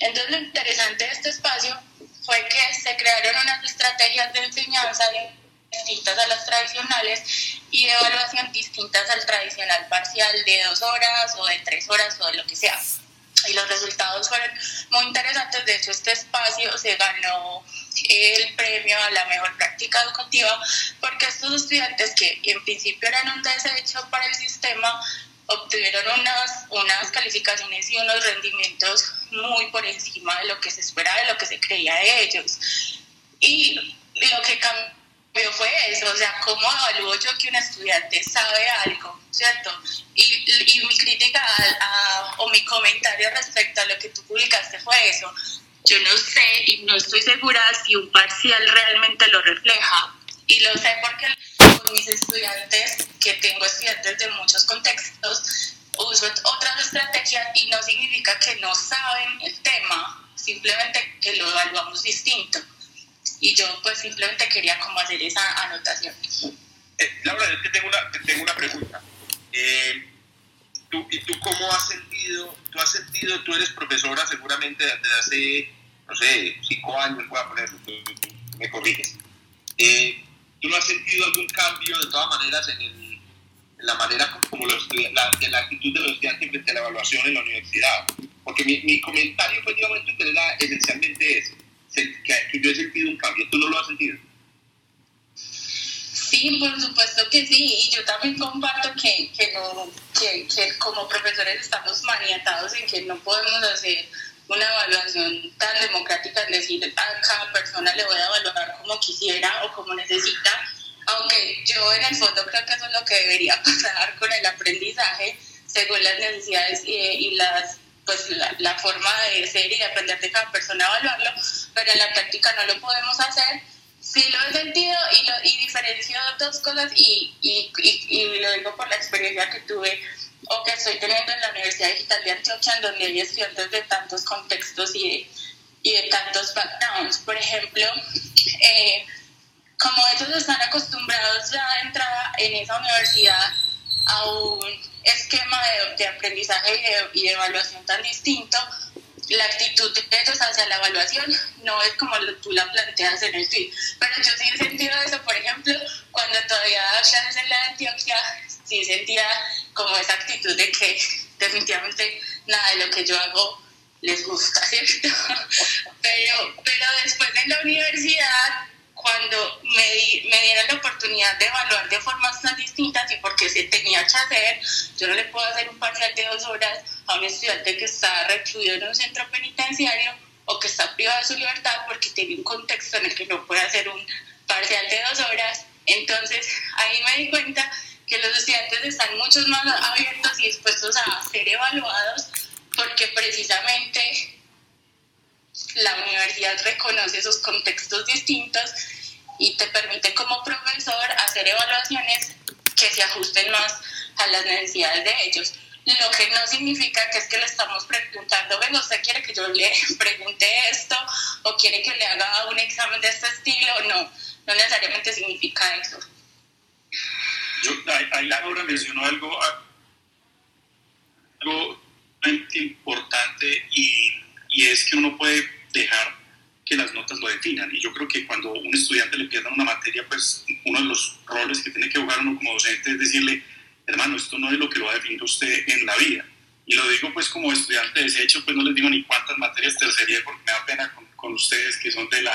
Entonces lo interesante de este espacio fue que se crearon unas estrategias de enseñanza distintas a las tradicionales y de evaluación distintas al tradicional parcial de dos horas o de tres horas o de lo que sea y los resultados fueron muy interesantes. De hecho, este espacio se ganó el premio a la mejor práctica educativa porque estos estudiantes que en principio eran un desecho para el sistema obtuvieron unas, unas calificaciones y unos rendimientos muy por encima de lo que se esperaba, de lo que se creía de ellos. Y lo que cambió fue eso, o sea, ¿cómo evalúo yo que un estudiante sabe algo, ¿cierto? Y, y mi crítica o mi comentario respecto a lo que tú publicaste fue eso. Yo no sé y no estoy segura si un parcial realmente lo refleja. Y lo sé porque con mis estudiantes, que tengo estudiantes de muchos contextos, uso otras estrategias y no significa que no saben el tema, simplemente que lo evaluamos distinto y yo pues simplemente quería como hacer esa anotación. Eh, Laura, yo te tengo una, tengo una pregunta. Eh, ¿tú, ¿Y tú cómo has sentido, tú has sentido, tú eres profesora seguramente desde hace, no sé, cinco años, voy a poner, me corriges. Eh, ¿Tú no has sentido algún cambio de todas maneras en, el, en la manera como los, la, en la actitud de los estudiantes frente a la evaluación en la universidad? Porque mi, mi comentario fue, digamos, esencialmente ese que, yo he sentido un cambio. ¿Tú no lo has sentido? Sí, por supuesto que sí, y yo también comparto que, que, no, que, que como profesores estamos maniatados en que no podemos hacer una evaluación tan democrática en decir a cada persona le voy a evaluar como quisiera o como necesita, aunque yo en el fondo creo que eso es lo que debería (laughs) pasar con el aprendizaje según las necesidades y, y las pues la, la, forma de ser y de aprender de cada persona a evaluarlo, pero en la práctica no lo podemos hacer. Sí lo he sentido y, lo, y diferencio dos cosas y, y, y, lo digo por la experiencia que tuve o que estoy teniendo en la Universidad Digital de Antioquia, en donde hay estudiantes de tantos contextos y de, y de tantos backgrounds. Por ejemplo, eh, como ellos están acostumbrados ya de entrada en esa universidad a un esquema de, de aprendizaje y de, evaluación tan distinto, la actitud de ellos hacia la evaluación no es como tú la planteas en el tweet. Pero yo sí he sentido eso, por ejemplo, cuando todavía daba en la Antioquia, sí sentía como esa actitud de que definitivamente nada de lo que yo hago les gusta, (laughs) ¿cierto? Pero, pero después en la universidad cuando me, me dieron la oportunidad de evaluar de formas tan distintas y porque se tenía que hacer, yo no le puedo hacer un parcial de dos horas a un estudiante que está recluido en un centro penitenciario o que está privado de su libertad porque tiene un contexto en el que no puede hacer un parcial de dos horas. Entonces ahí me di cuenta que los estudiantes están mucho más abiertos y dispuestos a ser evaluados porque precisamente la universidad reconoce esos contextos distintos y te permite como profesor hacer evaluaciones que se ajusten más a las necesidades de ellos. Lo que no significa que es que le estamos preguntando, venga, ¿usted quiere que yo le (laughs) pregunte esto o quiere que le haga un examen de este estilo? No, no necesariamente significa eso. Yo, ahí Laura mencionó algo, algo importante y, y es que uno puede dejar que las notas lo definan. Y yo creo que cuando un estudiante le pierda una materia, pues uno de los roles que tiene que jugar uno como docente es decirle, hermano, esto no es lo que lo va a definir usted en la vida. Y lo digo pues como estudiante de desecho, pues no les digo ni cuántas materias tercería porque me da pena con, con ustedes que son de la,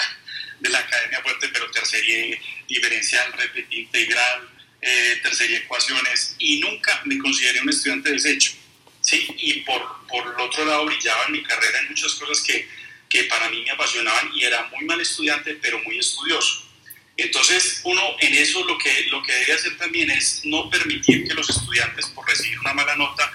de la academia fuerte, pero tercería diferencial, integral, eh, tercera ecuaciones, y nunca me consideré un estudiante desecho. ¿sí? Y por, por el otro lado brillaba en mi carrera en muchas cosas que, que para mí me apasionaban y era muy mal estudiante, pero muy estudioso. Entonces, uno en eso lo que, lo que debe hacer también es no permitir que los estudiantes, por recibir una mala nota,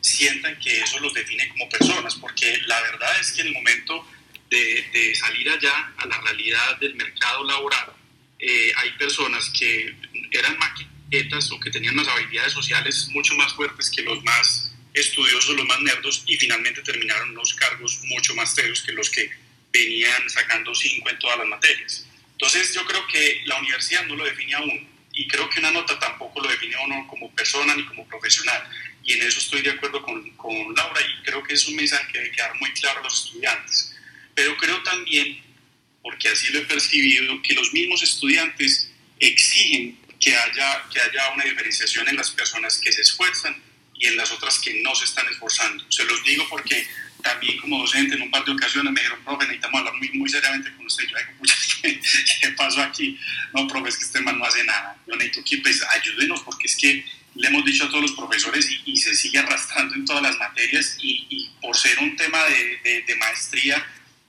sientan que eso los define como personas, porque la verdad es que en el momento de, salir allá a la realidad del mercado laboral, eh, hay personas que eran maquetas o que tenían unas habilidades sociales mucho más fuertes que los más estudiosos, los más nerdos, y finalmente terminaron unos cargos mucho más serios que los que venían sacando cinco en todas las materias. Entonces yo creo que la universidad no lo define a uno, y creo que una nota tampoco lo define a uno como persona ni como profesional y en eso estoy de acuerdo con, con Laura y creo que es un mensaje que debe quedar muy claro a los estudiantes. Pero creo también, porque así lo he percibido, que los mismos estudiantes exigen que haya, que haya una diferenciación en las personas que se esfuerzan y en las otras que no se están esforzando. Se los digo porque también como docente en un par de ocasiones me dijeron, profe, necesitamos hablar muy, muy seriamente con usted. Yo digo, (laughs) ¿qué, ¿qué pasó aquí? No, profe, es que este man no hace nada. Yo necesito que pues, ayúdenos porque es que le hemos dicho a todos los profesores y, se sigue arrastrando en todas las materias y, por ser un tema de, de, maestría,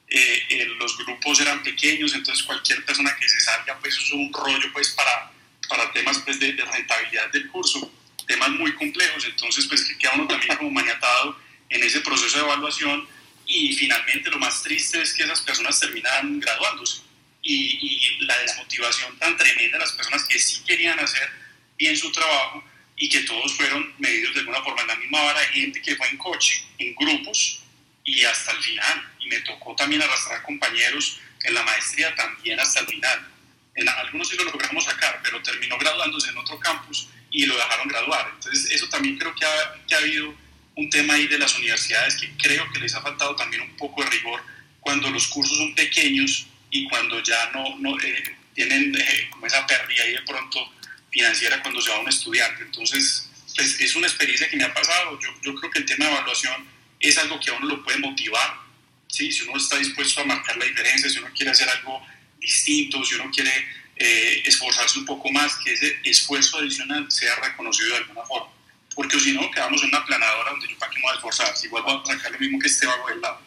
eh, eh, los grupos eran pequeños, entonces cualquier persona que se salga, pues es un rollo pues para, para temas pues, de, rentabilidad del curso, temas muy complejos, entonces pues queda uno también como maniatado en ese proceso de evaluación y finalmente lo más triste es que esas personas terminan graduándose y, y la desmotivación tan tremenda de las personas que sí querían hacer bien su trabajo y que todos fueron medidos de alguna forma en la misma vara, gente que fue en coche, en grupos y hasta el final. Y me tocó también arrastrar compañeros en la maestría también hasta el final. En algunos sí lo logramos sacar, pero terminó graduándose en otro campus y lo dejaron graduar. Entonces eso también creo que ha, que ha habido un tema ahí de las universidades que creo que les ha faltado también un poco de rigor cuando los cursos son pequeños y cuando ya no, no eh, tienen eh, como esa pérdida ahí de pronto financiera cuando se va un estudiante. Entonces, pues, es una experiencia que me ha pasado. Yo, yo, creo que el tema de evaluación es algo que a uno lo puede motivar. ¿sí? Si uno está dispuesto a marcar la diferencia, si uno quiere hacer algo distinto, si uno quiere eh, esforzarse un poco más, que ese esfuerzo adicional sea reconocido de alguna forma. Porque si no, quedamos en una planadora donde yo para qué me voy a esforzar, si vuelvo a sacar lo mismo que este vago del lado.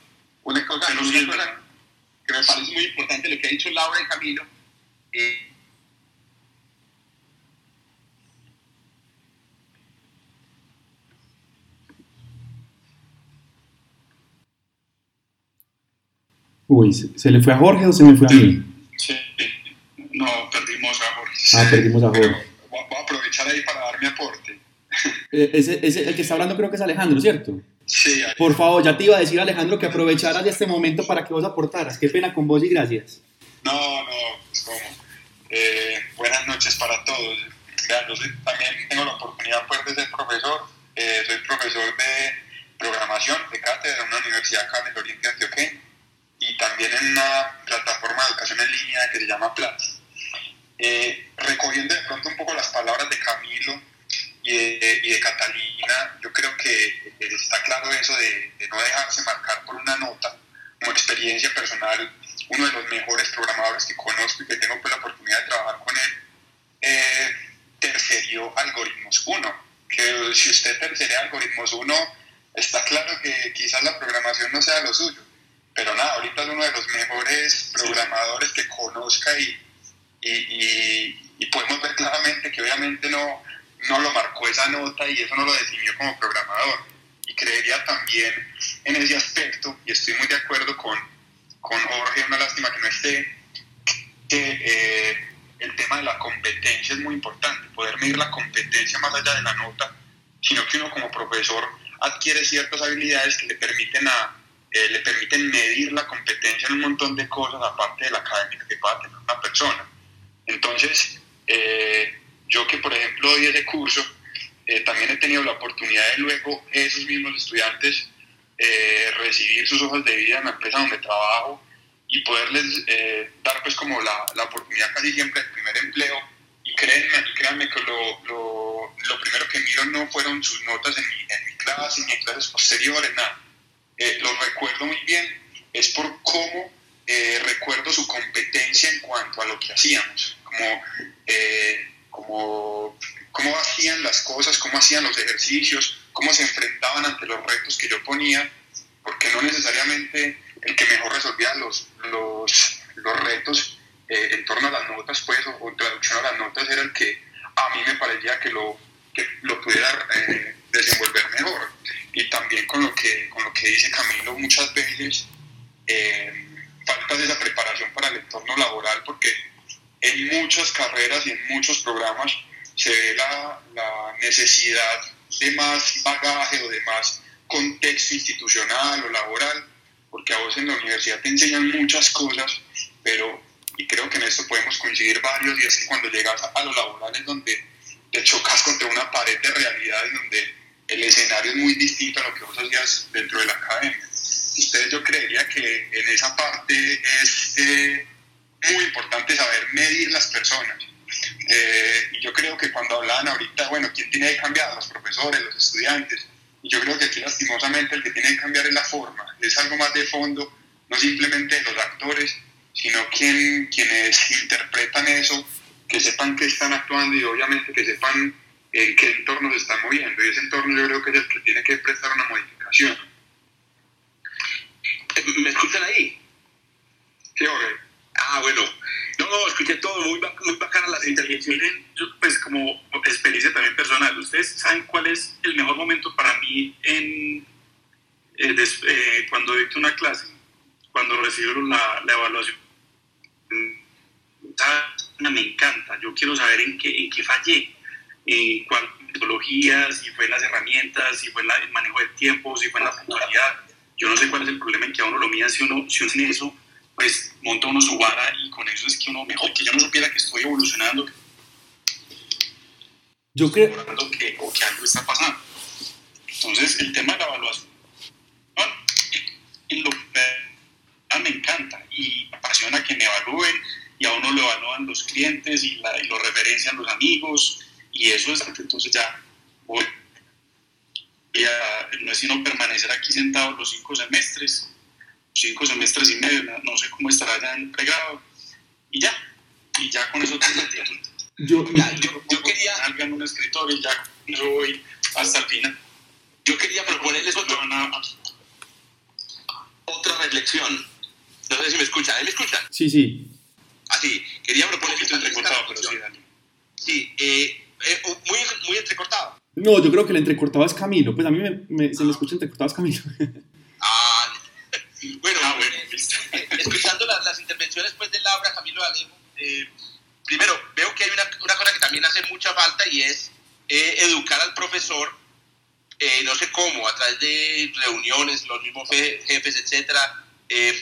Una cosa, una cosa que me parece muy importante lo que ha dicho Laura y Camilo, eh, Uy, ¿se le fue a Jorge o se me fue a mí? Sí, no, perdimos a Jorge. Ah, perdimos a Jorge. voy a aprovechar ahí para dar mi aporte. Eh, ese, ese, el que está hablando creo que es Alejandro, ¿cierto? Sí. Por favor, ya te iba a decir Alejandro que aprovecharas de este momento para que vos aportaras. Qué pena con vos y gracias. No, no, pues como. Eh, buenas noches para todos. yo también tengo la oportunidad pues, de ser profesor. Eh, soy profesor de programación de cátedra en una universidad acá en el Oriente Antioqueño y también en una plataforma de educación en línea que se llama Platzi. Eh, recogiendo de pronto un poco las palabras de Camilo y de, y de Catalina, yo creo que está claro eso de, de, no dejarse marcar por una nota. Como experiencia personal, uno de los mejores programadores que conozco y que tengo pues, la oportunidad de trabajar con él, eh, tercerió algoritmos 1. Que si usted tercerea algoritmos 1, está claro que quizás la programación no sea lo suyo pero nada, ahorita es uno de los mejores programadores que conozca y, y, podemos ver claramente que obviamente no, no lo marcó esa nota y eso no lo definió como programador. Y creería también en ese aspecto, y estoy muy de acuerdo con, con Jorge, una lástima que no esté, que eh, el tema de la competencia es muy importante, poder medir la competencia más allá de la nota, sino que uno como profesor adquiere ciertas habilidades que le permiten a, eh, le permiten medir la competencia en un montón de cosas aparte de la académica que pueda tener una persona. Entonces, eh, yo que por ejemplo doy ese curso, eh, también he tenido la oportunidad de luego esos mismos estudiantes recibir sus hojas de vida en la empresa donde trabajo y poderles dar pues como la, la, oportunidad casi siempre del primer empleo. Y créanme, y créanme que lo, lo, lo, primero que miro no fueron sus notas en mi, en mi clase ni en clases posteriores, nada. Eh, lo recuerdo muy bien, es por cómo eh, recuerdo su competencia en cuanto a lo que hacíamos, como, eh, como cómo hacían las cosas, cómo hacían los ejercicios, cómo se enfrentaban ante los retos que yo ponía, porque no necesariamente el que mejor resolvía los, los, los retos eh, en torno a las notas, pues, o, en traducción a las notas, era el que a mí me parecía que lo, que lo pudiera eh, desenvolver mejor. Y también con lo que, con lo que dice Camilo, muchas veces eh, falta esa preparación para el entorno laboral, porque en muchas carreras y en muchos programas se ve la, la necesidad de más bagaje o de más contexto institucional o laboral, porque a vos en la universidad te enseñan muchas cosas, pero, y creo que en esto podemos coincidir varios, y es que cuando llegas a, lo laboral es donde te chocas contra una pared de realidad en donde el escenario es muy distinto a lo que vos hacías dentro de la academia. Entonces yo creería que en esa parte es eh, muy importante saber medir las personas. Eh, y yo creo que cuando hablaban ahorita, bueno, ¿quién tiene que cambiar? Los profesores, los estudiantes. Y yo creo que aquí lastimosamente el que tiene que cambiar es la forma, es algo más de fondo, no simplemente los actores, sino quien, quienes interpretan eso, que sepan que están actuando y obviamente que sepan en qué entorno se están moviendo. Y ese entorno yo creo que es el que tiene que prestar una modificación. ¿Me escuchan ahí? Sí, Jorge. Ah, bueno. No, no, escuché todo, muy, muy bacana las intervenciones. Pues como experiencia también personal, ¿ustedes saben cuál es el mejor momento para mí en, eh, eh, cuando dicto una clase? Cuando recibo la, evaluación. Me encanta, yo quiero saber en qué, en qué fallé, en cuál metodología, si fue en las herramientas, si fue en el manejo del tiempo, si fue en la puntualidad. Yo no sé cuál es el problema en que a uno lo mía si uno, si uno en eso pues monta uno su vara y con eso es que uno mejor, que yo no supiera que estoy evolucionando. Yo creo que, o que algo está pasando. Entonces, el tema de la evaluación, en lo, me encanta y me apasiona que me evalúen y a uno lo evalúan los clientes y, la, y lo referencian los amigos y eso es, entonces ya voy. no es sino permanecer aquí sentado los cinco semestres cinco semestres y medio, no, sé cómo estará ya en pregrado, y ya, y ya con eso tengo tiempo. (laughs) Yo, yo, yo, (laughs) quería... Salgan un escritor y ya yo voy hasta el final. Yo quería proponerles otro, otra reflexión. No sé si me escuchan, ¿me escuchan? Sí, sí. Ah, sí, quería proponerles... Estoy entrecortado, pero sí, Dani. Sí, eh, eh, muy, muy entrecortado. No, yo creo que el entrecortado es Camilo. Pues a mí me, me, se me escucha entrecortado es Camilo. (laughs) ah, bueno, ah, bueno eh, escuchando las, las, intervenciones pues, de Laura, Camilo Alejo, eh, primero veo que hay una, una, cosa que también hace mucha falta y es eh, educar al profesor, eh, no sé cómo, a través de reuniones, los mismos jefes, etcétera,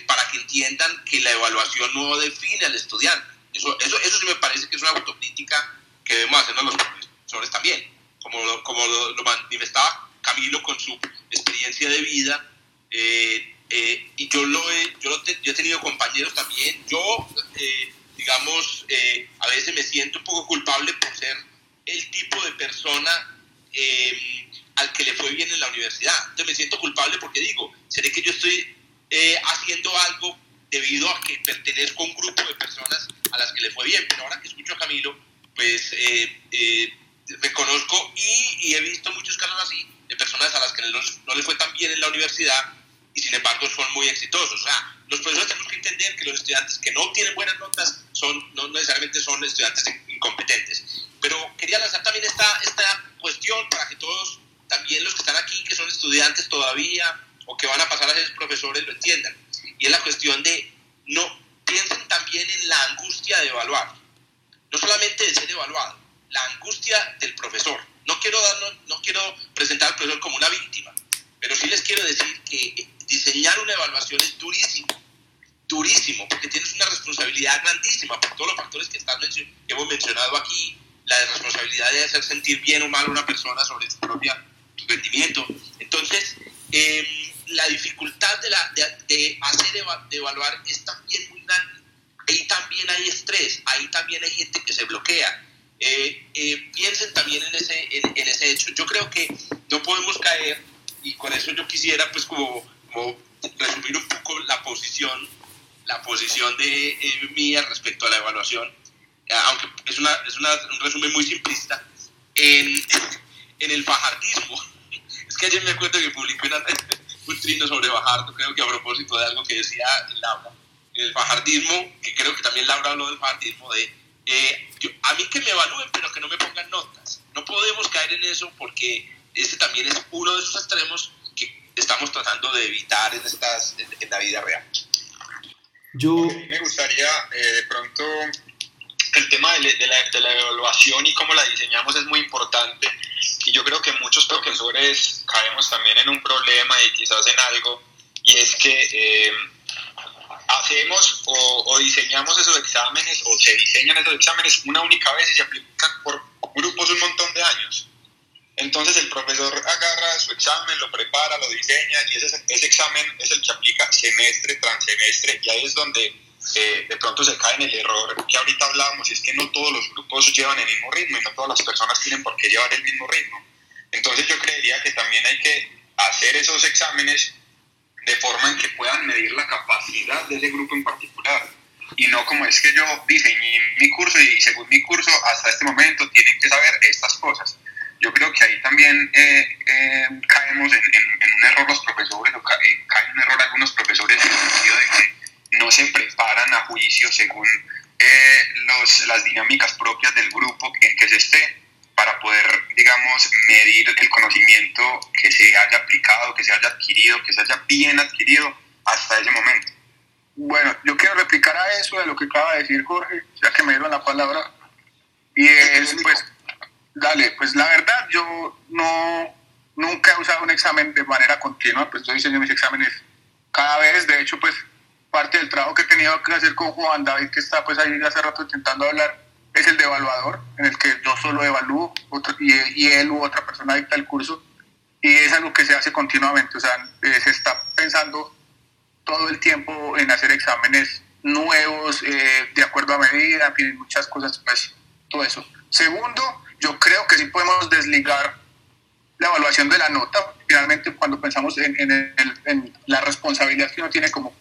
para que entiendan que la evaluación no define al estudiante. Eso, eso, eso sí me parece que es una autocrítica que debemos hacernos los profesores también, como, como lo, lo manifestaba Camilo con su experiencia de vida. Eh, eh, y yo lo he, yo, he tenido compañeros también, yo, eh, digamos, eh, a veces me siento un poco culpable por ser el tipo de persona al que le fue bien en la universidad. Entonces me siento culpable porque digo, seré que yo estoy haciendo algo debido a que pertenezco a un grupo de personas a las que le fue bien, pero ahora que escucho a Camilo, pues reconozco y, y, he visto muchos casos así de personas a las que no les fue tan bien en la universidad y sin embargo son muy exitosos. O sea, los profesores tenemos que entender que los estudiantes que no tienen buenas notas son, no necesariamente son estudiantes incompetentes. Pero quería lanzar también esta, esta cuestión para que todos, también los que están aquí, que son estudiantes todavía o que van a pasar a ser profesores, lo entiendan. Y es la cuestión de, no, piensen también en la angustia de evaluar. No solamente de ser evaluado, la angustia del profesor. No quiero, dar, no quiero presentar al profesor como una víctima, pero sí les quiero decir que diseñar una evaluación es durísimo, durísimo, porque tienes una responsabilidad grandísima por todos los factores que, están, que hemos mencionado aquí, la responsabilidad de hacer sentir bien o mal a una persona sobre su propio rendimiento. Entonces, em, la dificultad de, la, de, hacer de evaluar es también muy grande. Ahí también hay estrés, ahí también hay gente que se bloquea. Eh, eh, piensen también en ese, en, en, ese hecho. Yo creo que no podemos caer, y con eso yo quisiera pues como como resumir un poco la posición, la posición de eh, mía respecto a la evaluación, aunque es, una, es una, un resumen muy simplista, en, (laughs) en el fajardismo. Es que ayer me acuerdo que publicó (laughs) un trino sobre Fajardo, creo que a propósito de algo que decía Laura, el fajardismo, que creo que también Laura habló del fajardismo, de eh, a mí que me evalúen, pero que no me pongan notas. No podemos caer en eso porque ese también es uno de esos extremos estamos tratando de evitar en, estas, en, la vida real. Yo me gustaría eh, de pronto el tema de, la, de, la, evaluación y cómo la diseñamos es muy importante y yo creo que muchos profesores caemos también en un problema y quizás en algo y es que eh, hacemos o, o, diseñamos esos exámenes o se diseñan esos exámenes una única vez y se aplican por grupos un montón de años. Entonces el profesor agarra su examen, lo prepara, lo diseña y ese, ese examen es el que aplica semestre tras semestre y ahí es donde eh, de pronto se cae en el error que ahorita hablábamos y es que no todos los grupos llevan el mismo ritmo y no todas las personas tienen por qué llevar el mismo ritmo. Entonces yo creería que también hay que hacer esos exámenes de forma en que puedan medir la capacidad de ese grupo en particular y no como es que yo diseñé mi curso y según mi curso hasta este momento tienen que saber estas cosas yo creo que ahí también eh, eh, caemos en, un error los profesores, o eh, caen en un error algunos profesores en el sentido de que no se preparan a juicio según los, las dinámicas propias del grupo en que se esté para poder, digamos, medir el conocimiento que se haya aplicado, que se haya adquirido, que se haya bien adquirido hasta ese momento. Bueno, yo quiero replicar a eso de lo que acaba de decir Jorge, ya que me dieron la palabra. Y es, pues, Dale, pues la verdad yo no, nunca he usado un examen de manera continua, pues yo diseño mis exámenes cada vez, de hecho pues parte del trabajo que he tenido que hacer con Juan David, que está pues ahí hace rato intentando hablar, es el de evaluador, en el que yo solo evalúo y, él u otra persona dicta el curso, y es algo que se hace continuamente, o sea, eh, se está pensando todo el tiempo en hacer exámenes nuevos, eh, de acuerdo a medida, en muchas cosas, pues todo eso. Segundo, yo creo que sí podemos desligar la evaluación de la nota. Finalmente, cuando pensamos en, la responsabilidad que uno tiene como,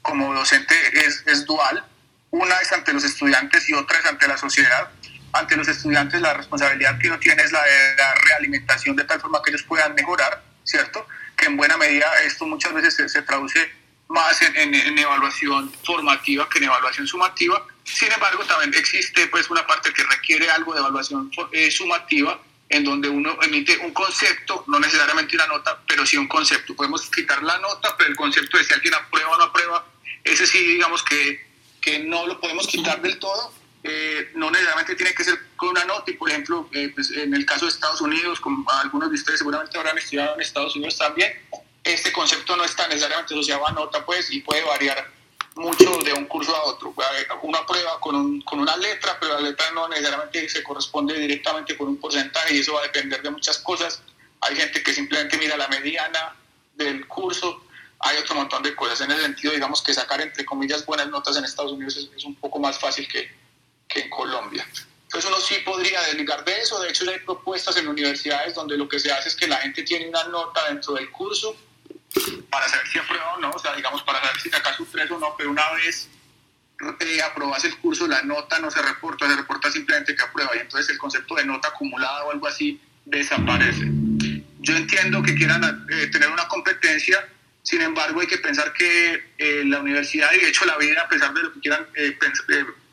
como docente, es, dual. Una es ante los estudiantes y otra es ante la sociedad. Ante los estudiantes, la responsabilidad que uno tiene es la de la realimentación de tal forma que ellos puedan mejorar, ¿cierto? Que en buena medida esto muchas veces se, traduce más en, evaluación formativa que en evaluación sumativa. Sin embargo, también existe pues una parte que requiere algo de evaluación eh, sumativa, en donde uno emite un concepto, no necesariamente una nota, pero sí un concepto. Podemos quitar la nota, pero el concepto de si alguien aprueba o no aprueba, ese sí, digamos que, que no lo podemos quitar del todo. Eh, no necesariamente tiene que ser con una nota, y por ejemplo, eh, pues en el caso de Estados Unidos, como algunos de ustedes seguramente habrán estudiado en Estados Unidos también, este concepto no está necesariamente asociado a nota, pues, y puede variar mucho de un curso a otro. Una prueba con, un, con una letra, pero la letra no necesariamente se corresponde directamente con un porcentaje y eso va a depender de muchas cosas. Hay gente que simplemente mira la mediana del curso, hay otro montón de cosas. En ese sentido, digamos que sacar entre comillas buenas notas en Estados Unidos es, un poco más fácil que, que en Colombia. Entonces uno sí podría desligar de eso. De hecho, hay propuestas en universidades donde lo que se hace es que la gente tiene una nota dentro del curso para saber si aprueba o no, o sea, digamos, para saber si sacas un 3 o no, pero una vez eh, aprobas el curso, la nota no se reporta, se reporta simplemente que aprueba, y entonces el concepto de nota acumulada o algo así desaparece. Yo entiendo que quieran eh, tener una competencia, sin embargo, hay que pensar que eh, la universidad y de hecho la vida, a pesar de lo que quieran eh,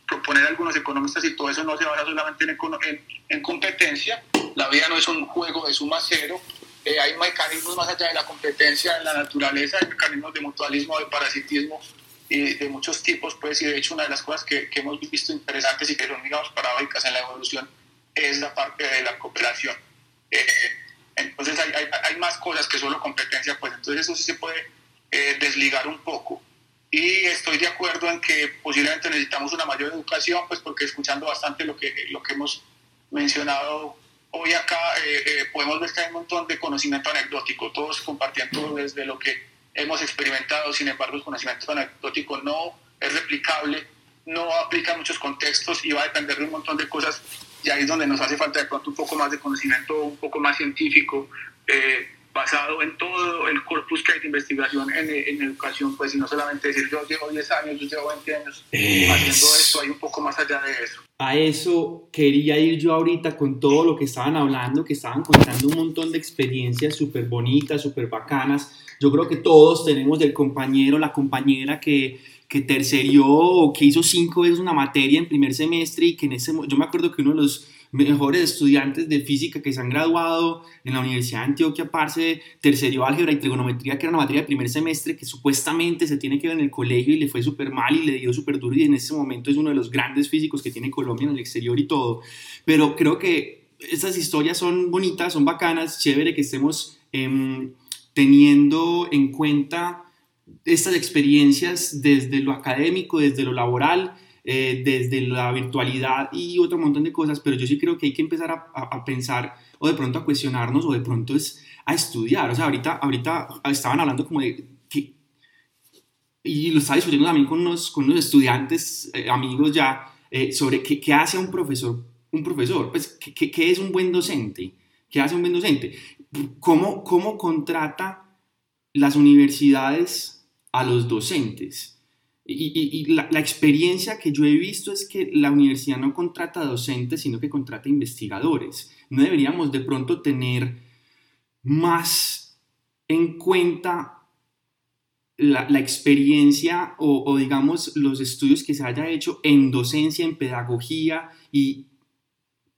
proponer algunos economistas y todo eso, no se basa solamente en, en, en competencia. La vida no es un juego de suma cero, eh, hay mecanismos más allá de la competencia en la naturaleza, hay mecanismos de mutualismo, de parasitismo y de muchos tipos, pues, y de hecho una de las cosas que, hemos visto interesantes y que son, digamos, paradójicas en la evolución es la parte de la cooperación. Eh, entonces hay, hay, hay, más cosas que solo competencia, pues entonces eso sí se puede eh, desligar un poco. Y estoy de acuerdo en que posiblemente necesitamos una mayor educación, pues porque escuchando bastante lo que, lo que hemos mencionado hoy acá eh, eh, podemos ver que hay un montón de conocimiento anecdótico, todos compartiendo desde lo que hemos experimentado, sin embargo el conocimiento anecdótico no es replicable, no aplica en muchos contextos y va a depender de un montón de cosas. Y ahí es donde nos hace falta de pronto un poco más de conocimiento, un poco más científico, eh, basado en todo el corpus que hay de investigación en, en educación, pues y no solamente decir yo llevo 10 años, yo llevo 20 años haciendo esto, hay un poco más allá de eso. A eso quería ir yo ahorita con todo lo que estaban hablando, que estaban contando un montón de experiencias súper bonitas, súper bacanas. Yo creo que todos tenemos del compañero, la compañera que, que tercerió o que hizo cinco veces una materia en primer semestre y que en ese, yo me acuerdo que uno de los mejores estudiantes de física que se han graduado en la Universidad de Antioquia, parce, tercerió álgebra y trigonometría, que era una materia de primer semestre que supuestamente se tiene que ver en el colegio y le fue súper mal y le dio súper duro y en ese momento es uno de los grandes físicos que tiene Colombia en el exterior y todo. Pero creo que estas historias son bonitas, son bacanas, chévere que estemos em, teniendo en cuenta estas experiencias desde lo académico, desde lo laboral eh, desde la virtualidad y otro montón de cosas, pero yo sí creo que hay que empezar a, a, pensar o de pronto a cuestionarnos o de pronto es a estudiar. O sea, ahorita, ahorita estaban hablando como de que, y lo estaba discutiendo también con unos, con unos estudiantes, eh, amigos ya, eh, sobre qué, qué, hace un profesor, un profesor, pues qué, qué, es un buen docente, qué hace un buen docente, cómo, cómo contrata las universidades a los docentes y, la, experiencia que yo he visto es que la universidad no contrata docentes, sino que contrata investigadores. No deberíamos de pronto tener más en cuenta la, experiencia o, digamos los estudios que se haya hecho en docencia, en pedagogía y,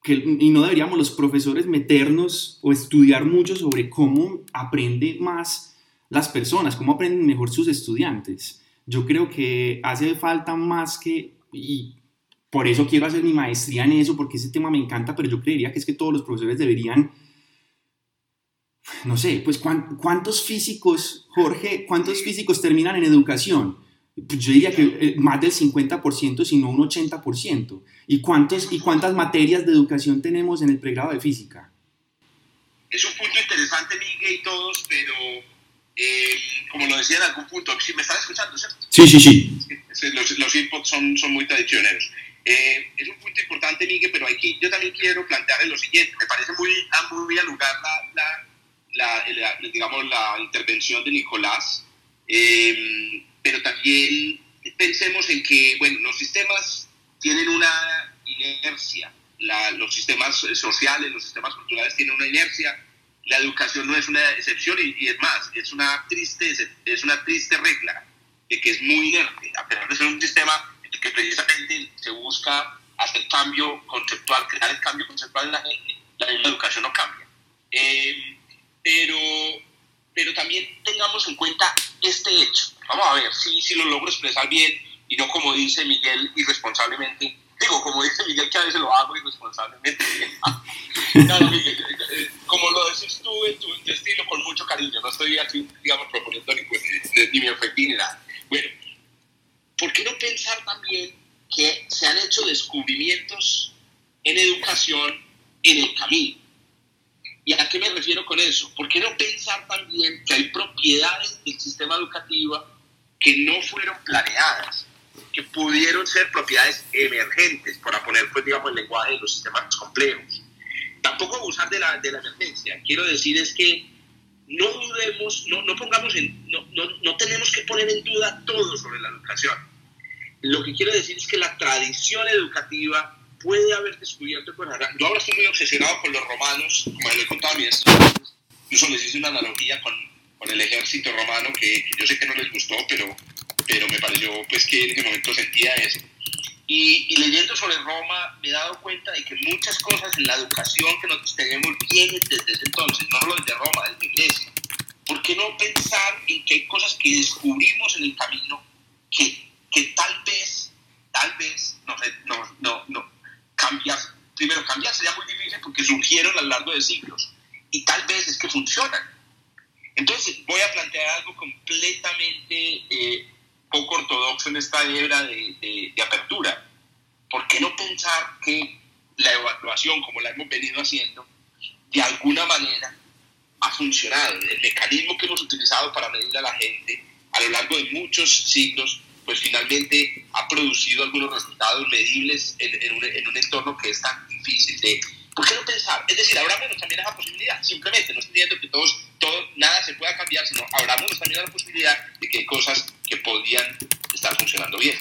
que, y no deberíamos los profesores meternos o estudiar mucho sobre cómo aprenden más las personas, cómo aprenden mejor sus estudiantes yo creo que hace falta más que, y por eso quiero hacer mi maestría en eso, porque ese tema me encanta, pero yo creería que es que todos los profesores deberían, no sé, pues cuántos físicos, Jorge, cuántos físicos terminan en educación? Pues yo diría que eh, más del 50%, sino un 80%. ¿Y, cuántos, ¿Y cuántas materias de educación tenemos en el pregrado de física? Es un punto interesante, Miguel, y todos, pero eh, como lo decía en algún punto, si me están escuchando, ¿cierto? Sí, sí, sí. Los, los inputs son, son muy tradicioneros. Eh, es un punto importante, Miguel, pero aquí yo también quiero plantearle lo siguiente. Me parece muy, muy al lugar la, la, la, digamos, la intervención de Nicolás, eh, pero también pensemos en que, bueno, los sistemas tienen una inercia, los sistemas sociales, los sistemas culturales tienen una inercia la educación no es una excepción y, es más, es una, triste, es una triste regla de que es muy inerte, a pesar de ser un sistema que precisamente se busca hacer cambio conceptual, crear el cambio conceptual en la gente, la educación no cambia. Eh, pero, pero también tengamos en cuenta este hecho. Vamos a ver si, si lo logro expresar bien y no como dice Miguel irresponsablemente. Digo, como dice Miguel que a veces lo hago irresponsablemente. (laughs) claro, Miguel, eh, como lo decís tú en tu, estilo, con mucho cariño. No estoy aquí, digamos, proponiendo ni, ni mi ofendí ni nada. Bueno, ¿por qué no pensar también que se han hecho descubrimientos en educación en el camino? ¿Y a qué me refiero con eso? ¿Por qué no pensar también que hay propiedades del sistema educativo que no fueron planeadas, que pudieron ser propiedades emergentes, para poner, pues, digamos, el lenguaje de los sistemas complejos? Tampoco abusar de la, de la emergencia. Quiero decir es que no dudemos, no, no pongamos en, no, no, no, tenemos que poner en duda todo sobre la educación. Lo que quiero decir es que la tradición educativa puede haber descubierto cosas. Yo ahora estoy muy obsesionado con los romanos, como les he contado a estudiantes, incluso les hice una analogía con, con el ejército romano que, que, yo sé que no les gustó, pero, pero me pareció pues que en ese momento sentía eso. Y, leyendo sobre Roma me he dado cuenta de que muchas cosas en la educación que nosotros tenemos vienen desde ese entonces, no solo desde Roma, desde Iglesia. ¿Por qué no pensar en que hay cosas que descubrimos en el camino que, que tal vez, tal vez, no sé, no, no, no, cambiar, primero cambiar sería muy difícil porque surgieron a lo largo de siglos y tal vez es que funcionan. Entonces voy a plantear algo completamente eh, poco ortodoxo en esta era de, de, apertura. ¿Por qué no pensar que la evaluación, como la hemos venido haciendo, de alguna manera ha funcionado? El mecanismo que hemos utilizado para medir a la gente a lo largo de muchos siglos, pues finalmente ha producido algunos resultados medibles en, en, un, en un, entorno que es tan difícil de, ¿Por qué no pensar? Es decir, abrámonos también a esa posibilidad. Simplemente, no estoy diciendo que todos, todo, nada se pueda cambiar, sino abrámonos también a la posibilidad de que hay cosas que podrían estar funcionando bien.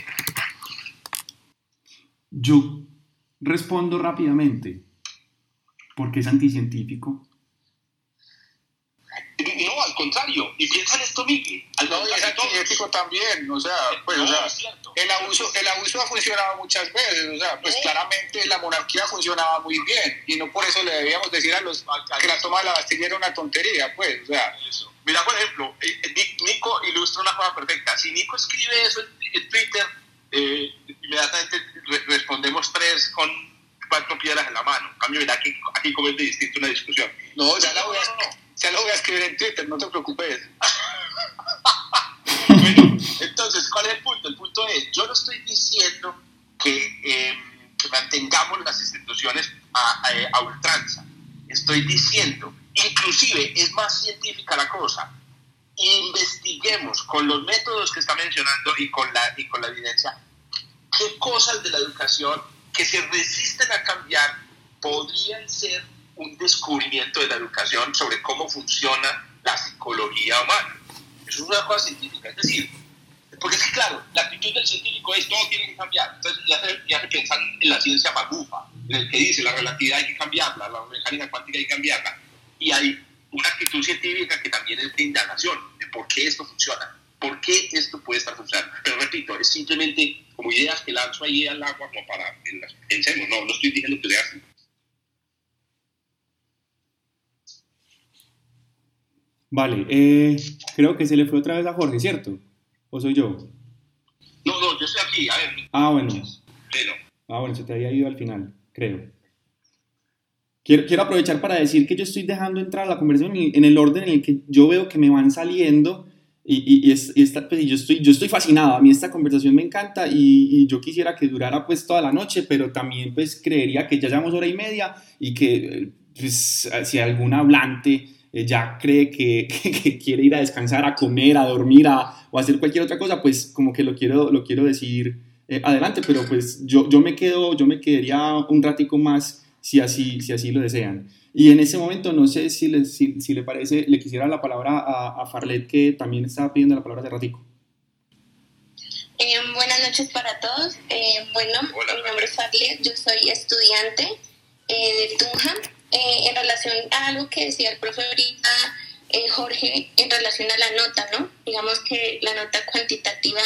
Yo respondo rápidamente, porque es anticientífico. No, al contrario, y piensa en esto, Miguel. Al no, y es antiético también, o sea, pues, o sea, el abuso, el abuso ha funcionado muchas veces, o sea, pues claramente la monarquía funcionaba muy bien, y no por eso le debíamos decir a los que la toma de la Bastilla era una tontería, pues, o sea. Eso. Mira, por ejemplo, eh, eh, Nico ilustra una cosa perfecta. Si Nico escribe eso en Twitter, eh, inmediatamente respondemos tres con cuatro piedras en la mano. En cambio, mira, aquí, aquí comete distinto una discusión. No, ya la voy a, ya lo voy a escribir en Twitter, no te preocupes. (laughs) bueno, entonces, ¿cuál es el punto? El punto es, yo no estoy diciendo que, que mantengamos las instituciones a, a, a ultranza. Estoy diciendo, inclusive es más científica la cosa, investiguemos con los métodos que está mencionando y con la, y con la evidencia qué cosas de la educación que se resisten a cambiar podrían ser un descubrimiento de la educación sobre cómo funciona la psicología humana. Eso es una cosa científica. Es decir, porque es que, claro, la actitud del científico es todo tiene que cambiar. Entonces ya se, ya se piensan en la ciencia magufa, en el que dice la relatividad hay que cambiarla, la mecánica cuántica hay que cambiarla. Y hay una actitud científica que también es de indagación, de por qué esto funciona, por qué esto puede estar funcionando. Pero repito, es simplemente como ideas que lanzo ahí al agua como para pensemos, no, no estoy diciendo que sea así. Vale, eh, creo que se le fue otra vez a Jorge, ¿cierto? ¿O soy yo? No, no, yo estoy aquí, a ver. Ah, bueno. Ah, bueno, se te había ido al final, creo. Quiero, quiero aprovechar para decir que yo estoy dejando entrar la conversación en, el orden en el que yo veo que me van saliendo y, y, y, es, y esta, pues, yo, estoy, yo estoy fascinado. A mí esta conversación me encanta y, yo quisiera que durara pues toda la noche, pero también pues creería que ya llevamos hora y media y que pues, si algún hablante eh, ya cree que, (laughs) que, que, quiere ir a descansar, a comer, a dormir a, o a hacer cualquier otra cosa, pues como que lo quiero, lo quiero decir eh, adelante, pero pues yo, yo, me quedo, yo me quedaría un ratico más si así, si así lo desean. Y en ese momento, no sé si le, si, si le parece, le quisiera la palabra a, a, Farlet, que también estaba pidiendo la palabra de ratico. Eh, buenas noches para todos. Eh, bueno, Hola, mi nombre es Farlet, yo soy estudiante eh, de Tunja. en relación a algo que decía el profe ahorita, Jorge, en relación a la nota, ¿no? Digamos que la nota cuantitativa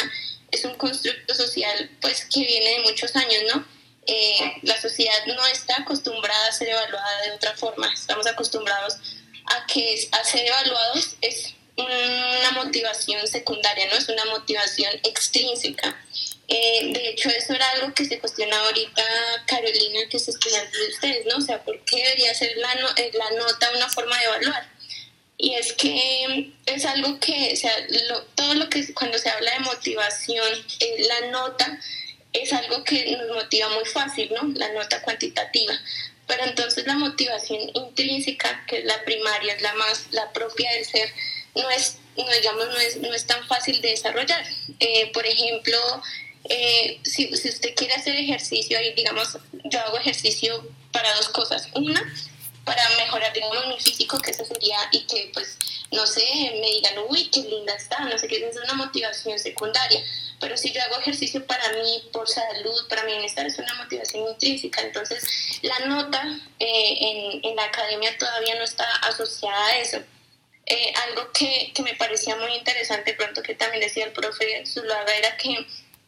es un constructo social pues que viene de muchos años, ¿no? Eh, la sociedad no está acostumbrada a ser evaluada de otra forma, estamos acostumbrados a que a ser evaluados es una motivación secundaria, no es una motivación extrínseca. Eh, de hecho, eso era algo que se cuestionaba ahorita Carolina, que es estudiante de ustedes, ¿no? O sea, ¿por qué debería ser la, no, la nota una forma de evaluar? Y es que es algo que, o sea, lo, todo lo que cuando se habla de motivación, eh, la nota es algo que nos motiva muy fácil, ¿no? La nota cuantitativa. Pero entonces la motivación intrínseca, que es la primaria, es la más, la propia del ser, no es, no, digamos, no es, no es tan fácil de desarrollar. Eh, por ejemplo, eh, si, usted quiere hacer ejercicio, digamos, yo hago ejercicio para dos cosas. Una, para mejorar, digamos, mi físico, que eso sería, y que, pues, no sé, me digan, uy, qué linda está, no sé qué, es una motivación secundaria. Pero si yo hago ejercicio para mí, por salud, para mi bienestar, es una motivación intrínseca. Entonces, la nota eh, en, en, la academia todavía no está asociada a eso. Eh, algo que, que, me parecía muy interesante, pronto que también decía el profe Zulaga, era que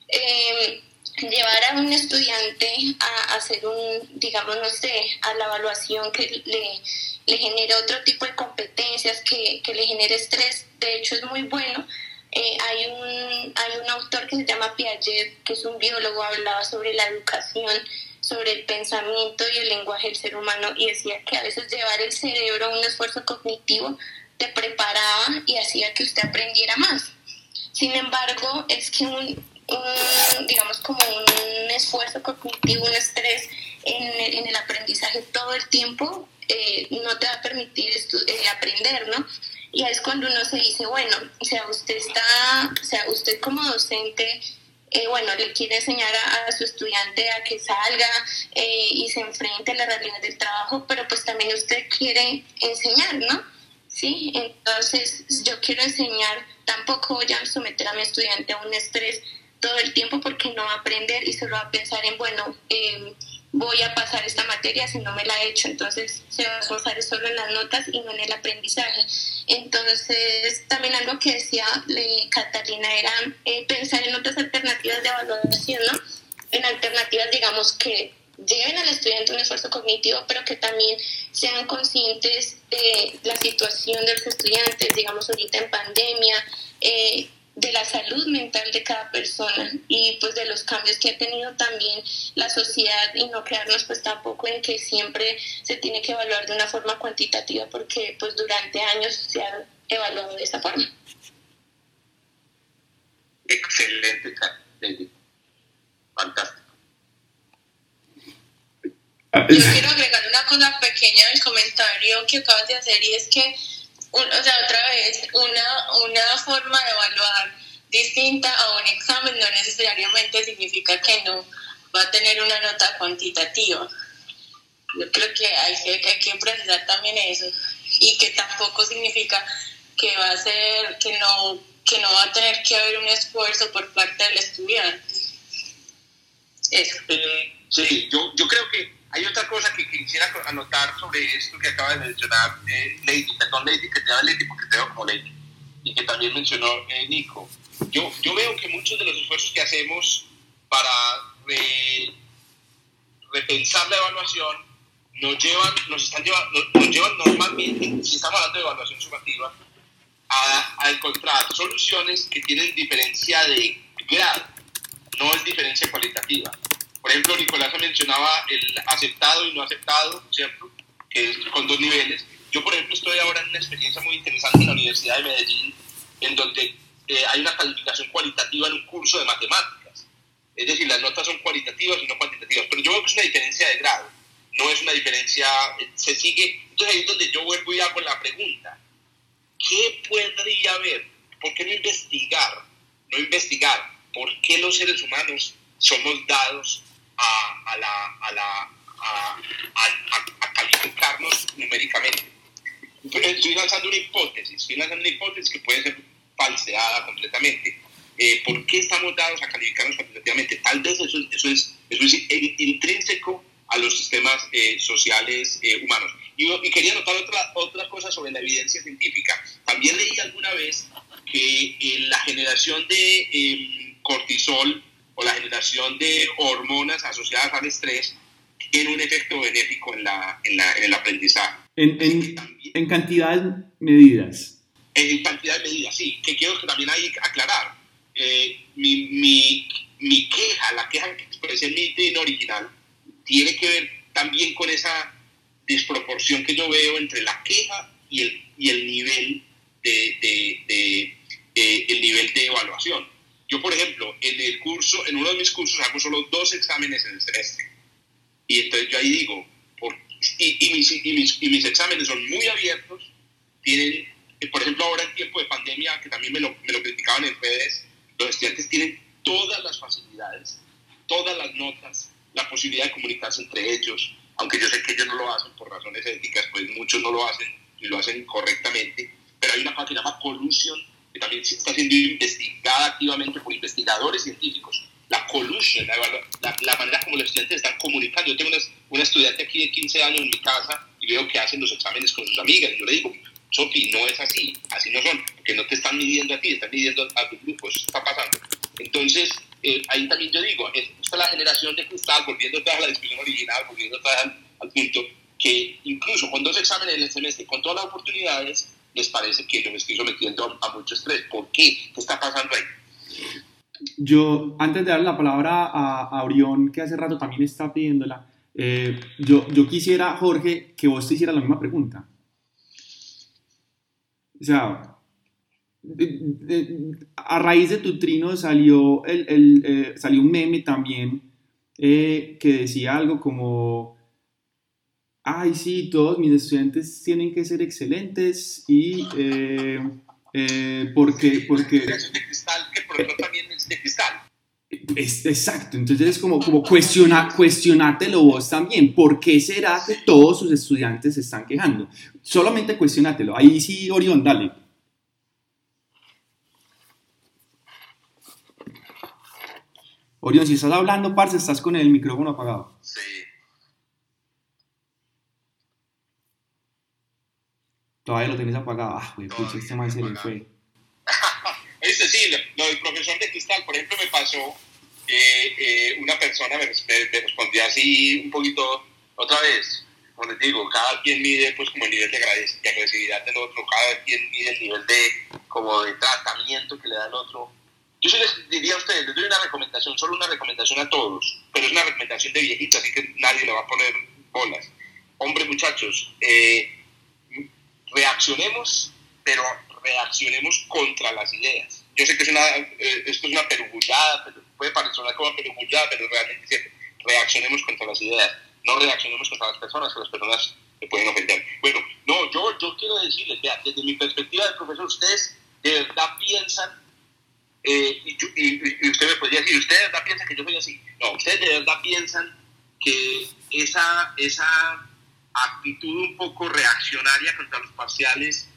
eh, llevar a un estudiante a hacer un, digamos, no sé, a la evaluación que le, le genere otro tipo de competencias, que, que le genere estrés, de hecho es muy bueno. Eh, hay, un, hay un autor que se llama Piaget, que es un biólogo, hablaba sobre la educación, sobre el pensamiento y el lenguaje del ser humano y decía que a veces llevar el cerebro a un esfuerzo cognitivo te preparaba y hacía que usted aprendiera más. Sin embargo, es que un, un, digamos, como un esfuerzo cognitivo, un estrés en el, en el aprendizaje todo el tiempo, eh, no te va a permitir eh, aprender, ¿no? Y es cuando uno se dice, bueno, o sea, usted está, o sea, usted como docente eh, bueno, le quiere enseñar a, su estudiante a que salga eh, y se enfrente a la realidad del trabajo, pero pues también usted quiere enseñar, ¿no? Sí, entonces yo quiero enseñar, tampoco voy a someter a mi estudiante a un estrés todo el tiempo porque no va a aprender y solo va a pensar en, bueno, eh, voy a pasar esta materia si no me la he hecho, entonces se va a esforzar solo en las notas y no en el aprendizaje. Entonces, también algo que decía eh, Catalina era eh, pensar en otras alternativas de evaluación, ¿no? En alternativas, digamos, que lleven al estudiante un esfuerzo cognitivo, pero que también sean conscientes de la situación de los estudiantes, digamos, ahorita en pandemia, eh, de la salud mental de cada persona y pues de los cambios que ha tenido también la sociedad y no quedarnos pues tampoco en que siempre se tiene que evaluar de una forma cuantitativa porque pues durante años se ha evaluado de esa forma. Excelente, fantástico. Yo quiero agregar una cosa pequeña al comentario que acabas de hacer y es que o sea, otra vez, una, una forma de evaluar distinta a un examen no necesariamente significa que no va a tener una nota cuantitativa. Yo creo que hay que, que, hay que precisar también eso y que tampoco significa que va a ser, que no, que no va a tener que haber un esfuerzo por parte del estudiante. Eso. Eh, sí, yo, yo creo que hay otra cosa que, quisiera anotar sobre esto que acaba de mencionar eh, Lady, perdón Lady, que te llama Lady porque te veo como Lady, y que también mencionó eh, Nico. Yo, yo veo que muchos de los esfuerzos que hacemos para repensar la evaluación nos llevan, nos están llevando, nos llevan normalmente, si estamos hablando de evaluación sumativa, a encontrar soluciones que tienen diferencia de grado, no es diferencia cualitativa. Por ejemplo, Nicolás mencionaba el aceptado y no aceptado, ¿cierto? Que es con dos niveles. Yo, por ejemplo, estoy ahora en una experiencia muy interesante en la Universidad de Medellín, en donde eh, hay una calificación cualitativa en un curso de matemáticas. Es decir, las notas son cualitativas y no cuantitativas. Pero yo veo que es una diferencia de grado, no es una diferencia, eh, se sigue. Entonces ahí es donde yo vuelvo y hago la pregunta. ¿Qué podría haber? ¿Por qué no investigar? No investigar. ¿Por qué los seres humanos somos dados a, la, a, la, a, a, calificarnos numéricamente. Estoy lanzando una hipótesis, estoy lanzando una hipótesis que puede ser falseada completamente. Eh, ¿Por qué estamos dados a calificarnos cuantitativamente? Tal vez eso, eso, es, eso es intrínseco a los sistemas eh, sociales eh, humanos. Y, y, quería notar otra, otra cosa sobre la evidencia científica. También leí alguna vez que la generación de em, cortisol o la generación de hormonas asociadas al estrés tiene un efecto benéfico en, la, en, la, en el aprendizaje. En, en, en cantidades medidas. En cantidad de medidas, sí, que quiero que también hay que aclarar. Eh, mi, mi, mi, queja, la queja que expresé en mi original, tiene que ver también con esa desproporción que yo veo entre la queja y el, y el nivel de, de, de el nivel de evaluación. Yo, por ejemplo, en el curso, en uno de mis cursos hago solo dos exámenes en el semestre. Y entonces yo ahí digo, y, mis, exámenes son muy abiertos, tienen, por ejemplo, ahora en tiempo de pandemia, que también me lo, criticaban en redes, los estudiantes tienen todas las facilidades, todas las notas, la posibilidad de comunicarse entre ellos, aunque yo sé que ellos no lo hacen por razones éticas, pues muchos no lo hacen y lo hacen correctamente, pero hay una cosa que se llama collusion también está siendo investigada activamente por investigadores científicos. La collusion, la, la, manera como los estudiantes están comunicando. Yo tengo una, una, estudiante aquí de 15 años en mi casa y veo que hacen los exámenes con sus amigas. Y yo le digo, Sofi, no es así, así no son, porque no te están midiendo a ti, están midiendo a tu grupo, eso está pasando. Entonces, eh, ahí también yo digo, esta es la generación de cristal, volviendo a la discusión original, volviendo al, al punto, que incluso con dos exámenes en el semestre, con todas las oportunidades, les parece que yo me estoy sometiendo a, mucho estrés. ¿Por qué? ¿Qué está pasando ahí? Yo, antes de dar la palabra a, Orión, que hace rato también está pidiéndola, eh, yo, yo quisiera, Jorge, que vos te hicieras la misma pregunta. O sea, a raíz de tu trino salió, el, el eh, salió un meme también eh, que decía algo como ay, sí, todos mis estudiantes tienen que ser excelentes y eh, eh, porque... porque es exacto, entonces es como, como cuestiona, cuestionátelo vos también. ¿Por qué será que todos sus estudiantes se están quejando? Solamente cuestionátelo. Ahí sí, Orión, dale. Orión, si estás hablando, parce, estás con el micrófono apagado. Sí. Todavía lo tenés apagado. Ah, güey, pucha, este man se le fue. (laughs) Este sí, lo, del profesor de cristal, por ejemplo, me pasó que eh, una persona me, me, respondía así un poquito, otra vez, como les digo, cada quien mide pues como el nivel de, agresividad del otro, cada quien mide el nivel de, como de tratamiento que le da al otro yo se les diría a ustedes, les doy una recomendación, solo una recomendación a todos, pero es una recomendación de viejita, así que nadie le va a poner bolas. Hombre, muchachos, eh, reaccionemos, pero reaccionemos contra las ideas. Yo sé que es una, eh, esto es una perugullada, pero puede parecer como perugullada, pero realmente es cierto. Reaccionemos contra las ideas, no reaccionemos contra las personas, que las personas se pueden ofender. Bueno, no, yo, yo quiero decirles, desde mi perspectiva de profesor, ustedes de verdad piensan eh, y, usted me podría decir, ¿ustedes de verdad piensan que yo soy así? No, ustedes de verdad piensan que esa, esa actitud un poco reaccionaria contra los parciales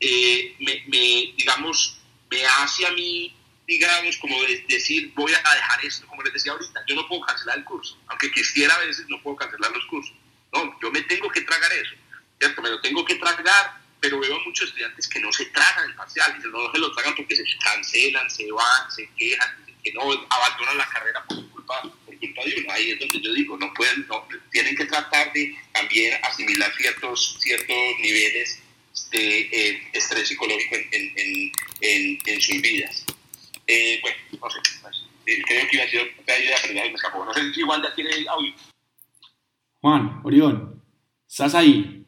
eh, me, digamos, me hace a mí, digamos, como decir, voy a dejar esto, como les decía ahorita, yo no puedo cancelar el curso, aunque quisiera a veces no puedo cancelar los cursos. No, yo me tengo que tragar eso, ¿cierto? Me lo tengo que tragar pero veo muchos estudiantes que no se tragan el parcial, y no se lo tragan porque se cancelan, se van, se quejan, que no abandonan la carrera por culpa, por culpa de uno. Ahí es donde yo digo, no pueden, no, tienen que tratar de también asimilar ciertos, ciertos niveles de eh, estrés psicológico en, en, en, en sus vidas. Eh, bueno, no sé, pues, eh, creo que iba a ser otra idea, pero me escapó. No sé si Wanda tiene audio. Juan, Orión, ¿estás ahí?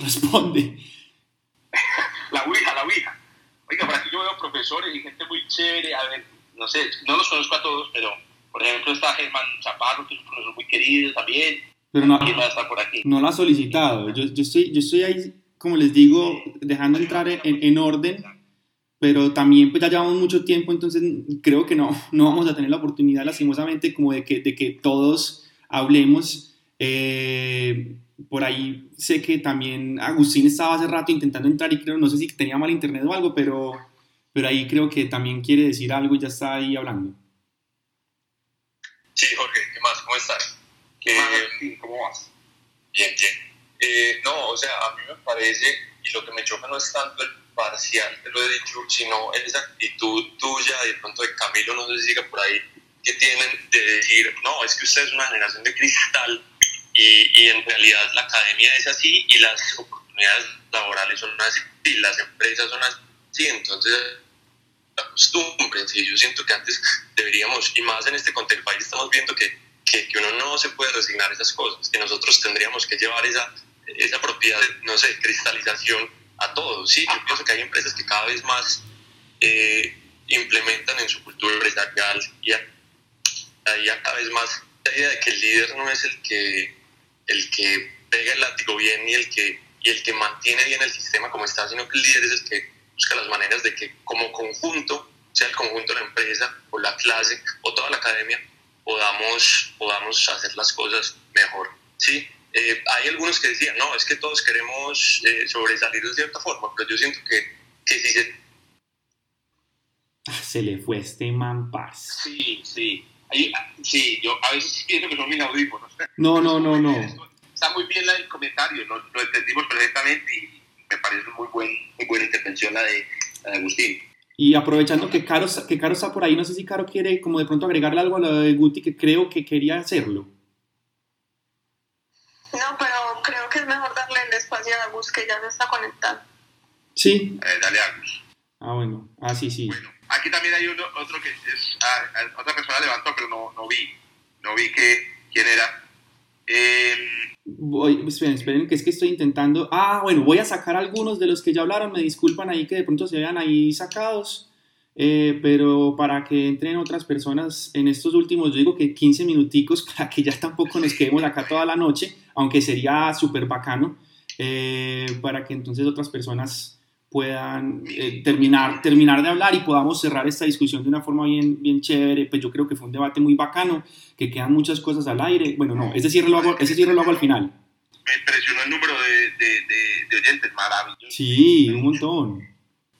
Responde. (laughs) La Ouija, la Ouija. Oiga, por aquí yo veo profesores y gente muy chévere. A ver, no sé, no los conozco a todos, pero por ejemplo está Germán Chaparro, que es un profesor muy querido también. Pero no, por aquí? no lo ha solicitado. Yo, yo, estoy, yo estoy ahí, como les digo, dejando entrar en, en orden, pero también pues ya llevamos mucho tiempo, entonces creo que no, no vamos a tener la oportunidad lastimosamente como de que, de que todos hablemos. Eh, por ahí sé que también Agustín estaba hace rato intentando entrar y creo, no sé si tenía mal internet o algo, pero, pero ahí creo que también quiere decir algo y ya está ahí hablando. Sí, Jorge, ¿qué más? ¿Cómo estás? ¿Qué, ¿Cómo vas? Bien, bien. Eh, no, o sea, a mí me parece, y lo que me choca no es tanto el parcial, te lo he dicho, sino esa actitud tuya, de pronto de Camilo, no sé si siga por ahí, que tienen de decir, no, es que usted es una generación de cristal, y, y, en realidad la academia es así y las oportunidades laborales son así y las empresas son así, entonces acostúmbrense. Yo siento que antes deberíamos, y más en este contexto país, estamos viendo que, que, que, uno no se puede resignar a esas cosas, que nosotros tendríamos que llevar esa, esa propiedad, no sé, cristalización a todos. Sí, yo pienso que hay empresas que cada vez más eh, implementan en su cultura empresarial y hay cada vez más la idea de que el líder no es el que el que pega el látigo bien y el que, y el que mantiene bien el sistema como está, sino que el líder es el que busca las maneras de que como conjunto, sea el conjunto de la empresa o la clase o toda la academia, podamos, podamos hacer las cosas mejor. ¿sí? Eh, hay algunos que decían, no, es que todos queremos eh, sobresalir de cierta forma, pero yo siento que, que si se... (laughs) Se le fue este man paz. Sí, sí. sí, yo a veces pienso que son mis audífonos. No, no, no, no. Está muy bien el comentario, lo, lo entendimos perfectamente y me parece muy, buen, muy buena intervención la de, Agustín. Y aprovechando que Caro, que Caro está por ahí, no sé si Caro quiere como de pronto agregarle algo a lo de Guti, que creo que quería hacerlo. No, pero creo que es mejor darle el espacio a Agus, que ya se está conectando. Sí. Eh, dale Agus. Ah, bueno. Ah, sí, sí. Bueno, aquí también hay uno, otro que es, ah, otra persona levantó, pero no, no vi, no vi que, quién era. Eh, voy, esperen, que es que estoy intentando. Ah, bueno, voy a sacar algunos de los que ya hablaron. Me disculpan ahí que de pronto se vean ahí sacados. Eh, pero para que entren otras personas en estos últimos, digo que 15 minuticos (laughs) para que ya tampoco nos quedemos acá toda la noche, aunque sería súper bacano, eh, para que entonces otras personas puedan eh, terminar, terminar de hablar y podamos cerrar esta discusión de una forma bien, bien chévere. Pues yo creo que fue un debate muy bacano, que quedan muchas cosas al aire. Bueno, no, ese cierre lo hago, ese cierre lo hago al final. Me impresionó el número de, de, de, oyentes, maravilloso. Sí, un montón.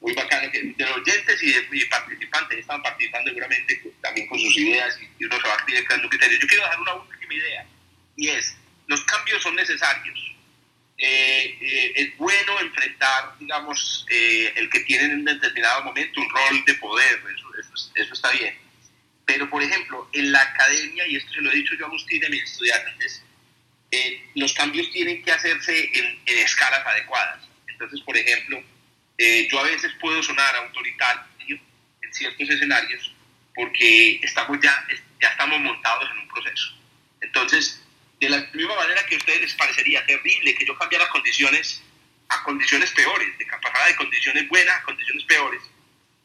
Muy bacano, que de oyentes y de participantes están participando seguramente también con sus ideas y, uno se va creando criterios. Yo quiero dejar una última idea y es, los cambios son necesarios eh, eh, es bueno enfrentar, digamos, eh, el que tiene en determinado momento un rol de poder, eso, eso, está bien. Pero, por ejemplo, en la academia, y esto se lo he dicho yo a Agustín de mis estudiantes, los cambios tienen que hacerse en, escalas adecuadas. Entonces, por ejemplo, yo a veces puedo sonar autoritario en ciertos escenarios porque estamos ya, ya estamos montados en un proceso. Entonces, de la misma manera que a ustedes les parecería terrible que yo cambiara condiciones a condiciones peores, de capacidad de condiciones buenas a condiciones peores,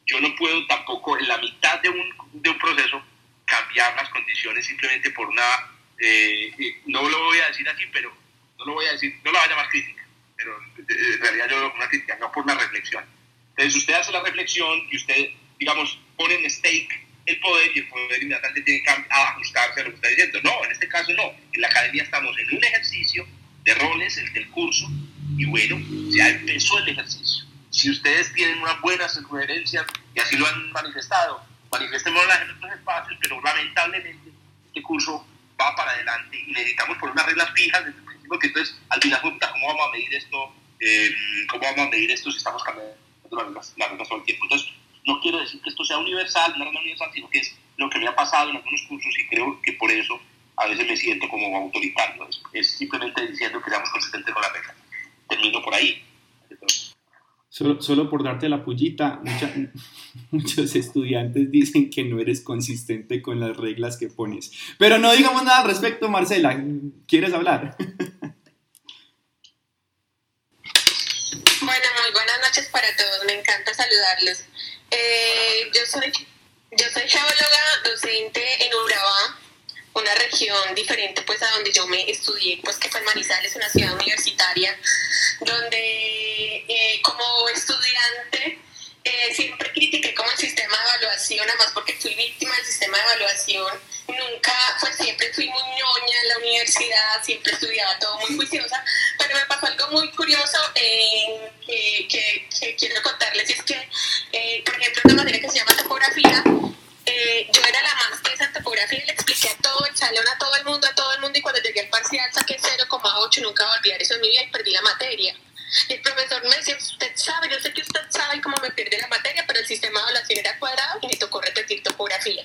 yo no puedo tampoco en la mitad de un, de un proceso cambiar las condiciones simplemente por una, eh, no lo voy a decir así, pero no lo voy a decir, no lo voy a llamar crítica, pero en realidad yo una crítica, no por una reflexión. Entonces usted hace la reflexión y usted, digamos, pone en stake el poder y el poder inmediatamente tiene que ajustarse a lo que está diciendo. No, en este caso no. En la academia estamos en un ejercicio de roles, el del curso, y bueno, ya empezó el ejercicio. Si ustedes tienen unas buenas sugerencias y así lo han manifestado, manifestémoslas en otros espacios, pero lamentablemente este curso va para adelante y necesitamos poner unas reglas fijas desde el principio, que entonces al final, ¿cómo vamos a medir esto? Eh, ¿Cómo vamos a medir esto si estamos cambiando las reglas, las todo el tiempo? Entonces, no quiero decir que esto sea universal, no es universal, sino que es lo que me ha pasado en algunos cursos y creo que por eso a veces me siento como autoritario. Es, simplemente diciendo que seamos consistentes con la regla. Termino por ahí. Solo, solo por darte la pullita, (laughs) muchos estudiantes dicen que no eres consistente con las reglas que pones. Pero no digamos nada al respecto, Marcela. ¿Quieres hablar? (laughs) Bueno, muy buenas noches para todos. Me encanta saludarlos. Eh, yo soy yo soy geóloga, docente en Urabá, una región diferente pues a donde yo me estudié, pues que fue en Manizales, una ciudad universitaria, donde eh, como estudiante eh, siempre critiqué como el sistema de evaluación, además porque fui víctima del sistema de evaluación. Nunca, pues siempre fui muy ñoña en la universidad, siempre estudiaba todo muy juiciosa, pero me pasó algo muy curioso eh, que, que, quiero contarles, y es que, eh, por ejemplo, una materia que se llama topografía, yo era la más tesa en topografía y le expliqué a todo el salón, a todo el mundo, a todo el mundo, y cuando llegué al parcial saqué 0,8, nunca volví a olvidar eso en mi vida y perdí la materia. Y el profesor me decía, usted sabe, yo sé que usted sabe cómo me pierde la materia, pero el sistema de evaluación era cuadrado y me tocó repetir topografía.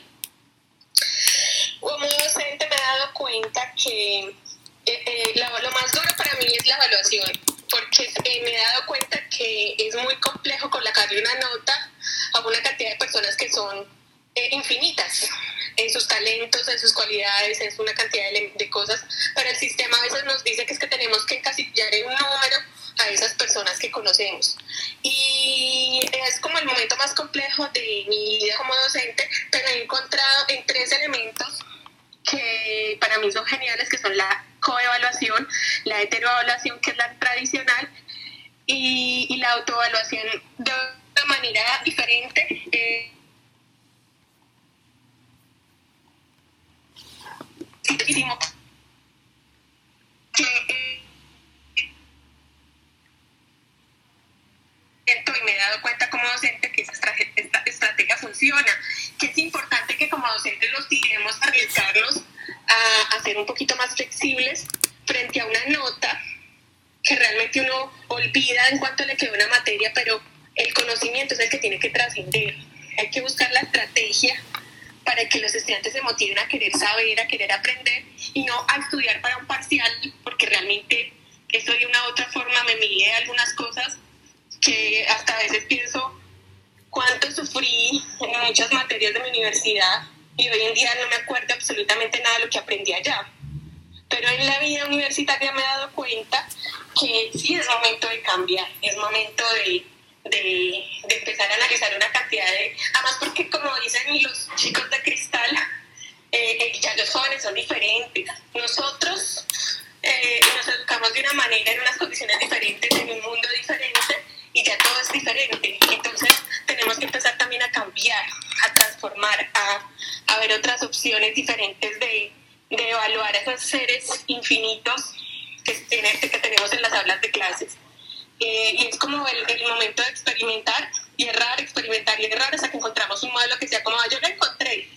Como docente me he dado cuenta que eh, eh, lo, más duro para mí es la evaluación, porque eh, me he dado cuenta que es muy complejo colocarle una nota a una cantidad de personas que son infinitas en sus talentos, en sus cualidades, en una cantidad de, de, cosas, pero el sistema a veces nos dice que es que tenemos que encasillar en un número a esas personas que conocemos. Y es como el momento más complejo de mi vida como docente, pero he encontrado en tres elementos que para mí son geniales, que son la coevaluación, la heteroevaluación, que es la tradicional, y, y la autoevaluación de una manera diferente. Eh, que y me he dado cuenta como docente que esta estrategia funciona, que es importante que como docentes los tiremos a arriesgarnos a, a ser un poquito más flexibles frente a una nota que realmente uno olvida en cuanto le queda una materia, pero el conocimiento es el que tiene que trascender. Hay que buscar la estrategia para que los estudiantes se motiven a querer saber, a querer aprender y no a estudiar para un parcial, porque realmente eso de una u otra forma me mide algunas cosas que hasta a veces pienso cuánto sufrí en muchas materias de mi universidad y hoy en día no me acuerdo absolutamente nada de lo que aprendí allá. Pero en la vida universitaria me he dado cuenta que sí es momento de cambiar, es momento de, de, empezar a analizar una cantidad de... Además porque como dicen los chicos de cristal, eh, eh, ya los jóvenes son diferentes. Nosotros eh, nos educamos de una manera, en unas condiciones diferentes, en un mundo diferente y ya todo es diferente tenemos que empezar también a cambiar, a transformar, a, a ver otras opciones diferentes de, de evaluar a esos seres infinitos que, tiene, que tenemos en las aulas de clases. Eh, y es como el, el, momento de experimentar y errar, experimentar y errar hasta que encontramos un modelo que sea como ah, yo lo encontré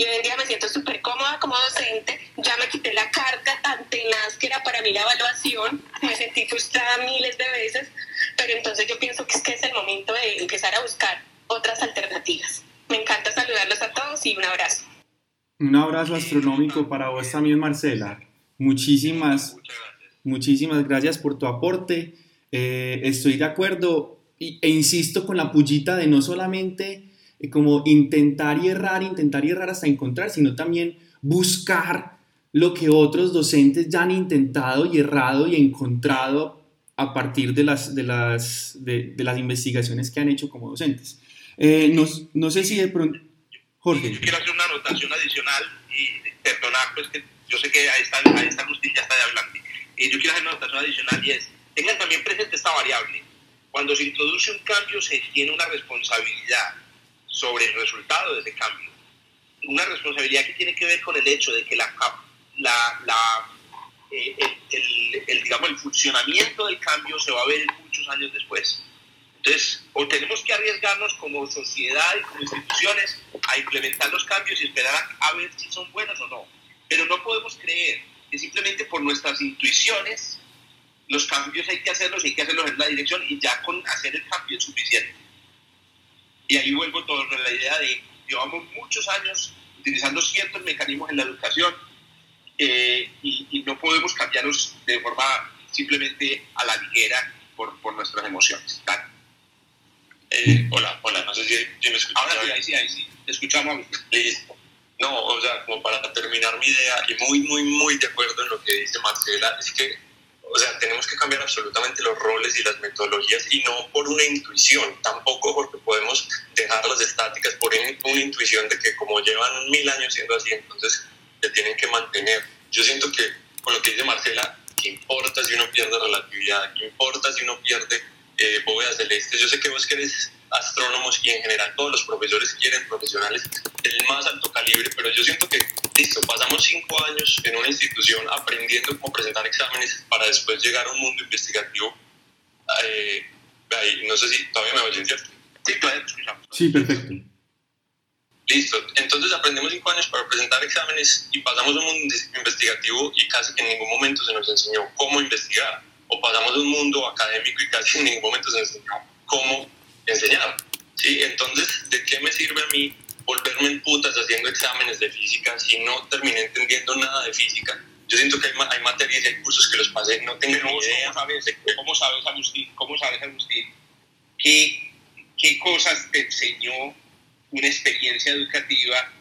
y hoy en día me siento súper cómoda como docente, ya me quité la carga tan tenaz que era para mí la evaluación, me sentí frustrada miles de veces, pero entonces yo pienso que es que es el momento de empezar a buscar otras alternativas. Me encanta saludarlos a todos y un abrazo. Un abrazo astronómico para vos también, Marcela. Muchísimas, muchísimas gracias por tu aporte. Eh, estoy de acuerdo e insisto con la pullita de no solamente como intentar y errar, intentar y errar hasta encontrar, sino también buscar lo que otros docentes ya han intentado y errado y encontrado a partir de las, de las, de, las investigaciones que han hecho como docentes. Eh, no, no, sé si de pronto... Jorge. Yo quiero hacer una anotación adicional y perdonar, pues que yo sé que ahí está, ahí está Agustín, ya está de hablando. Eh, yo quiero hacer una anotación adicional y es, tengan también presente esta variable. Cuando se introduce un cambio se tiene una responsabilidad sobre el resultado de ese cambio. Una responsabilidad que tiene que ver con el hecho de que la, la, la eh, el, digamos, el funcionamiento del cambio se va a ver muchos años después. Entonces, o tenemos que arriesgarnos como sociedad y como instituciones a implementar los cambios y esperar a, ver si son buenos o no. Pero no podemos creer que simplemente por nuestras intuiciones los cambios hay que hacerlos y hay que hacerlos en la dirección y ya con hacer el cambio es suficiente. Y ahí vuelvo todo la idea de, llevamos muchos años utilizando ciertos mecanismos en la educación eh, y, no podemos cambiarlos de forma simplemente a la ligera por, por nuestras emociones. Eh, hola, hola, no sé si, me escuchas. Ahora sí, ahí sí, ahí sí, te escuchamos. Listo. No, o sea, como para terminar mi idea, y muy, muy, muy de acuerdo en lo que dice Marcela, es que, o sea, tenemos que cambiar absolutamente los roles y las metodologías, y no por una intuición, tampoco porque podemos dejarlas estáticas por una intuición de que como llevan mil años siendo así, entonces se tienen que mantener. Yo siento que, con lo que dice Marcela, ¿qué importa si uno pierde relatividad? ¿Qué importa si uno pierde eh, bóvedas celestes. Yo sé que vos querés astrónomos y en general todos los profesores quieren profesionales del más alto calibre, pero yo siento que, listo, pasamos cinco años en una institución aprendiendo cómo presentar exámenes para después llegar a un mundo investigativo. Eh, no sé si todavía me oyen, ¿cierto? Sí, escuchamos. Sí, perfecto. Listo, entonces aprendemos cinco años para presentar exámenes y pasamos a un mundo investigativo y casi que en ningún momento se nos enseñó cómo investigar o pasamos de un mundo académico y casi en ningún momento se enseñó cómo enseñar. ¿sí? Entonces, ¿de qué me sirve a mí volverme en putas haciendo exámenes de física si no terminé entendiendo nada de física? Yo siento que hay, hay materias y hay cursos que los pasé, no tengo ni idea. ¿Cómo sabes, cómo sabes, Agustín, cómo sabes, Agustín qué, qué cosas te enseñó una experiencia educativa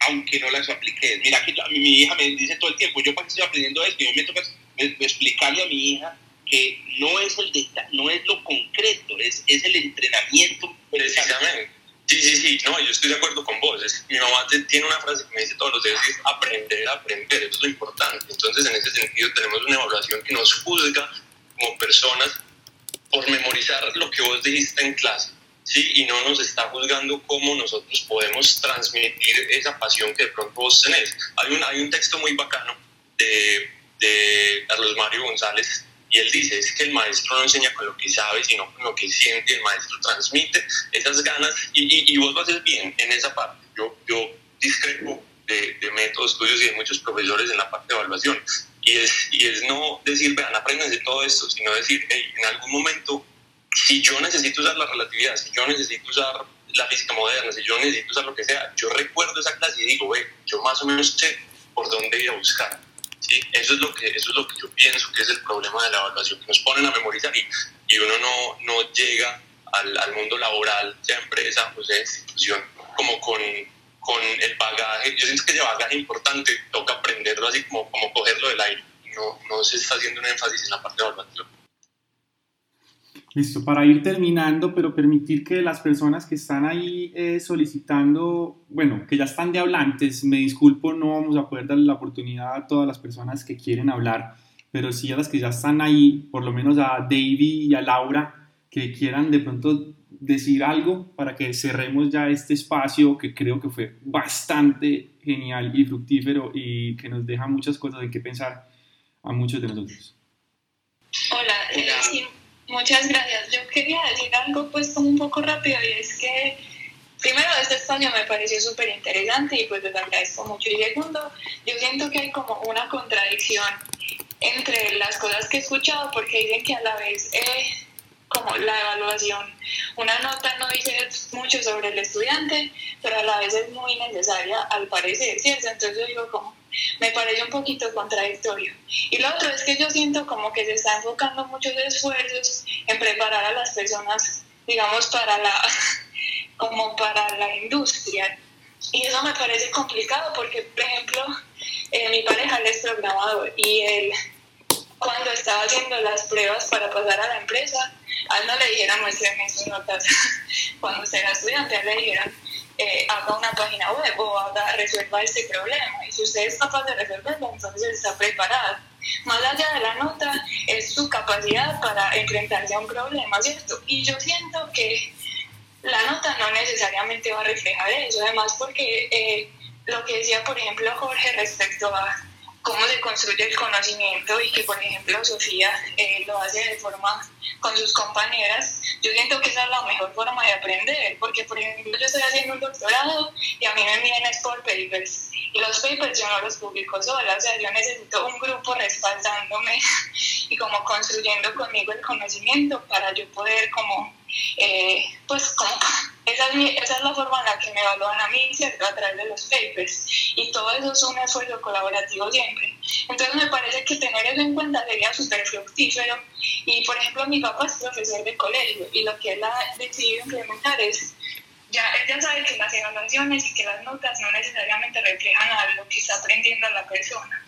aunque no las apliqué? Mira que a mi hija me dice todo el tiempo, yo para qué estoy aprendiendo esto, yo me toca explicarle a mi hija que no es, el no es lo concreto, es, es el entrenamiento. Precisamente. Sí, sí, sí, no, yo estoy de acuerdo con vos. mi mamá tiene una frase que me dice todos los días, es aprender a aprender, eso es lo importante. Entonces, en ese sentido, tenemos una evaluación que nos juzga como personas por memorizar lo que vos dijiste en clase, ¿sí? Y no nos está juzgando cómo nosotros podemos transmitir esa pasión que de pronto vos tenés. Hay un, hay un texto muy bacano de, de Carlos Mario González y él dice, es que el maestro no enseña con lo que sabe, sino con lo que siente, el maestro transmite esas ganas y, y, vos lo haces bien en esa parte. Yo, yo discrepo de, de, métodos, estudios y de muchos profesores en la parte de evaluación. Y es, y es no decir, vean, de todo esto, sino decir, en algún momento, si yo necesito usar la relatividad, si yo necesito usar la física moderna, si yo necesito usar lo que sea, yo recuerdo esa clase y digo, ve, yo más o menos sé por dónde ir a buscar. Eso, es lo que, eso es lo que yo pienso que es el problema de la evaluación, que nos ponen a memorizar y, y uno no, no llega al, al, mundo laboral, sea empresa o sea institución, como con, con el bagaje. Yo siento que ese bagaje importante toca aprenderlo así como, como cogerlo del aire. No, no se está haciendo un énfasis en la parte de evaluación. Listo, para ir terminando, pero permitir que las personas que están ahí eh, solicitando, bueno, que ya están de hablantes, me disculpo, no vamos a poder darle la oportunidad a todas las personas que quieren hablar, pero sí a las que ya están ahí, por lo menos a David y a Laura, que quieran de pronto decir algo para que cerremos ya este espacio que creo que fue bastante genial y fructífero y que nos deja muchas cosas en que pensar a muchos de nosotros. Hola, eh, sí, muchas gracias. Yo quería decir algo pues un poco rápido y es que primero este espacio me pareció súper interesante y pues les agradezco mucho. Y segundo, yo siento que hay como una contradicción entre las cosas que he escuchado porque dicen que a la vez... Eh, como la evaluación. Una nota no dice mucho sobre el estudiante, pero a la vez es muy necesaria al parecer, ¿cierto? Entonces yo digo como, me parece un poquito contradictorio. Y lo otro es que yo siento como que se está enfocando muchos esfuerzos en preparar a las personas, digamos, para la, (laughs) como para la industria. Y eso me parece complicado porque, por ejemplo, eh, mi pareja es programador y él cuando estaba haciendo las pruebas para pasar a la empresa, a él no le dijeran muéstrenme sus notas (laughs) cuando usted era estudiante, a él le dijeran eh, haga una página web o haga, resuelva este problema. Y si usted es capaz de resolverlo, entonces está preparado. Más allá de la nota, es su capacidad para enfrentarse a un problema, ¿cierto? Y yo siento que la nota no necesariamente va a reflejar eso, además porque eh, lo que decía, por ejemplo, Jorge respecto a cómo se construye el conocimiento y que, por ejemplo, Sofía eh, lo hace de forma con sus compañeras, yo siento que esa es la mejor forma de aprender, porque, por ejemplo, yo estoy haciendo un doctorado y a mí me envían por papers, y los papers yo no los publico sola, o sea, yo necesito un grupo respaldándome (laughs) y como construyendo conmigo el conocimiento para yo poder como, eh, pues como esa es, esa es, la forma en la que me evalúan a mí, ¿cierto? A través de los papers. Y todo eso es un esfuerzo colaborativo siempre. Entonces me parece que tener eso en cuenta sería súper fructífero. Y por ejemplo, mi papá es profesor de colegio y lo que él ha decidido implementar es, ya, él ya sabe que las evaluaciones y que las notas no necesariamente reflejan a lo que está aprendiendo la persona.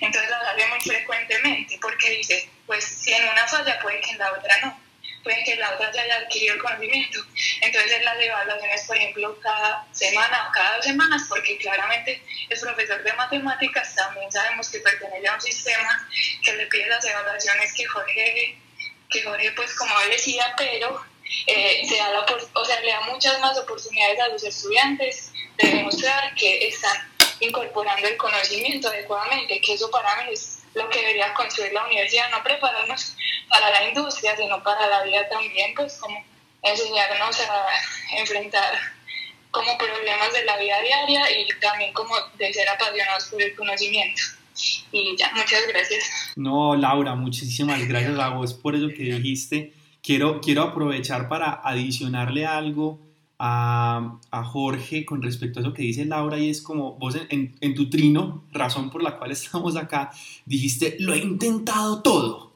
Entonces las hace muy frecuentemente porque dice, pues si en una falla puede que en la otra no puede que la otra ya haya adquirido el conocimiento. Entonces, las evaluaciones, por ejemplo, cada semana o cada dos semanas, porque claramente es profesor de matemáticas, también sabemos que pertenece a un sistema que le pide las evaluaciones que Jorge, que Jorge pues como él decía, pero eh, se da la, o sea, le da muchas más oportunidades a los estudiantes de demostrar que están incorporando el conocimiento adecuadamente, que eso para mí es lo que debería construir la universidad, no prepararnos para la industria, sino para la vida también, pues como enseñarnos a enfrentar como problemas de la vida diaria y también como de ser apasionados por el conocimiento. Y ya, muchas gracias. No, Laura, muchísimas gracias a vos por eso que dijiste. Quiero, quiero aprovechar para adicionarle algo a, a, Jorge con respecto a eso que dice Laura y es como vos en, en, tu trino, razón por la cual estamos acá, dijiste, lo he intentado todo.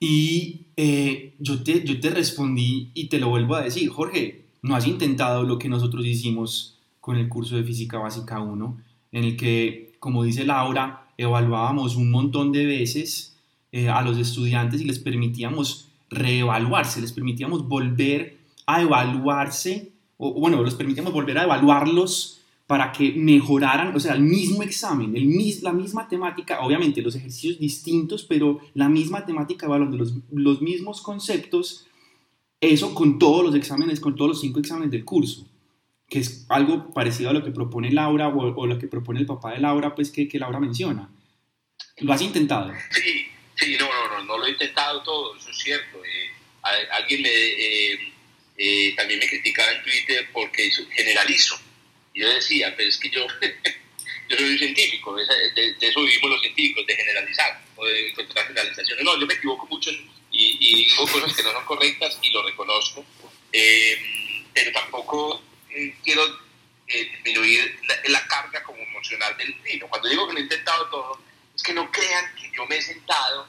Y eh, yo, te, yo te respondí y te lo vuelvo a decir, Jorge, no has intentado lo que nosotros hicimos con el curso de Física Básica 1, en el que, como dice Laura, evaluábamos un montón de veces eh, a los estudiantes y les permitíamos reevaluarse, les permitíamos volver a evaluarse, o bueno, les permitíamos volver a evaluarlos para que mejoraran, o sea, el mismo examen, el, la misma temática, obviamente los ejercicios distintos, pero la misma temática evaluando los, los mismos conceptos, eso con todos los exámenes, con todos los cinco exámenes del curso, que es algo parecido a lo que propone Laura o, lo que propone el papá de Laura, pues que, que Laura menciona. ¿Lo has intentado? Sí, sí, no, no, no, no lo he intentado todo, eso es cierto. Eh, alguien me, eh, eh, también me criticaba en Twitter porque generalizo yo decía, pero es que yo, (laughs) yo soy un científico, de, eso vivimos los científicos, de generalizar, o de encontrar generalizaciones. No, yo me equivoco mucho y, y, digo cosas que no son correctas y lo reconozco, eh, pero tampoco eh, quiero eh, disminuir la, carga como emocional del vino. Cuando digo que lo he intentado todo, es que no crean que yo me he sentado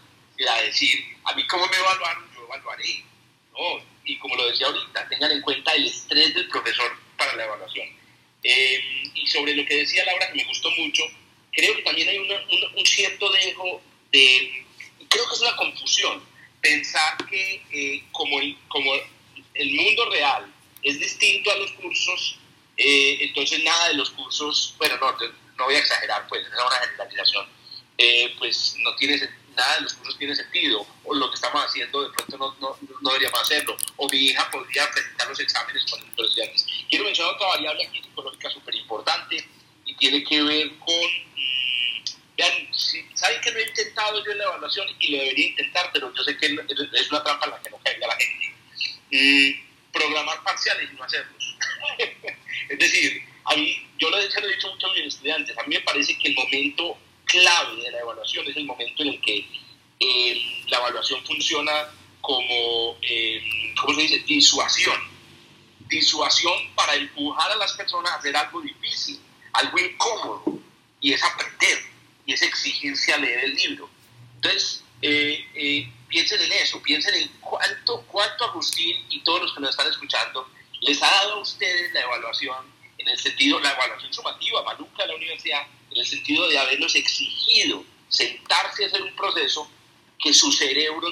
a decir, a mí cómo me evaluaron, yo evaluaré. No, y como lo decía ahorita, tengan en cuenta el estrés del profesor para la evaluación eh, y sobre lo que decía Laura, que me gustó mucho, creo que también hay un, cierto dejo de, creo que es una confusión, pensar que eh, como, el, como el mundo real es distinto a los cursos, eh, entonces nada de los cursos, bueno, no, no voy a exagerar, pues, es una generalización, pues no tiene nada de los cursos tiene sentido, o lo que estamos haciendo de pronto no, no, no deberíamos hacerlo, o mi hija podría presentar los exámenes con los estudiantes. Quiero mencionar otra variable aquí psicológica súper importante y tiene que ver con, mm, vean, saben que no he intentado yo en la evaluación y lo debería intentar, pero yo sé que es una trampa en la que no caiga la gente. Mm, programar parciales y no hacerlos. (laughs) es decir, a yo lo he dicho mucho a mis estudiantes, a mí me parece que el momento clave de la evaluación es el momento en el que eh, la evaluación funciona como, eh, ¿cómo se dice?, disuasión. Disuasión para empujar a las personas a hacer algo difícil, algo incómodo, y es aprender, y es exigirse a leer el libro. Entonces, eh, piensen en eso, piensen en cuánto, cuánto Agustín y todos los que nos están escuchando les ha dado a ustedes la evaluación en el sentido, la evaluación sumativa, maluca la universidad, en el sentido de haberlos exigido sentarse a hacer un proceso que su cerebro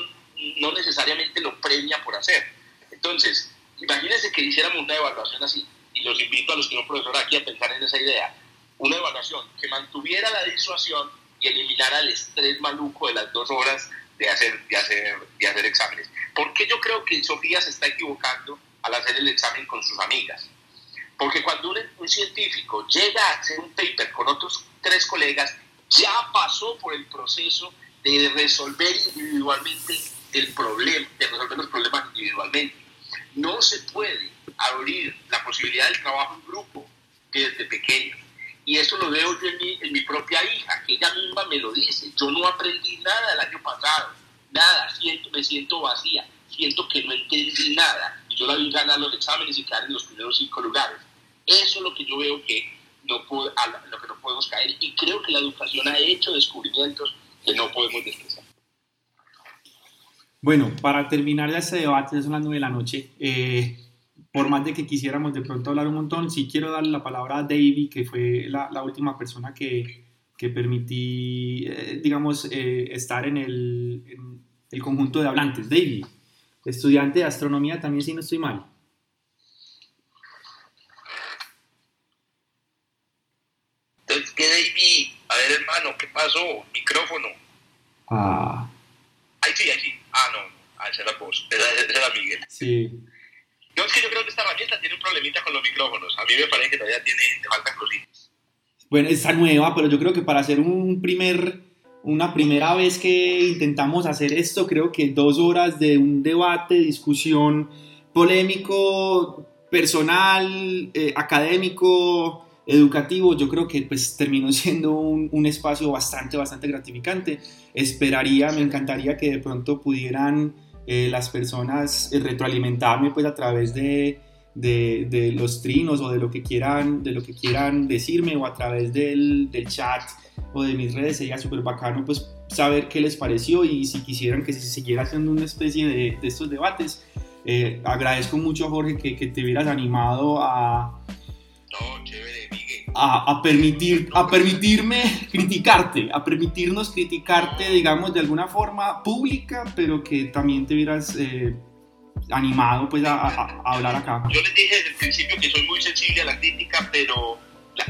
no necesariamente lo premia por hacer. Entonces, imagínense que hiciéramos una evaluación así, y los invito a los que no profesor aquí a pensar en esa idea, una evaluación que mantuviera la disuasión y eliminara el estrés maluco de las dos horas de hacer, de hacer, de hacer exámenes. ¿Por qué yo creo que Sofía se está equivocando al hacer el examen con sus amigas? Porque cuando un, científico llega a hacer un paper con otros tres colegas, ya pasó por el proceso de resolver individualmente el problema, de resolver los problemas individualmente. No se puede abrir la posibilidad del trabajo en grupo desde pequeño. Y eso lo veo yo en mi, en mi propia hija, que ella misma me lo dice. Yo no aprendí nada el año pasado, nada, siento, me siento vacía, siento que no entendí nada. Y yo la vi ganar los exámenes y quedar en los primeros cinco lugares. Eso es lo que yo veo que no, puedo, lo que no podemos caer y creo que la educación ha hecho descubrimientos que no podemos despreciar. Bueno, para terminar este debate, ya son las nueve de la noche, eh, por más de que quisiéramos de pronto hablar un montón, sí quiero darle la palabra a David, que fue la, la última persona que, que permití, eh, digamos, eh, estar en el, en el conjunto de hablantes. David, estudiante de astronomía también, si no estoy mal. ¿qué David? A ver, hermano, ¿qué pasó? Micrófono. Ah. Ahí sí, ahí sí. Ah, no. Ah, esa era voz. Esa, era Miguel. Sí. Yo es que yo creo que esta herramienta tiene un problemita con los micrófonos. A mí me parece que todavía tiene, te faltan cositas. Bueno, está nueva, pero yo creo que para hacer un primer, una primera vez que intentamos hacer esto, creo que dos horas de un debate, discusión polémico, personal, eh, académico, educativo, yo creo que pues terminó (laughs) siendo un, espacio bastante, bastante gratificante. Esperaría, me encantaría que de pronto pudieran eh, las personas eh, retroalimentarme pues a través de, de, los trinos o de lo que quieran, de lo que quieran decirme o a través del, del chat o de mis redes, sería súper bacano pues saber qué les pareció y si quisieran que se siguiera haciendo una especie de, de estos debates. Eh, agradezco mucho Jorge que, que te hubieras animado a... No, chévere, a, permitir, a permitirme criticarte, a permitirnos criticarte, digamos, de alguna forma pública, pero que también te hubieras eh, animado pues a, hablar acá. Yo les dije desde el principio que soy muy sensible a la crítica, pero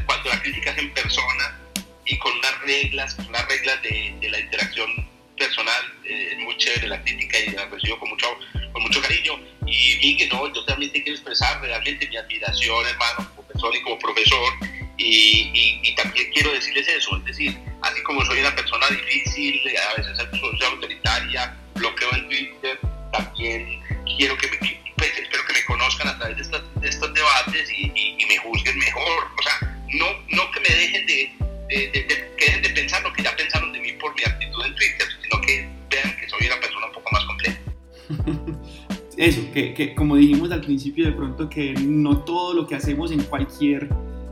cuando la crítica es en persona y con unas reglas, unas reglas de, de la interacción personal, eh, muy chévere la crítica y la recibo con mucho, con mucho cariño. Y vi que no, yo también te quiero expresar realmente mi admiración, hermano, como persona y como profesor y, y, también quiero decirles eso, es decir, así como soy una persona difícil, a veces soy autoritaria, bloqueo en Twitter, también quiero que me, pues, espero que me conozcan a través de, estos, debates y, y, me juzguen mejor. O sea, no, no que me dejen de, de, dejen de pensar lo que ya pensaron de mí por mi actitud en Twitter, (laughs) Eso, que, que como dijimos al principio, de pronto que no todo lo que hacemos en cualquier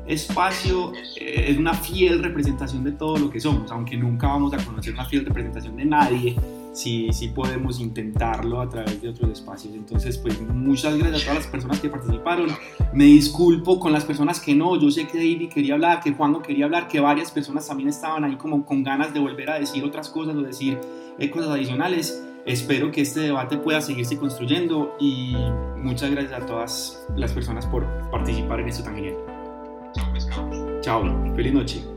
espacio eh, es una fiel representación de todo lo que somos, aunque nunca vamos a conocer una fiel representación de nadie, sí, sí podemos intentarlo a través de otros espacios. Entonces, pues muchas gracias a todas las personas que participaron. Me disculpo con las personas que no. Yo sé que David quería hablar, que Juan no quería hablar, que varias personas también estaban ahí como con ganas de volver a decir otras cosas o decir eh, cosas adicionales. Espero que este debate pueda seguirse construyendo y muchas gracias a todas las personas por participar en esto tan genial. Chao, Feliz noche.